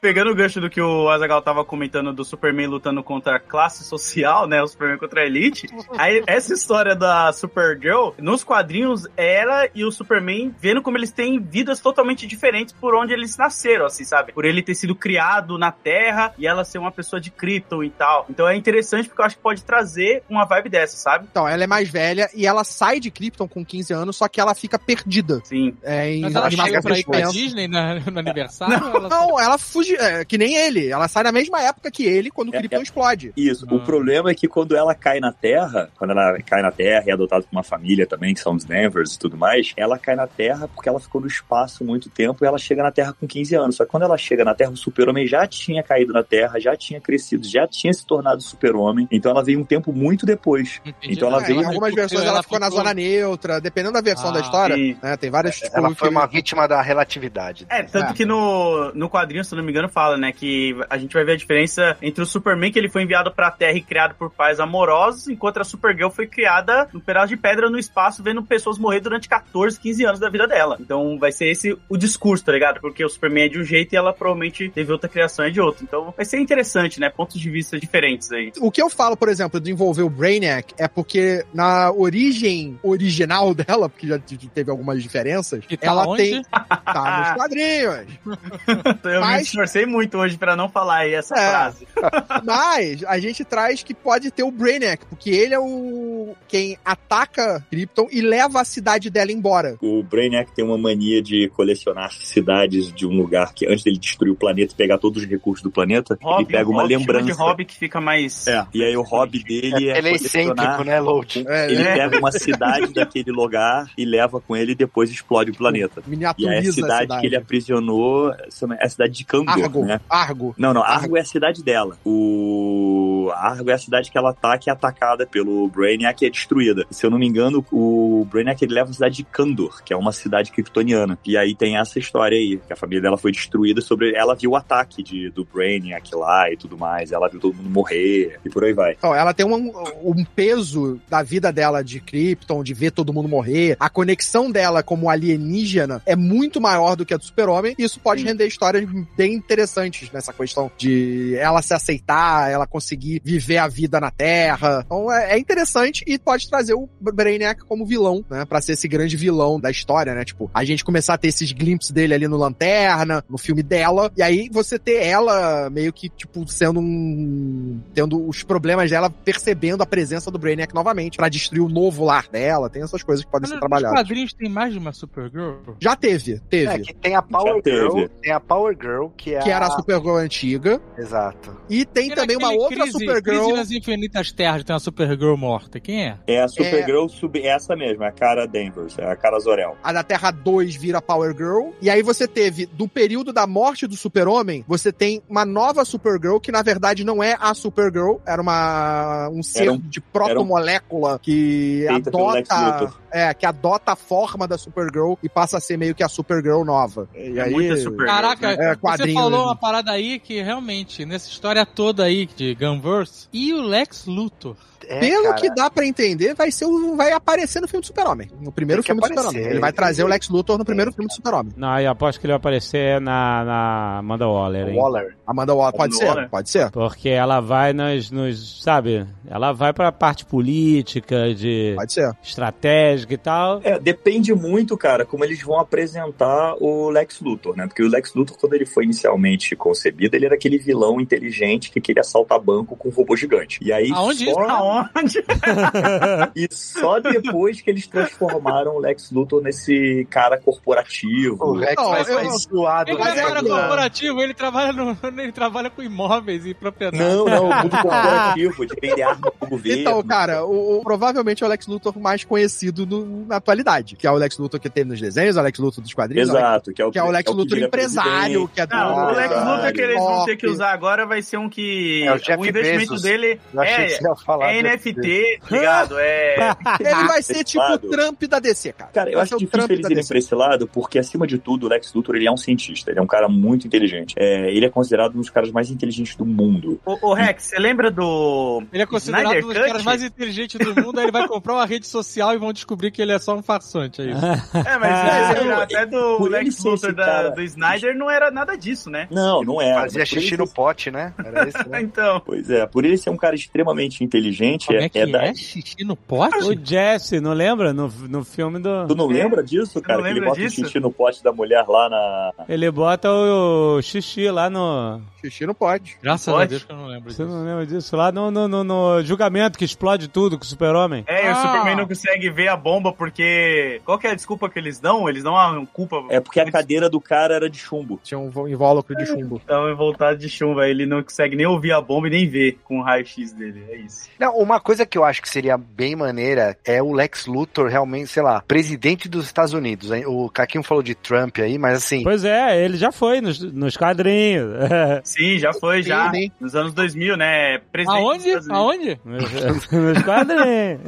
Pegando o gancho do que o Azagal tava comentando do Superman lutando contra a classe social, né? O Superman contra a Elite. Aí, essa história da Supergirl, nos quadrinhos, ela e o Superman vendo como eles têm vidas totalmente diferentes por onde eles nasceram, assim, sabe? Por ele ter sido criado na Terra e ela ser uma pessoa de Krypton e tal. Então é interessante porque eu acho que pode trazer uma vibe dessa, sabe? Então, ela é mais velha e ela sai de Krypton com 15 anos, só que ela fica perdida. Sim. É, em Mas ela chega pra ir pra. Disney na- no aniversário? ou ela... Não, ela fuge, é, que nem ele. Ela sai na mesma época que ele, quando o É, Krypton é. explode. Isso. Ah. O problema é que quando ela cai na Terra, quando ela cai na Terra e é adotada por uma família também, que são os Denvers e tudo mais, ela cai na Terra porque ela ficou no espaço muito tempo e ela chega na Terra com 15 anos. Só que quando ela chega na Terra, o super-homem já tinha caído na Terra, já tinha crescido, já tinha se tornado super-homem. Então ela veio um tempo muito depois. Entendi. Então ela É, veio- em algumas versões ela, ficou na zona neutra, dependendo da versão Ah, da história. sim. né, tem várias. tipo, Ela foi que- uma vítima da relatividade. É, tanto É. que no, no quadrinho, se eu não me engano, fala, né, que a gente vai ver a diferença entre o Superman, que ele foi enviado pra Terra e criado por pais amorosos, enquanto a Supergirl foi criada num pedaço de pedra no espaço, vendo pessoas morrer durante 14, 15 anos da vida dela. Então vai ser esse o discurso, tá ligado? Porque o Superman é de um jeito e ela provavelmente teve outra criação é de outro. Então vai ser interessante, né? Pontos de vista diferentes aí. O que eu falo, por exemplo, de envolver o Brainiac é porque na origem original dela, porque já teve algumas diferenças, tá ela onde? tem. Tá nos quadrinhos. Eu me Mas- esforcei muito hoje pra não falar aí essa É. frase. Mas a gente traz que pode ter o Brainiac, porque ele é o quem ataca Krypton e leva a cidade dela embora. O Brainiac tem uma mania de colecionar cidades de um lugar que, antes dele destruir o planeta e pegar todos os recursos do planeta, Hobby, ele pega uma hobby, lembrança. de hobby que fica mais. É, e aí o hobby dele é Ele é excêntrico, né, Load? É, Ele É. pega uma cidade daquele lugar e leva com ele e depois explode o planeta. E Miniaturiza aí a cidade, que ele aprisionou é a cidade de Kandor, Argo. né? Argo. Não, não, Argo é a cidade dela. O Argo é a cidade que ela tá, que é atacada pelo Brainiac e é destruída. Se eu não me engano, o Brainiac ele leva a cidade de Kandor, que é uma cidade kryptoniana. E aí tem essa história aí, que a família dela foi destruída sobre... Ela viu o ataque de, do Brainiac lá e tudo mais. Ela viu todo mundo morrer e por aí vai. Então, ela tem um, um peso da vida dela de Krypton, de ver todo mundo morrer. A conexão dela como alienígena é muito maior do que a do Super-Homem. E isso pode render histórias bem interessantes nessa questão de ela se aceitar, ela conseguir viver a vida na Terra. Então é, é interessante e pode trazer o Brainiac como vilão, né? Pra ser esse grande vilão da história, né? Tipo, a gente começar a ter esses glimpses dele ali no Lanterna, no filme dela, e aí você ter ela meio que, tipo, sendo um. tendo os problemas dela, percebendo a presença do Brainiac novamente, pra destruir o novo lar dela. Tem essas coisas que podem ser Nos trabalhadas. quadrinhos tem mais de uma Supergirl? Já teve, teve. É, que tem a Power. Girl, tem a Power Girl, que é que era a. Supergirl antiga. Exato. E tem Era também uma outra crise, Supergirl. Crise nas Infinitas Terras tem uma Supergirl morta. Quem é? É a Supergirl sub... é essa mesmo, é a cara Danvers, é a cara Zorel. A da Terra 2 vira Power Girl. E aí você teve, do período da morte do Super-Homem, você tem uma nova Supergirl, que na verdade não é a Supergirl, era uma um ser Era um- de protomolécula que pelo Lex adota. É, que adota a forma da Supergirl e passa a ser meio que a Supergirl nova. E É aí. muita Supergirl. Caraca, É, você falou uma parada aí que realmente, nessa história toda aí de Gunverse, e o Lex Luthor? É, Pelo cara. que dá pra entender, vai ser o, vai aparecer no filme do Super-Homem. No primeiro filme do aparecer, Super-Homem. Ele vai ele- trazer o Lex Luthor no primeiro É. filme do Super-Homem. Não, eu aposto que ele vai aparecer na, na Amanda Waller, hein? Waller. Amanda Waller, pode Amanda ser, Waller? pode ser. Porque ela vai nos, nos, sabe? Ela vai pra parte política, de Pode ser. estratégica e tal. É, depende muito, cara, como eles vão apresentar o Lex Luthor, né? Porque o Lex Luthor, quando ele foi inicialmente concebido, ele era aquele vilão inteligente que queria assaltar banco com um robô gigante. E aí Aonde só... Aonde? E só depois que eles transformaram o Lex Luthor nesse cara corporativo. O Rex Não, vai eu- zoado. Ele não Mas é é cara corporativo, ele trabalha, no, ele trabalha com imóveis e propriedades. Não, não, o mundo corporativo, de vender arma pro governo. Então, cara, o, o- provavelmente é o Lex Luthor mais conhecido no- na atualidade. Que é o Lex Luthor que tem nos desenhos, é o Lex Luthor dos quadrinhos. Exato, que é o Que é o Lex que Luthor empresário, presidente. que é Não, dono o Lex Luthor que eles vão ter que usar agora vai ser um que. É o o investimento Bezos. dele é, é. NFT, tá ligado? É. Ele vai ser tipo o. Trump da DC, cara. Cara, eu Vai acho o difícil Trump eles irem pra esse lado, porque acima de tudo, o Lex Luthor ele é um cientista, ele é um cara muito inteligente. É, ele é considerado um dos caras mais inteligentes do mundo. Ô, ô, Rex, você lembra do. Ele é considerado Snyder um dos Cut? caras mais inteligentes do mundo, aí ele vai comprar uma rede social e vão descobrir que ele é só um farsante, é isso. É, mas Ah, você lembra eu- até do Lex Luthor da- do Snyder não era nada disso, né? Não, não é. Fazia xixi no pote, né? Era esse, né? Então. Pois é, por ele ser um cara extremamente inteligente, Como é que é? da- Xixi no pote? O Jesse, não lembra? No, no filme do. Tu não lembra disso, cara? Que ele bota disso? o xixi no pote da mulher lá na. Ele bota o, xixi lá no. Xixi não pode. Graças a Pode? Deus que eu não lembro Você disso. não lembra disso? Lá no, no, no- no julgamento que explode tudo com o super-homem. É, e o Ah. Superman não consegue ver a bomba porque. Qual que é a desculpa que eles dão? Eles dão uma culpa. É porque a cadeira do cara era de chumbo. Tinha um invólucro de chumbo. Tava voltado de chumbo, aí ele não consegue nem ouvir a bomba e nem ver com o raio-x dele. É isso. Não, uma coisa que eu acho que seria bem maneira é o Lex Luthor realmente, sei lá, presidente dos Estados Unidos. O Caquinho falou de Trump aí, mas assim, Pois é, ele já foi nos, nos quadrinhos. Sim, já foi, já. Sim. Nos anos 2000, né? Presidente Aonde? Aonde? nos, quadrinhos.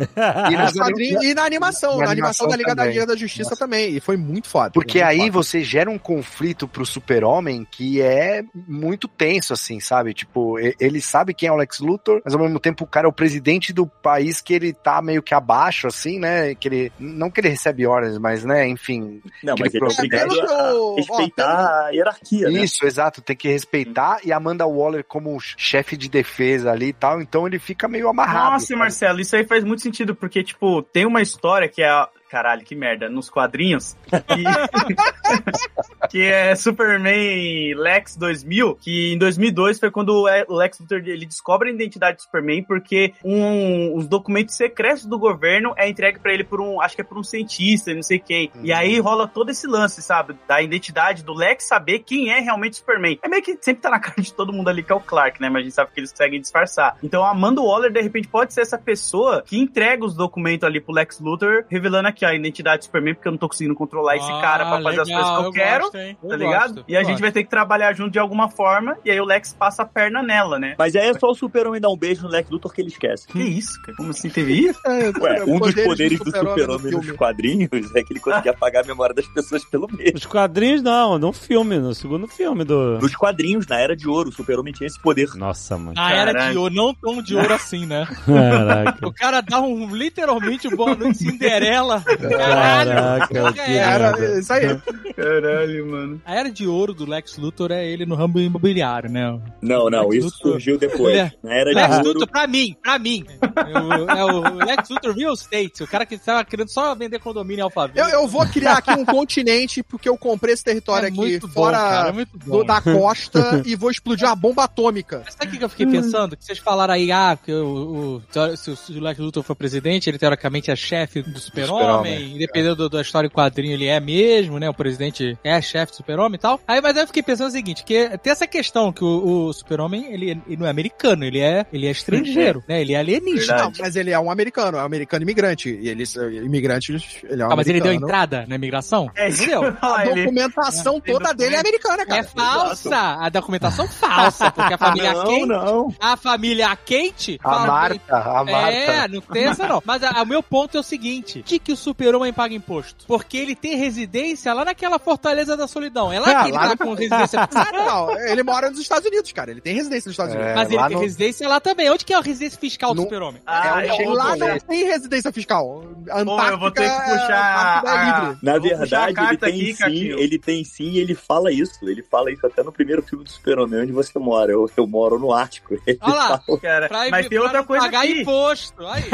e nos quadrinhos- e na animação, Na na, animação da animação Liga da também. Liga da Justiça também. E foi muito foda. Porque muito aí foda. você gera um conflito pro super-homem que é muito tenso, assim, sabe? Tipo, ele sabe quem é o Lex Luthor, mas ao mesmo tempo o cara é o presidente do país que ele tá meio que abaixo, assim, né? Que ele, não que ele recebe ordens, mas, né, enfim. Não, mas ele é Aquele obrigado a ó, respeitar a hierarquia, né? Isso, exato, tem que respeitar. E Amanda Waller como chefe de defesa ali e tal, então ele fica meio amarrado. Nossa, sabe? Marcelo, isso aí faz muito sentido, porque, tipo, tem uma história que é. a- Caralho, que merda. Nos quadrinhos. Que, que é Superman Lex 2000. Que em 2002 foi quando o Lex Luthor ele descobre a identidade do Superman. Porque um, os documentos secretos do governo é entregue pra ele por um. Acho que é por um cientista, não sei quem. E aí rola todo esse lance, sabe? Da identidade do Lex saber quem é realmente o Superman. É meio que sempre tá na cara de todo mundo ali que é o Clark, né? Mas a gente sabe que eles conseguem disfarçar. Então a Amanda Waller, de repente, pode ser essa pessoa que entrega os documentos ali pro Lex Luthor, revelando aqui a identidade do Superman, porque eu não tô conseguindo controlar esse Ah, cara pra fazer as coisas que eu, eu quero. gosto, hein? Eu tá ligado? gosto, e a eu gente gosto. vai ter que trabalhar junto de alguma forma, e aí o Lex passa a perna nela, né? Mas aí é só o super-homem dar um beijo no Lex Luthor que ele esquece. Que isso, cara? Como assim teve isso? Ué, um dos poderes do super-homem super-homem no nos quadrinhos é que ele conseguia apagar a memória das pessoas pelo beijo. Os quadrinhos não, no filme, no segundo filme do. Nos quadrinhos, na Era de Ouro, o super-homem tinha esse poder. Nossa, mano. Na era de ouro, não tão de ouro assim, né? Caraca. O cara dá um, literalmente, um boa noite Cinderela. Caralho! Caraca, que. Era isso aí. Caralho, mano. A era de ouro do Lex Luthor é ele no ramo imobiliário, né? Não, não, Lex isso Luthor. surgiu depois. É- Na Era Lex de Ouro, Luthor, pra mim, pra mim. É o, é o Lex Luthor Real Estate, o cara que tava querendo só vender condomínio em Alphaville. Eu, eu vou criar aqui um continente, porque eu comprei esse território É aqui muito bom, fora cara, é muito bom. do- da costa e vou explodir uma bomba atômica. Mas sabe o que eu fiquei pensando? Que vocês falaram aí, ah, que o, o- se o Lex Luthor for presidente, ele teoricamente é chefe do super-homem, Super-Homem, independente do- da história e quadrinho, ele é mesmo, né? O presidente é chefe do super-homem e tal. Aí, mas aí eu fiquei pensando o seguinte, que tem essa questão que o, o super-homem, ele, ele não é americano, ele é, ele é estrangeiro, né? Ele é alienígena. Não, mas ele é um americano, é um americano imigrante. E ele, imigrante, ele é um Ah, mas ele deu entrada na imigração? É. Entendeu? A Ele- documentação Tem toda dele é americana, cara. É falsa! A documentação falsa, porque a família não, Kent, não. a família Kent A Marta, a Marta. É, não tem essa não. Mas o meu ponto é o seguinte: de que o super-homem paga imposto? Porque ele tem residência lá naquela Fortaleza da Solidão. É lá Ah, que ele lá tá no- com residência. Ah, não, ele mora nos Estados Unidos, cara. Ele tem residência nos Estados É, Unidos. Mas ele tem no- residência lá também. Onde que é a residência fiscal do No- super-homem? Ah, É um Lá não tem residência fiscal. A Pô, eu vou ter que Antártica é- puxar a é a- livre. Na a verdade, ele tem aqui, sim, Caquinho. ele tem sim, e ele fala isso. Ele fala isso até no primeiro filme do Super-Homem, onde você mora. Eu, eu moro no Ártico. Ele Olha lá. fala- cara. Mas tem outra coisa pagar aqui. imposto. Aí.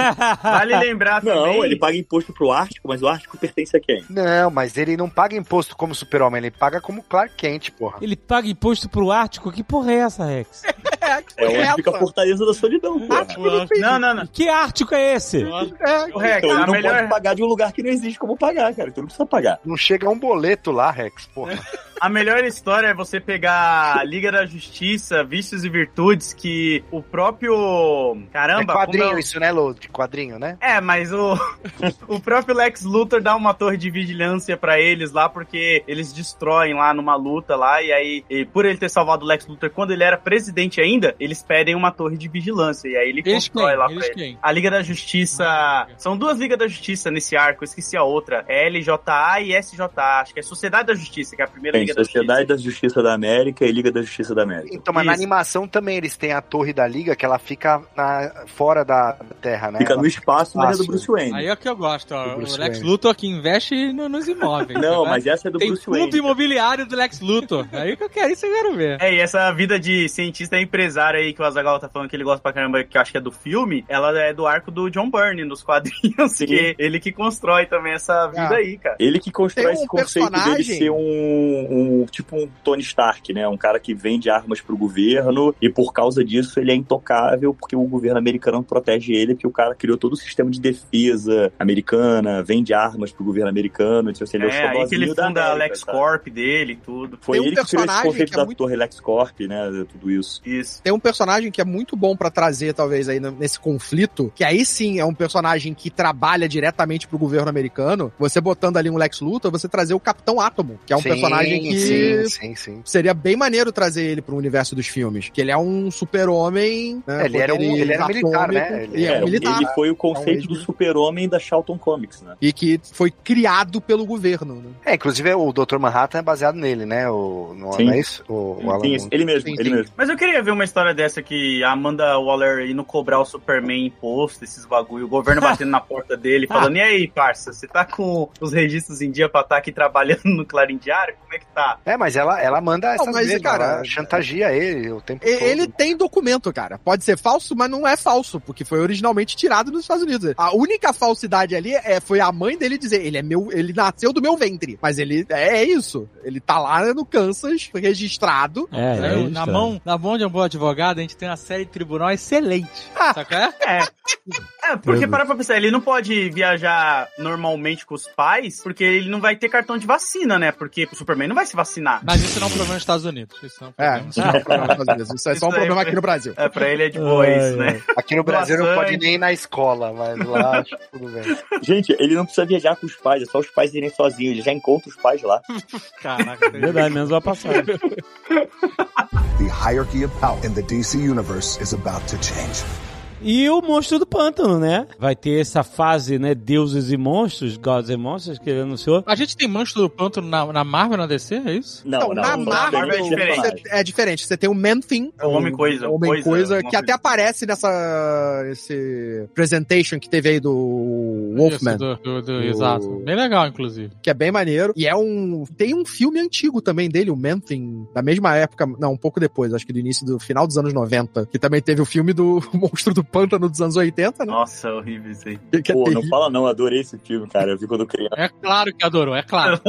Vale lembrar também. Não, ele paga imposto pro Ártico, mas o Ártico pertence a quem? Não, mas ele não paga imposto como super-homem, ele paga como Clark Kent, porra. Ele paga imposto pro Ártico? Que porra é essa, Rex? É onde Essa. fica a Fortaleza da Solidão, porra. Não, não, não. Que Ártico é esse? É, O Rex, Então ele não melhor, pode pagar de um lugar que não existe como pagar, cara. Então não precisa pagar. Não chega um boleto lá, Rex, porra. a melhor história é você pegar a Liga da Justiça, Vícios e Virtudes, que o próprio. Caramba, é quadrinho é isso, né, Lô? De quadrinho, né? É, mas o, o próprio Lex Luthor dá uma torre de vigilância pra eles lá, porque eles destroem lá numa luta lá, e aí, e por ele ter salvado o Lex Luthor quando ele era presidente ainda, eles pedem uma torre de vigilância, e aí ele Eles constrói quem? lá Eles pra ele. quem? A Liga da Justiça. São duas Ligas da Justiça nesse arco, eu esqueci a outra. É LJA e SJA. Acho que é Sociedade da Justiça, que é a primeira Liga da Sociedade Justiça. da Justiça da América e Liga da Justiça da América. Então, mas na Isso. animação também eles têm a torre da liga que ela fica na, fora da Terra, né? Fica Ela- no espaço, mas é do. Bruce Wayne. Aí é o que eu gosto, ó. O Lex Wayne. Luthor que investe no- nos imóveis. Não, né? mas essa é do Tem Bruce fundo Wayne. imobiliário do Lex Luthor. Aí que eu quero, isso eu quero ver. É, e essa vida de cientista e empresário aí que o Azaghal tá falando que ele gosta pra caramba, que eu acho que é do filme, ela é do arco do John Byrne nos quadrinhos, Sim. que ele que constrói também essa vida Ah. aí, cara. Ele que constrói Tem um esse conceito dele personagem- ser um, um- tipo um Tony Stark, né? Um cara que vende armas pro governo e por causa disso ele é intocável porque o governo americano protege ele, porque o cara criou todo o sistema de defesa americana, vende armas pro governo americano, então assim, ele é, o É, aí que ele da funda a América, Lex sabe? Corp dele e tudo. Foi Tem um ele que criou esse personagem conceito que é da muito- torre Lex Corp, né? Tudo isso. Isso. Tem um personagem que é muito bom pra trazer, talvez, aí nesse conflito, que aí sim é um personagem que trabalha diretamente pro governo americano. Você botando ali um Lex Luthor, você trazer o Capitão Átomo, que é um Sim, personagem que sim, sim, sim. seria bem maneiro trazer ele pro universo dos filmes. Que ele é um super-homem. Né, Ele era um- ele era poderes militar, né? Ele é, É, um militar. ele foi o conceito do super-homem da Charlton Comics, né? E que foi criado pelo governo. Né? É, inclusive o Dr. Manhattan é baseado nele, né? O, não, Sim. não é isso? O, o Alan Sim, ele mesmo, Sim, ele sim. mesmo. Mas eu queria ver uma história dessa que a Amanda Waller indo cobrar o Superman imposto, esses bagulho, o governo batendo na porta dele, falando, e aí, parça, você tá com os registros em dia pra estar aqui trabalhando no Clarim Diário? Como é que tá? É, mas ela, ela manda essas mas, mesmo, cara, ela chantageia ele o tempo E- todo. Ele tem documento, cara. Pode ser falso, mas não é falso, porque foi originalmente tirado nos Estados Unidos. A única falsidade ali é, foi a mãe dele dizer, ele é meu, ele nasceu do meu ventre. Mas ele é, é isso. Ele tá lá no Kansas, registrado. É, Né? é na, isso, mão, na mão de um bom advogado, a gente tem uma série de tribunal excelente. Sabe qual é? É. É, porque Meu para pra pensar, ele não pode viajar normalmente com os pais, porque ele não vai ter cartão de vacina, né? Porque o Superman não vai se vacinar. Mas isso não é um problema nos Estados Unidos. Isso é um É, isso não é um problema nos Estados Unidos. Isso é só um problema aqui no Brasil. É, pra ele é de boa Ai, isso, né? Aqui no Brasil não Doações. pode nem ir na escola, mas lá acho que tudo bem. Gente, ele não precisa viajar com os pais, é só os pais irem sozinhos, ele já encontra os pais lá. Caraca. Verdade, menos uma passagem. The hierarchy of power in the DC universe is about to change. E o Monstro do Pântano, né? Vai ter essa fase, né? Deuses e Monstros, Gods and Monsters, que ele anunciou. A gente tem Monstro do Pântano na, na Marvel, na DC, é isso? Não, Então, não, na não, Marvel não, é diferente. você- é diferente. Você tem o Man-Thing. É o Homem-Coisa, Homem-Coisa, Coisa, que até aparece nessa esse presentation que teve aí do Wolfman. Isso, do, do- do- O- Exato. Bem legal, inclusive. que é bem maneiro. E é um. Tem um filme antigo também dele, o Man-Thing, da mesma época, não, um pouco depois, acho que do início do final dos anos 90, que também teve o filme do Monstro do Pântano dos anos 80, né? Nossa, é horrível isso aí. Que é Pô, não terrível. fala não, adorei esse filme, cara. Eu vi quando criança. É claro que adorou, é claro.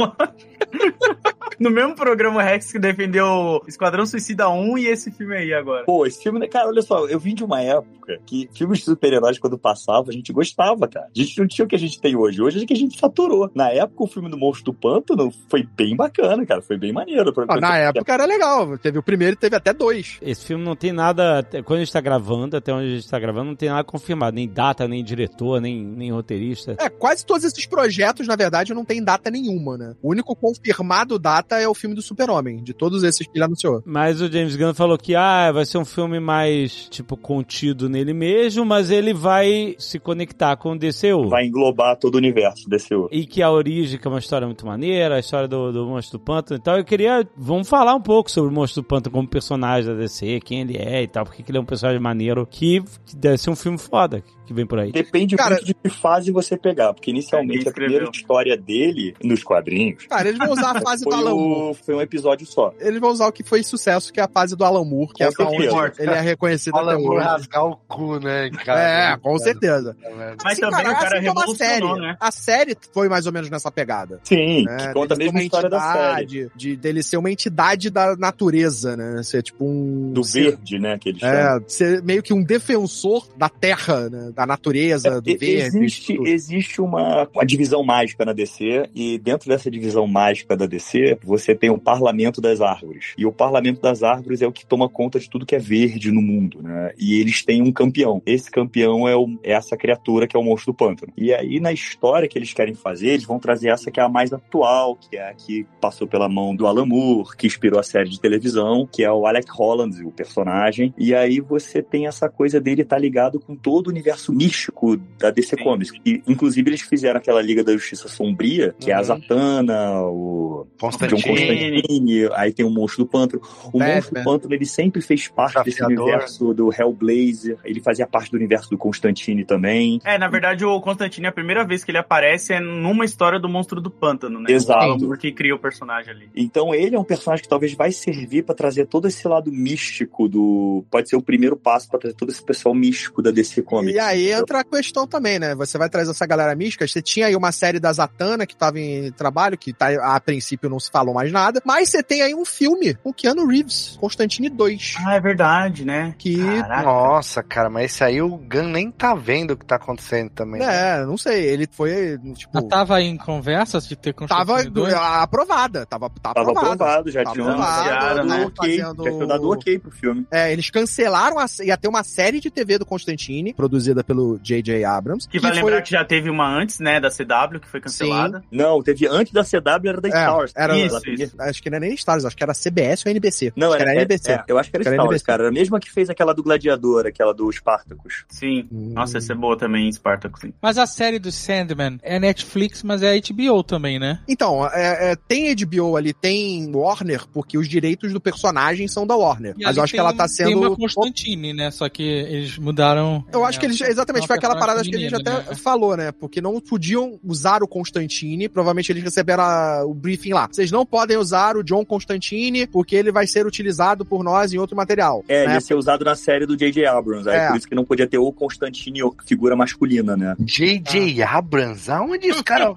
No mesmo programa Rex que defendeu Esquadrão Suicida 1 e esse filme aí agora. Pô, esse filme, né, cara, olha só, eu vim de uma época que filmes de super-heróis, quando passava, a gente gostava, cara. A gente não tinha o que a gente tem hoje. Hoje é que a gente saturou. Na época, o filme do Monstro do Pântano foi bem bacana, cara. Foi bem maneiro. Pra- Ah, na pra- época era legal. Teve o primeiro e teve até dois. Esse filme não tem nada. Quando a gente tá gravando, até onde a gente tá gravando, não tem nada confirmado. Nem data, nem diretor, nem, nem roteirista. É, quase todos esses projetos, na verdade, não tem data nenhuma, né? O único confirmado data é o filme do Super-Homem, de todos esses que ele anunciou. Mas o James Gunn falou que ah, vai ser um filme mais, tipo, contido nele mesmo, mas ele vai se conectar com o DCU. Vai englobar todo o universo desse outro. E que a origem, que é uma história muito maneira, a história do, do Monstro do Pântano. Então eu queria. Vamos falar um pouco sobre o Monstro do Pântano como personagem da DC, quem ele é e tal, porque que ele é um personagem maneiro que, que deve ser um filme foda que, vem por aí. Depende Cara- muito de que fase você pegar, porque inicialmente a primeira história dele, nos quadrinhos, Cara, eles vão usar a fase do foi, Alan Moore. o, foi um episódio só. Eles vão usar o que foi sucesso, que é a fase do Alan Moore, que Com é essa onde certeza. ele é reconhecido Fala até hoje. rasgar o cu, né, cara? É, com certeza. Mas Assim, também o cara assim como a revolucionou, série. né? A série foi mais ou menos nessa pegada. Sim, né? que conta a Dele ser mesma uma história da série. entidade, De, dele ser uma entidade da natureza, né? Ser tipo um... Do ser- verde, né, que eles chamam. É, ser meio que um defensor da terra, né? Da natureza, do E- verde. Existe, existe uma, uma divisão mágica na DC, e dentro dessa divisão mágica da DC, você tem o Parlamento das Árvores. E o Parlamento das Árvores é o que toma conta de tudo que é verde no mundo, né? E eles têm um campeão. Esse campeão é, o- é essa criatura que é o monstro do pântano. E aí, na história que eles querem fazer, eles vão trazer essa que é a mais atual, que é a que passou pela mão do Alan Moore, que inspirou a série de televisão, que é o Alec Holland, o personagem. E aí você tem essa coisa dele estar ligado com todo o universo místico da DC Sim. Comics. E, inclusive, eles fizeram aquela Liga da Justiça Sombria, que é a Uhum. Zatanna, o John Constantine. Constantine, aí tem o Monstro do Pântano. O Batman. Monstro do Pântano, ele sempre fez parte desse universo do Hellblazer, ele fazia parte do universo do Constantine também. É, na verdade, o Constantine, a primeira vez que ele aparece é numa história do Monstro do Pântano, né? Exato. Porque cria o personagem ali. Então ele é um personagem que talvez vai servir pra trazer todo esse lado místico do. Pode ser o primeiro passo pra trazer todo esse pessoal místico da DC Comics. E aí entendeu? entra a questão também, né? Você vai trazer essa galera mística. Você tinha aí uma série da Zatanna que tava em trabalho, que tá, a princípio não se falou mais nada. Mas você tem aí um filme com Keanu Reeves, Constantine 2. Ah, é verdade, né? Que Caraca. Nossa, cara, mas esse aí o Gun nem tá vendo o que tá acontecendo também. É, É, não sei, ele foi, tipo... Mas tava em conversas de ter Tava Constantine 2? aprovada, tava, tá Tava aprovado. aprovado, já tinha aprovado, dado né, ok, fazendo- já tinha dado ok pro filme. É, eles cancelaram, a, ia ter uma série de TV do Constantine, produzida pelo J.J. Abrams. Que vai foi- lembrar que já teve uma antes, né, da CW, que foi cancelada. Não, teve antes da CW, era da É, Stars. era, Isso, isso. Acho que não era nem Stars, acho que era CBS ou NBC. Não, acho era, que era NBC. é, eu acho que era Era Stars, NBC. cara. Era a mesma que fez aquela do Gladiador, aquela do Spartacus. Sim. Hum. Nossa, essa é boa também, Spartacus. sim. Mas a série do Sandman é Netflix, mas é HBO também, né? Então, é, é, tem HBO ali, tem Warner, porque os direitos do personagem são da Warner. E Mas eu acho que tem ela tá sendo. Tem uma Constantine, né? Só que eles mudaram. Eu acho é, que eles, exatamente, foi aquela parada que a gente até né? falou, né? Porque não podiam usar o Constantine, provavelmente eles receberam a- o briefing lá. Vocês não podem usar o John Constantine, porque ele vai ser utilizado por nós em outro material. É, ele né? ia ser usado na série do J.J. Abrams. Aí É. por isso que não podia ter o Constantine ou figura masculina, né? J.J. Abrams? Aonde esse cara...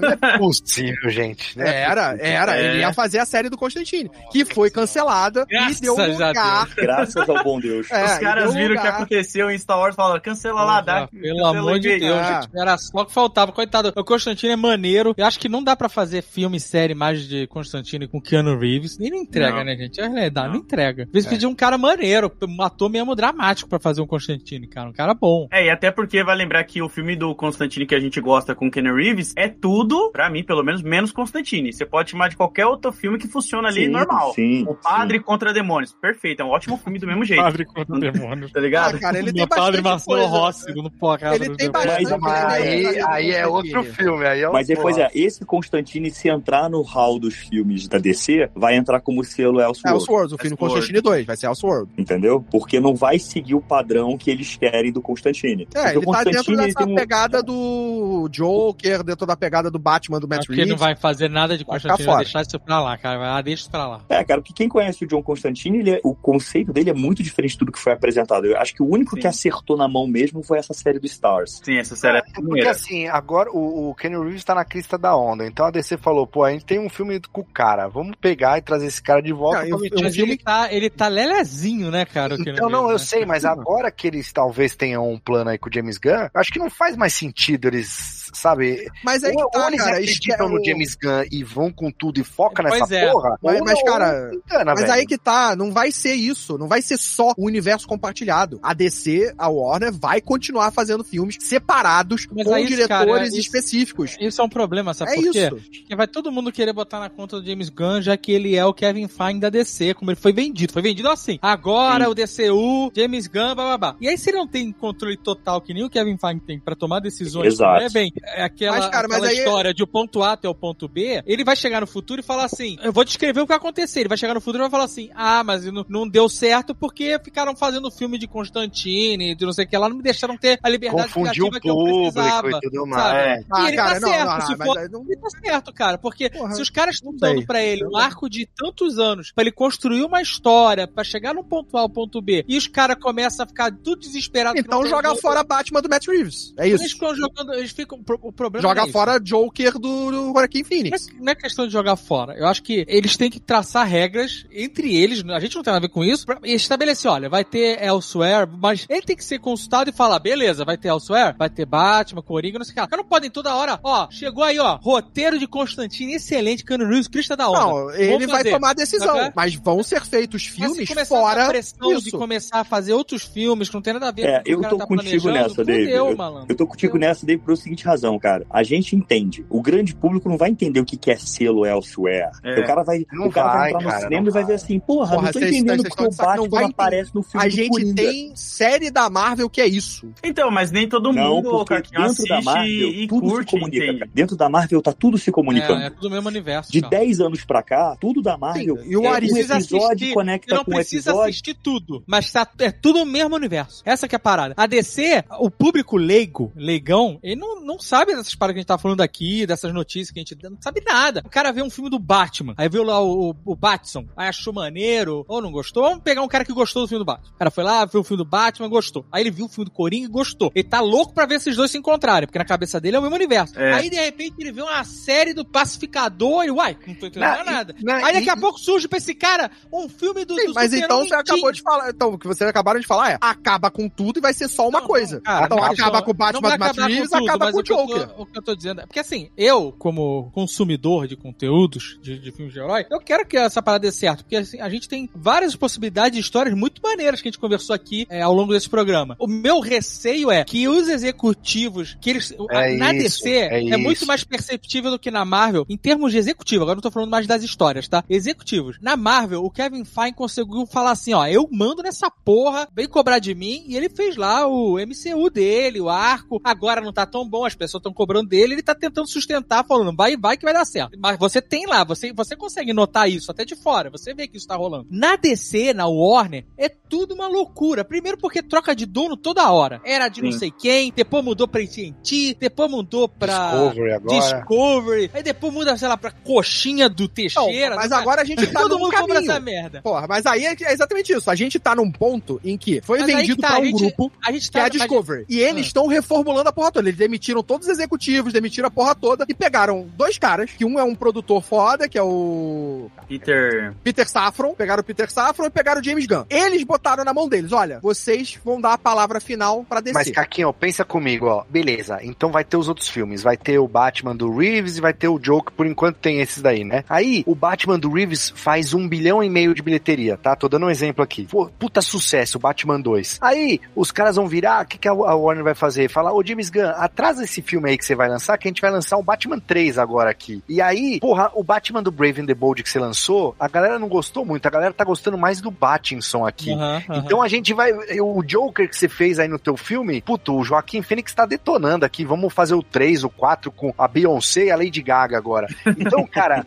Não é possível, gente. Não é Era, possível. era. É. Ele ia fazer a série do Constantine, que foi cancelada Graças e deu a lugar. Graças ao bom Deus. É, Os caras viram o que lugar- aconteceu em Star Wars e falaram, cancela lá, dá. Ah, Pelo cancela amor de. Deus, É. gente. Era só que faltava. Coitado, o Constantine é maneiro. Eu acho que não dá pra fazer filme e série mais de Constantine com Keanu Reeves. Nem não entrega, Não. né, gente? É verdade, não, Não. entrega. Às vezes É. pedir um cara maneiro, um ator mesmo dramático pra fazer um Constantine, cara. Um cara bom. É, e até porque vai lembrar que o filme do Constantine que a gente gosta com Keanu Reeves é tudo, pra mim, pelo menos, menos Constantine. Você pode chamar de qualquer outro filme que funciona ali Sim, normal. sim, o Padre contra Demônios. Perfeito, é um ótimo filme do mesmo jeito. Padre contra o demônio. Tá ligado? Cara, ele tem Meu padre bastante Marcelo coisa. Rossi, no porrada Ele do tem bastante Mas aí, aí é outro filme. Aí é Mas depois é, esse Constantine, se entrar no hall dos filmes da DC, vai entrar como selo É Elseworld. Elseworld, o filme Elseworld. Constantine 2, vai ser Elseworld. Entendeu? Porque não vai seguir o padrão que eles querem do Constantine. É, Porque ele o tá dentro dessa tem um- pegada do Joker, dentro da pegada do Batman do Matt que ele Reeves. não vai fazer nada de Constantine, vai deixar isso pra lá, cara. Vai lá, deixa isso pra lá. É, cara, porque quem conhece o John Constantine, ele é- o conceito dele é muito diferente de tudo que foi apresentado. Eu acho que o único Sim. que acertou na mão mesmo foi essa série do Stars. Sim, essa série é a Porque primeira. assim, agora o, o Kenny Reeves tá na crista da onda. Então a DC falou, pô, a gente tem um filme com o cara, vamos pegar e trazer esse cara de volta. Não, eu- ele tá, ele tá lelezinho, né, cara? o Então, não, eu né? sei, mas agora que eles talvez tenham um plano aí com o James Gunn, acho que não faz mais sentido eles, sabe? Mas aí ou, que tá, ou eles cara. acreditam esque- no James Gunn e vão com tudo e foca Pois nessa é. porra. Mas- mas, não, cara, engana, Mas velho. aí que tá, não vai ser isso, não vai ser só o universo compartilhado. A DC, a Warner, vai continuar fazendo filmes separados Mas com é isso, diretores cara, isso- específicos. Isso é um problema, sabe É por quê? isso. Porque vai todo mundo querer botar na conta do James Gunn, já que ele é o Kevin Feige da DC, como ele foi vendido. Foi vendido assim. Agora o DCU, James Gunn, bababá. E aí se ele não tem controle total, que nem o Kevin Feige tem pra tomar decisões, Exato. não é bem é aquela, Mas, cara, mas aquela aí- história de o ponto A até o ponto B, ele vai chegar no futuro e falar assim, eu vou descrever o que vai acontecer. Ele vai chegar no futuro e vai falar assim, ah, mas não, não deu certo porque ficaram fazendo filme de Constantine, de não sei o que lá, não me deixaram ter a liberdade Confundiu o criativa que eu público precisava. e tudo mais. É. E Ah, ele cara, tá não, certo, não, se mas for aí não- ele tá certo, cara, porque Porra, se os caras estão dando sei. pra ele um arco de tantos anos pra ele construir uma história, pra chegar no ponto A ao ponto B, e os caras começam a ficar tudo desesperados. Então joga fora Batman do Matt Reeves. É Eles isso. ficam jogando, eles ficam, o problema Joga é isso. fora Joker do, do Joaquin Não é, Phoenix. não é questão de jogar fora. Eu acho que eles têm que traçar regras entre eles. A gente não tem nada a ver com isso. Pra estabelecer, olha, vai ter Elsewhere, mas ele tem que ser consultado e falar, beleza, vai ter Elsewhere, vai ter Batman, Coringa, não sei o que. caras não podem toda hora, ó, chegou aí, ó, roteiro de Constantine, excelente, Cano Reeves, Crista da onda. Não, ele vai tomar a decisão. Sabe? Mas vão ser feitos Mas se filmes a fora dar pressão de isso. começar a fazer outros filmes que não tem nada a ver É, com o que eu o cara tô tá contigo planejando, nessa, David. fudeu, Eu- malandro. Eu tô contigo nessa, David, por seguinte razão, cara. A gente entende. O grande público não vai entender o que que é selo elsewhere. É. O cara vai, Não o cara vai vai, entrar no cara, cinema não e vai ver assim, porra, Porra, não tô entendendo porque o não Batman vai aparece no filme A gente Coringa. tem série da Marvel que é isso. Então, mas nem todo Não, mundo, porque Carquinho, dentro da Marvel e tudo se curte, comunica. entende? cara. Dentro da Marvel tá tudo se comunicando. É, é tudo o mesmo universo. De cara. 10 anos pra cá, tudo da Marvel. Sim, e o é, Ari- um precisa episódio assistir, conecta não com precisa episódio. assistir tudo, mas tá, é tudo o mesmo universo. Essa que é a parada. A DC, o público leigo, leigão, ele não, não sabe dessas paradas que a gente tá falando aqui, dessas notícias que a gente não sabe nada. O cara vê um filme do Batman, aí viu lá o, o, o Batson, aí achou maneiro, ou não gostou. Vamos pegar um cara que gostou do filme do Batman. O cara foi lá, viu o filme do Batman, gostou. Aí ele viu o filme do Coringa e gostou. Ele tá louco pra ver esses dois se encontrarem, porque na cabeça dele é o mesmo universo. É. Aí de repente ele vê uma série do Pacificador e, uai, não tô entendendo Não, nada. não, aí daqui e- a pouco surge pra esse cara um filme do, Sim, do mas então você acabou de falar. Então, o que vocês acabaram de falar é: acaba com tudo e vai ser só uma Não, coisa. cara, então acaba com o Batman Matt Reeves, acaba com o o tô- o que eu tô dizendo é. Porque assim, eu, como consumidor de conteúdos de, de filmes de herói, eu quero que essa parada dê certo. Porque assim, a gente tem várias possibilidades de histórias muito maneiras que a gente conversou aqui é, ao longo desse programa. O meu receio é que os executivos, que eles. É na isso, DC é é, muito mais perceptível do que na Marvel, em termos de executivo. Agora eu não tô falando mais das histórias, tá? Executivos. Na Marvel, o Kevin Feige conseguiu falar assim: ó, eu mando nessa porra, vem cobrar de mim, e ele fez lá o MCU dele, o arco. Agora não tá tão bom, as pessoas estão cobrando dele, ele tá tentando sustentar, falando, vai, vai que vai dar certo. Mas você tem lá, você, você consegue notar isso até de fora, você vê que isso tá rolando. Na DC, na Warner, é tudo uma loucura. Primeiro porque troca de dono toda hora. Era de não Sim. sei quem, depois mudou pra AT&T, depois mudou pra... Discovery agora. Discovery. Aí depois muda, sei lá, pra coxinha do Não, Teixeira. mas do- agora a gente tá Todo mundo compra caminho. essa merda. Porra, mas aí é é exatamente isso. A gente tá num ponto em que foi Mas vendido que tá, pra a um gente- grupo A gente que tá... é a mas- Discovery. E eles Ah. estão reformulando a porra toda. Eles demitiram todos os executivos, demitiram a porra toda e pegaram dois caras, que um é um produtor foda, que é o Peter. Peter Safran, pegaram o Peter Safran e pegaram o James Gunn. Eles botaram na mão deles, olha, vocês vão dar a palavra final pra DC. Mas, Caquinho, pensa comigo, ó. Beleza, então vai ter os outros filmes. Vai ter o Batman do Reeves e vai ter o Joker, por enquanto tem esses daí, né? Aí, o Batman do Reeves faz um bilhão e meio de bilheteria, tá? Tô dando um exemplo aqui. Pô, puta sucesso, o Batman 2. Aí, os caras vão virar, o que, que a a Warner vai fazer? Falar, ô James Gunn, atrasa esse filme aí que você vai lançar, que a gente vai lançar um Batman 3 agora aqui. E aí, porra, o Batman do Brave and the Bold que você lançou, a galera não gostou muito, a galera tá gostando mais do Batinson aqui. Aham, aham. Então a gente vai. O Joker que você fez aí no teu filme, puto, o Joaquim Fênix tá detonando aqui. Vamos fazer o 3, o 4 com a Beyoncé e a Lady Gaga agora. Então, cara,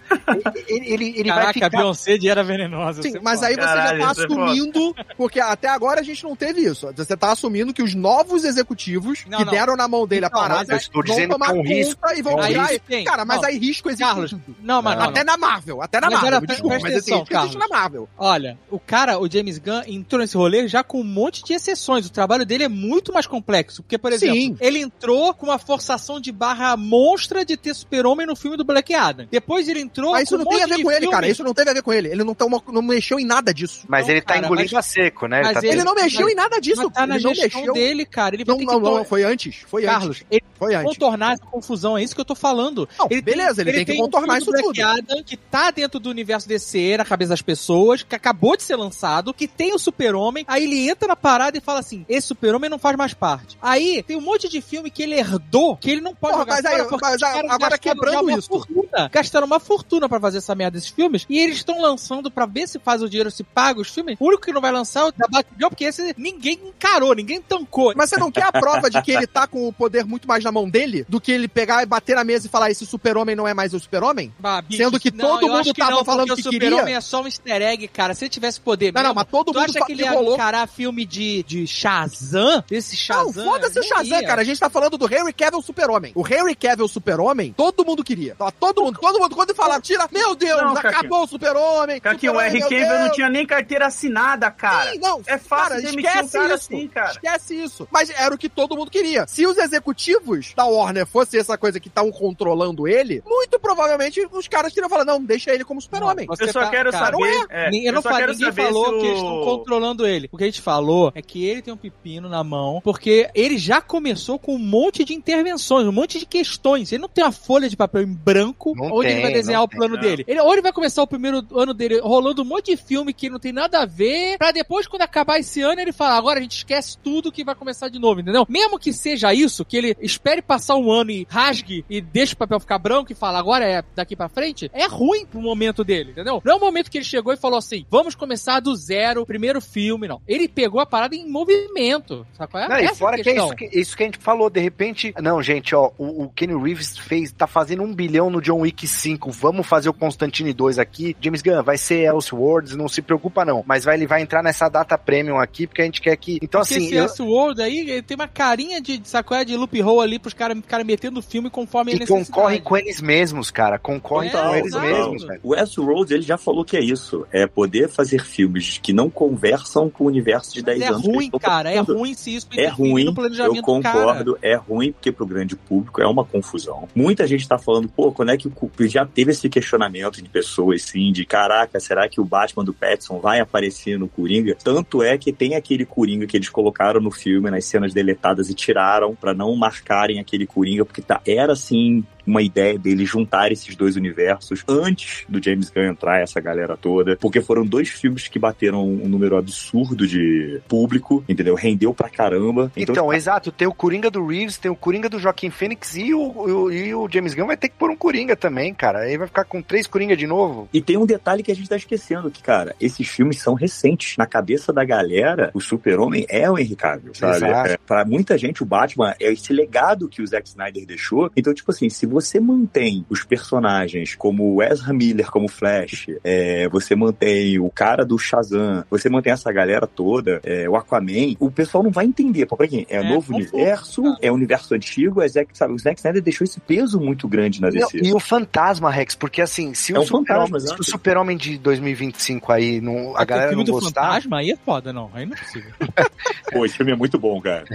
ele, ele, ele Caraca, vai ficar. a Beyoncé de Era Venenosa. Sim, mas aí você Caralho, já tá é assumindo, porque até agora a gente não teve isso. Você tá assumindo que os novos executivos Não, que não. deram na mão dele Então, a parada mas eu estou dizendo tomar que é um conta risco, e vão é um tirar. risco. Tem. Cara, mas Não. aí risco existe. Carlos. Não, mas até não. na Marvel, até na Mas Marvel. era- Desculpa, mas esse atenção, risco existe na Carlos. Marvel. Olha, o cara, o James Gunn, entrou nesse rolê já com um monte de exceções. O trabalho dele é muito mais complexo. Porque, por exemplo, Sim. ele entrou com uma forçação de barra monstra de ter super-homem no filme do Black Adam. Depois ele entrou Mas isso com não um tem a ver com ele, filme- cara. Isso não teve a ver com ele. Ele não, tá uma- não mexeu em nada disso. Mas Não, ele tá cara, engolindo mas- a seco, né? mas tá Ele não mexeu mas- em nada disso. Mas tá na ele não gestão mexeu. dele, cara. Ele vai Não, não, não, foi antes. Foi Carlos, antes. ele Foi contornar essa confusão, é isso que eu tô falando. Não, beleza, ele tem que um contornar filme isso do Black Adam, que tá dentro do universo DC, na cabeça das pessoas, que acabou de ser lançado, que tem o super-homem, aí ele entra na parada e fala assim, esse super-homem não faz mais parte. Aí, tem um monte de filme que ele herdou, que ele não pode Porra, jogar mas aí, mas agora quebrando isso. Fortuna, gastaram uma fortuna pra fazer essa merda desses filmes, e eles estão lançando pra ver se faz o dinheiro, se paga os filmes. O único que não vai lançar é o da Batgirl, porque esse ninguém encarou, ninguém tancou. Mas você não quer a prova de que ele tá com o poder muito mais na mão dele do que ele pegar e bater na mesa e falar esse super-homem não é mais o super-homem? Sendo que não, todo mundo tava não, falando que o queria. Super-Homem é só um easter egg, cara. Se ele tivesse poder Não, não, mesmo, mas todo tu mundo acha que ele que ia rolou- encarar filme de, de Shazam? Esse Shazam? Não, foda-se o Não Shazam, ia. cara. A gente tá falando do Henry Cavill Super-Homem. O Henry Cavill Super-Homem, todo mundo queria. Tava todo mundo, todo mundo, quando falar, tira, meu Deus, Não, acabou o Super-Homem. Caquinho, o Super-Homem, R. meu Cavill não tinha nem carteira assinada, cara. Sim, não, É fácil cara, demitir um esquece cara isso. assim, cara. Esquece isso. Mas era o que todo mundo queria. Se os executivos da Warner fossem essa coisa que estavam controlando ele, muito provavelmente os caras teriam falado, não, deixa ele como super-homem. Você Eu só tá- quero cara, saber. é, Ninguém- eu não falei, ninguém falou o- que eles estão controlando ele. O que a gente falou é que ele tem um pepino na mão, porque ele já começou com um monte de intervenções, um monte de questões. Ele não tem uma folha de papel em branco Não onde tem, ele vai desenhar não o plano tem, não. dele. Ele, ou ele vai começar o primeiro ano dele rolando um monte de filme que não tem nada a ver, pra depois, quando acabar esse ano, ele falar, agora a gente esquece tudo que vai começar de novo, entendeu? Mesmo que seja isso, que ele espere passar um ano e rasgue e deixe o papel ficar branco e fala, agora é daqui pra frente, é ruim pro momento dele, entendeu? Não é o momento que ele chegou e falou assim, vamos começar do zero, primeiro filme, não. Ele pegou a parada em movimento, sabe qual é? Não, e Essa fora a que é isso que, isso que a gente falou, de repente. Não, gente, ó, o, o Kenny Reeves fez, tá fazendo um bilhão no John Wick 5. Vamos fazer o Constantine 2 aqui. James Gunn, vai ser Elseworlds, não se preocupa não. Mas vai, ele vai entrar nessa data premium aqui, porque a gente quer que. Então, Porque assim. esse eu- S-World aí, ele tem uma carinha de, de sacoé de loophole ali pro pros caras ficarem metendo o filme conforme a E concorrem com eles mesmos, cara. Concorrem É, com eles exato. mesmos. O Westworld, ele já falou que é isso. É poder fazer filmes que não conversam com o universo de 10 Mas é anos. eles ruim, cara. É ruim se isso É ruim, no planejamento eu do cara. concordo, é ruim porque pro grande público é uma confusão. Muita gente tá falando, pô, quando é que o já teve esse questionamento de pessoas, sim, de caraca, será que o Batman do Pattinson vai aparecer no Coringa? Tanto é que tem aquele Coringa que eles colocaram no filme, nas cenas deletadas e tiraram pra não marcarem aquele Coringa, porque tá, era assim uma ideia dele juntar esses dois universos antes do James Gunn entrar, essa galera toda, porque foram dois filmes que bateram um número absurdo de público, entendeu? Rendeu pra caramba. Então, exato, tem o Coringa do Reeves, tem o Coringa do Joaquim Phoenix e o, o- e o James Gunn vai ter que pôr um Coringa também, cara. Aí vai ficar com três Coringa de novo. E tem um detalhe que a gente tá esquecendo, que, cara, esses filmes são recentes. Na cabeça da galera, o super-homem é o Henry Cavill, sabe? Exato. É, pra muita gente, o Batman é esse legado que o Zack Snyder deixou. Então, tipo assim, se você mantém os personagens como o Ezra Miller como Flash, é, você mantém o cara do Shazam, você mantém essa galera toda, é, o Aquaman, o pessoal não vai entender. Pô, pra quem? É, É, novo confuso, universo, é universo antigo, é Zack, sabe? O Zack Snyder deixou esse peso muito grande na DC. e o fantasma, Rex, porque assim, se É o um fantasma, super-homem se exato. o super-homem de 2025 aí, não, a galera filme não do gostar, fantasma aí é foda, não. Aí não é possível. Pô, esse filme é muito bom, cara.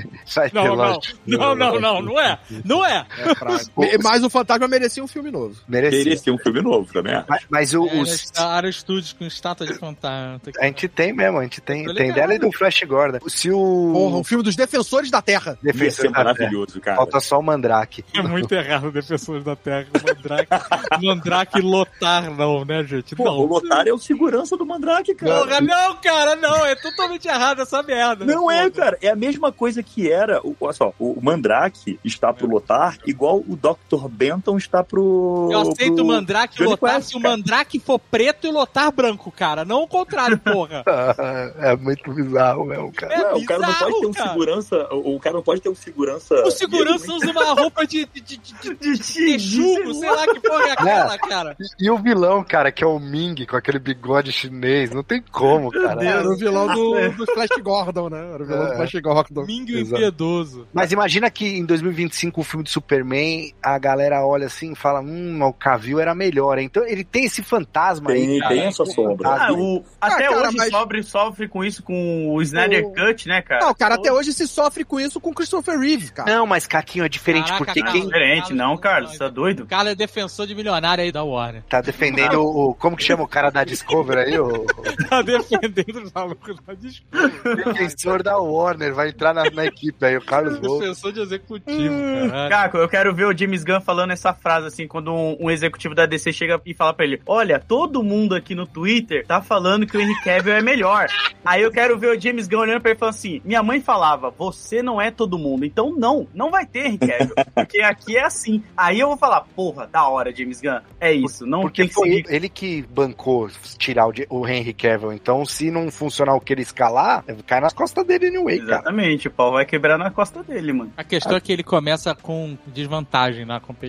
Não, não, não, não, não, não é. Não é. É fraco. O Fantasma merecia um filme novo. Merecia. Merecia um filme novo também. acho. Mas, mas o, É, os- Ara Studios com estátua de fantasma. a gente tem mesmo, a gente tem, tem dela e do Flash Gordon. Se o Porra, um filme dos Defensores da Terra. Ia Defensor ser da Terra, maravilhoso, cara. falta só o Mandrake. É muito errado, Defensores da Terra. Mandrake, Mandrake lotar, não, né, gente? Pô, não. o Lotar é o segurança do Mandrake, cara. Porra, não, cara, não. É totalmente errado essa merda. Não é, cara. É a mesma coisa que era. o- Olha só, o Mandrake está pro Lotar, igual o Dr. Benton está pro. Eu aceito pro o Mandrake e o Johnny Lotar Quest, se o cara. Mandrake for preto e o Lotar branco, cara. Não o contrário, porra. é muito bizarro mesmo, cara. É Não, o cara não bizarro, pode ter um cara. segurança. O o cara não pode ter um segurança. O segurança usa uma roupa de, de, de, de, de texugo, sei lá que porra é aquela, cara. E o vilão, cara, que é o Ming, com aquele bigode chinês, não tem como, cara. Era o vilão do, do Flash Gordon, né? Era o vilão do É. Flash Gordon. Mingo Exato. impiedoso. Mas imagina que em 2025 o filme do Superman, a galera olha assim e fala, hum, o Cavill era melhor. hein? Então ele tem esse fantasma aí, Tem, cara. tem essa sombra. Ah, o, até Ah, cara, hoje mas- sofre, sofre com isso com o Snyder O- Cut, né, cara? Não, cara, até hoje se sofre com isso com Christopher Reeve, cara. Não, mas Caquinho é diferente, Caraca, porque cara. quem Diferente, não, Carlos, você tá doido? O cara é defensor de milionário aí da Warner. tá defendendo o. Como que chama o cara da Discovery aí? O Tá defendendo os malucos da desculpa. defensor da Warner vai entrar na, na equipe aí, o Carlos. Defensor de executivo, caralho. Caco, eu quero ver o James Gunn falando essa frase assim, quando um, um executivo da DC chega e fala pra ele: Olha, todo mundo aqui no Twitter tá falando que o Henry Cavill é melhor. Aí eu quero ver o James Gunn olhando pra ele e falando assim: Minha mãe falava, você não é todo mundo. Então não, não vai ter Henry Cavill. porque aqui é assim. Aí eu vou falar: Porra, da hora, James Gunn. É isso, não Porque tem que foi seguir. ele que bancou tirar o, o Henry Cavill. Então, se não funcionar o que ele escalar, cai nas costas dele anyway, cara. Exatamente, o pau vai quebrar na costa dele, mano. A questão é que ele começa com desvantagem na competição.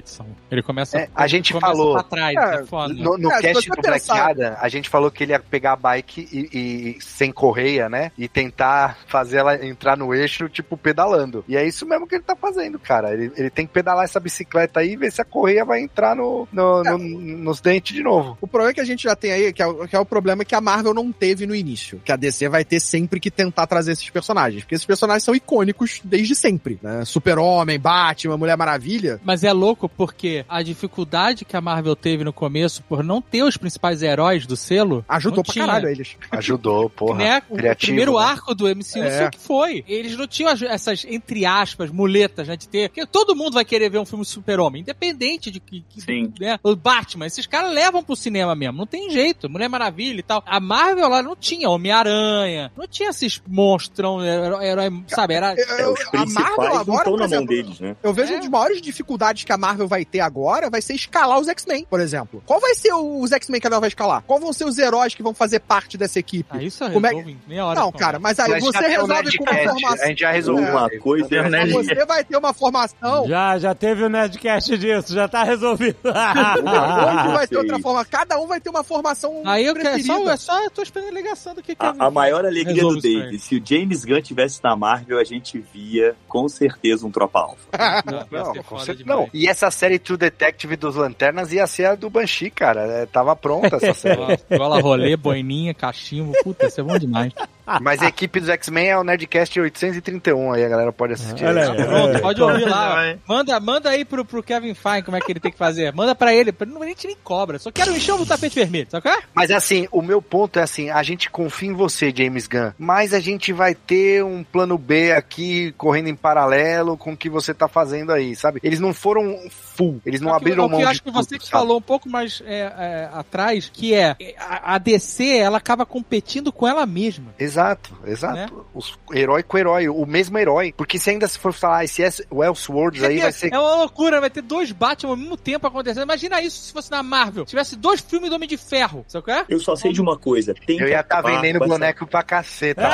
Ele começa, É, a gente começa falou- pra trás, É, é, foda. No, no É, cast do Black Adam, a gente falou que ele ia pegar a bike e, e- sem correia, né? E tentar fazer ela entrar no eixo, tipo, pedalando. E é isso mesmo que ele tá fazendo, cara. Ele, ele tem que pedalar essa bicicleta aí e ver se a correia vai entrar no, no- no- nos dentes de novo. O problema que a gente já tem aí, que é, o, que é o problema que a Marvel não teve no início. Que a DC vai ter sempre que tentar trazer esses personagens. Porque esses personagens são icônicos desde sempre. Né? Super-Homem, Batman, Mulher Maravilha. Mas é louco porque a dificuldade que a Marvel teve no começo por não ter os principais heróis do selo Ajudou pra tinha. caralho eles. Ajudou, porra. né? O criativo, primeiro né? arco do MCU É. que foi. Eles não tinham as- essas, entre aspas, muletas, né? De ter. Porque todo mundo vai querer ver um filme de super-homem, independente de que. que- Sim. né? O Batman, esses caras levam pro cinema mesmo. Não tem jeito. Mulher Maravilha e tal. A Marvel lá não tinha Homem-Aranha, não tinha esses monstrão, herói, herói, sabe? Era. É, os a Marvel agora, estão na mão exemplo, deles, né? Eu vejo É. uma das maiores dificuldades que a Marvel Marvel vai ter agora vai ser escalar os X-Men, por exemplo. Qual vai ser os X-Men que ela vai escalar? Qual vão ser os heróis que vão fazer parte dessa equipe? Ah, isso Como é- meia hora. Não, cara, mas aí você resolve com uma formação. A gente já resolveu. Uma coisa Mas Nerd- você vai ter uma formação. Já, já teve o Nerdcast disso, já tá resolvido. Onde vai ter outra forma? Cada um vai ter uma formação. Aí eu quero, só, é só, eu tô esperando a ligação do que que A, a maior alegria do Dave, se o James Gunn tivesse na Marvel, a gente via com certeza um Tropa Alpha. Não, Não, ser com foda certeza- demais. não, e essa série True Detective dos Lanternas ia ser a do Banshee, cara. É, tava pronta essa série. Gola rolê, boininha, cachimbo, puta, isso é bom demais. Mas a equipe dos X-Men é o Nerdcast 831, aí a galera pode assistir. Olha aí. Pronto, pode ouvir lá. Manda, manda aí pro, pro Kevin Feige como é que ele tem que fazer. Manda pra ele. Não, a gente nem cobra. Só quero encher o tapete vermelho, sabe qual é? Mas assim, o meu ponto é assim, a gente confia em você, James Gunn, mas a gente vai ter um plano B aqui correndo em paralelo com o que você tá fazendo aí, sabe? Eles não foram full, eles não que- abriram o que mão eu de acho que tudo, você que sabe? falou um pouco mais é, é, atrás, que é a, a DC, ela acaba competindo com ela mesma. Exato, exato. Né? Os herói com herói, o mesmo herói. Porque se ainda se for falar, esse é o Elseworlds aí É, vai ser. é uma loucura, vai ter dois Batman ao mesmo tempo acontecendo. Imagina isso se fosse na Marvel. Tivesse dois filmes do Homem de Ferro, sabe qual é? Eu só sei de uma coisa, tem Eu ia estar acabar vendendo boneco pra caceta.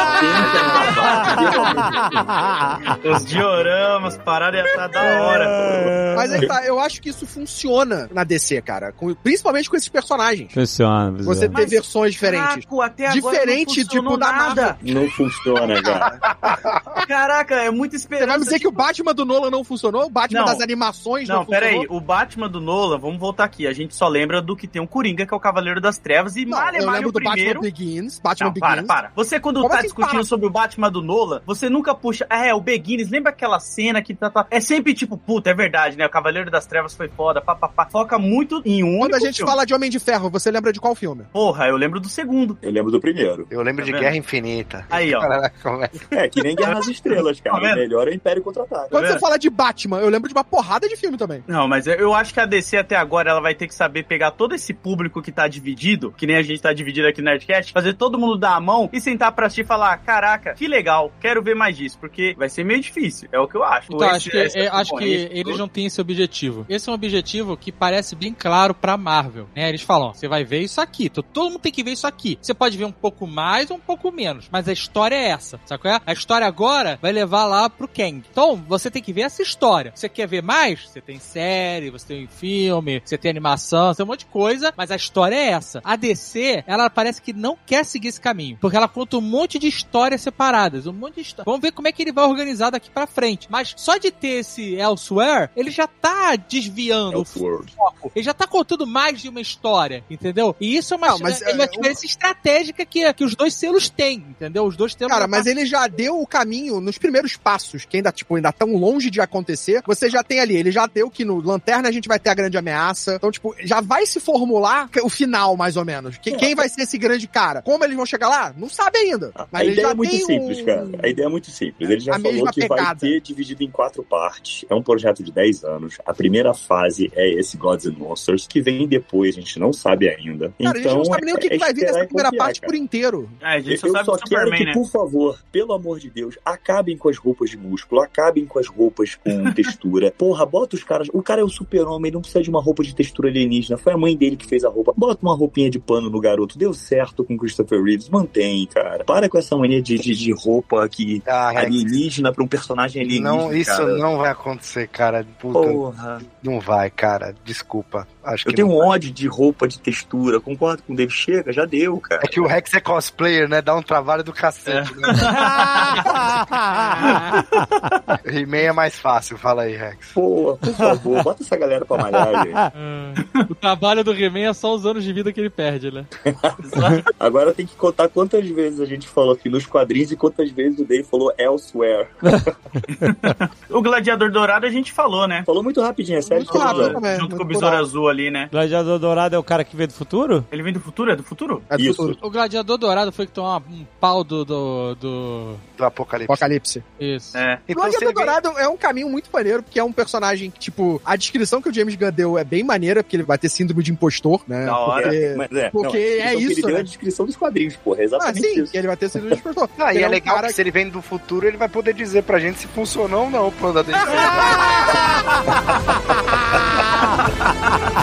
Os dioramas, pararam ia estar da hora. Mas aí tá, eu acho que isso funciona na DC, cara. Com- principalmente com esses personagens. Funciona, Você ter versões diferentes. Caraca, até agora Diferente, tipo, da nada. Não funciona, cara. Caraca, é muita Você esperança. vai me dizer que o Batman do Nolan não funcionou? O Batman Não. das animações não, Não, pera aí, funcionou? o Batman do Nolan, vamos voltar aqui. A gente só lembra do que tem um Coringa, que é o Cavaleiro das Trevas, e Não, malha eu malha lembro o do primeiro. Batman Begins. Batman Não, para, Begins. para. Você, quando Como tá assim, discutindo para? sobre o Batman do Nolan, você nunca puxa, ah, é, o Beginnings, lembra aquela cena que tá, tá- É sempre tipo, puta, é verdade, né? O Cavaleiro das Trevas foi foda, pá, pá, pá. Foca muito em um Quando a gente filme. fala de Homem de Ferro, você lembra de qual filme? Porra, eu lembro do segundo. Eu lembro do primeiro. Eu lembro Tá de vendo? Guerra Infinita. Aí, ó. É- É, que nem Guerra nas Estrelas, Tá cara. O melhor é o Império Contra-Ataque. Quando vendo? você fala de Batman, eu lembro de uma porrada de filme também. Não, mas eu- acho que a DC até agora ela vai ter que saber pegar todo esse público que tá dividido, que nem a gente tá dividido aqui no Nerdcast, fazer todo mundo dar a mão e sentar pra assistir e falar: caraca, que legal, quero ver mais disso, porque vai ser meio difícil, é o que eu acho. Então, Esse- acho que, essa é, acho que eles não têm esse objetivo. Esse é um objetivo que parece bem claro pra Marvel, né? Eles falam, você vai ver isso aqui, to- todo mundo tem que ver isso aqui. Você pode ver um pouco mais ou um pouco menos, mas a história é essa, sabe qual é? A história agora vai levar lá pro Kang. Então, você tem que ver essa história. Você quer ver mais? Você tem série, você tem filme, você tem animação, você tem um monte de coisa, mas a história é essa. A DC, ela parece que não quer seguir esse caminho, porque ela conta um monte de histórias separadas, um monte de história. Vamos ver como é que ele vai organizar daqui pra frente. Mas só de ter esse Elsewhere, ele já tá desviando o Elseworld. foco. Ele já tá contando mais de uma história, entendeu? E isso é uma, Não, mas, é uma é, diferença estratégica que, que os dois selos têm, entendeu? Os dois selos Cara, mas ele já deu o caminho nos primeiros passos, que ainda, tipo, ainda tão longe de acontecer. Você já tem ali, ele já deu que no Lanterna a gente vai ter a grande ameaça. Então, tipo, já vai se formular o final, mais ou menos. Que- Quem vai ser esse grande cara? Como eles vão chegar lá? Não sabe ainda. Mas a ele ideia já é muito tem simples, um- cara. A ideia é muito simples. Ele já A falou mesma que vai pegada. ter dividido em quatro partes. É um projeto de 10 anos. A primeira fase é esse Gods and Monsters, que vem depois, a gente não sabe ainda. Cara, a gente então, não sabe nem o que, é que vai vir e primeira confiar, parte cara. por inteiro. É, a gente só eu só quero Superman, que, né? por favor, pelo amor de Deus, acabem com as roupas de músculo, acabem com as roupas com textura. Porra, bota os caras. O cara é o super-homem, não precisa de uma roupa de textura alienígena. Foi a mãe dele que fez a roupa. Bota uma roupinha de pano no garoto. Deu certo com Christopher Reeves. Mantém, cara. Para com essa mania de, de, de roupa que Ah, alienígena pra um personagem alienígena. não, isso cara. não vai acontecer, cara. Puta, Porra. não vai, cara. Desculpa. Acho Eu que tenho um ódio de roupa de textura. Concordo com o Dave. Chega, já deu, cara. É que o Rex é cosplayer, né? Dá um trabalho do cacete. Né? He-Man é mais fácil, fala aí, Rex. Pô, por favor, bota essa galera pra malhar, gente. o trabalho do He-Man é só os anos de vida que ele perde, né? Agora tem que contar quantas vezes a gente falou aqui nos quadrinhos e quantas vezes o Dave falou elsewhere. O Gladiador Dourado a gente falou, né? Falou muito rapidinho, é sério. Falou. também. Junto com o Besouro Azul ali, né? Gladiador Dourado é o cara que veio do futuro? Ele vem do futuro? É do futuro? É do Isso. futuro. O Gladiador Dourado foi que tomou um pau do. do. do... Do Apocalipse. Apocalipse. Isso. É. O Então, Gladiador vem- Dourado é um caminho muito maneiro, porque é um personagem que, tipo, a descrição que o James Gunn deu é bem maneira, porque ele vai ter síndrome de impostor, né? Da hora. Porque, Mas é, porque não, é isso, Ele deu é né? a descrição dos quadrinhos, porra. É Ah, exatamente sim, isso. ele vai ter síndrome de impostor. Ah, e Ele é um legal cara que se ele vem do futuro, ele vai poder dizer pra gente se funcionou ou não o plano da DC.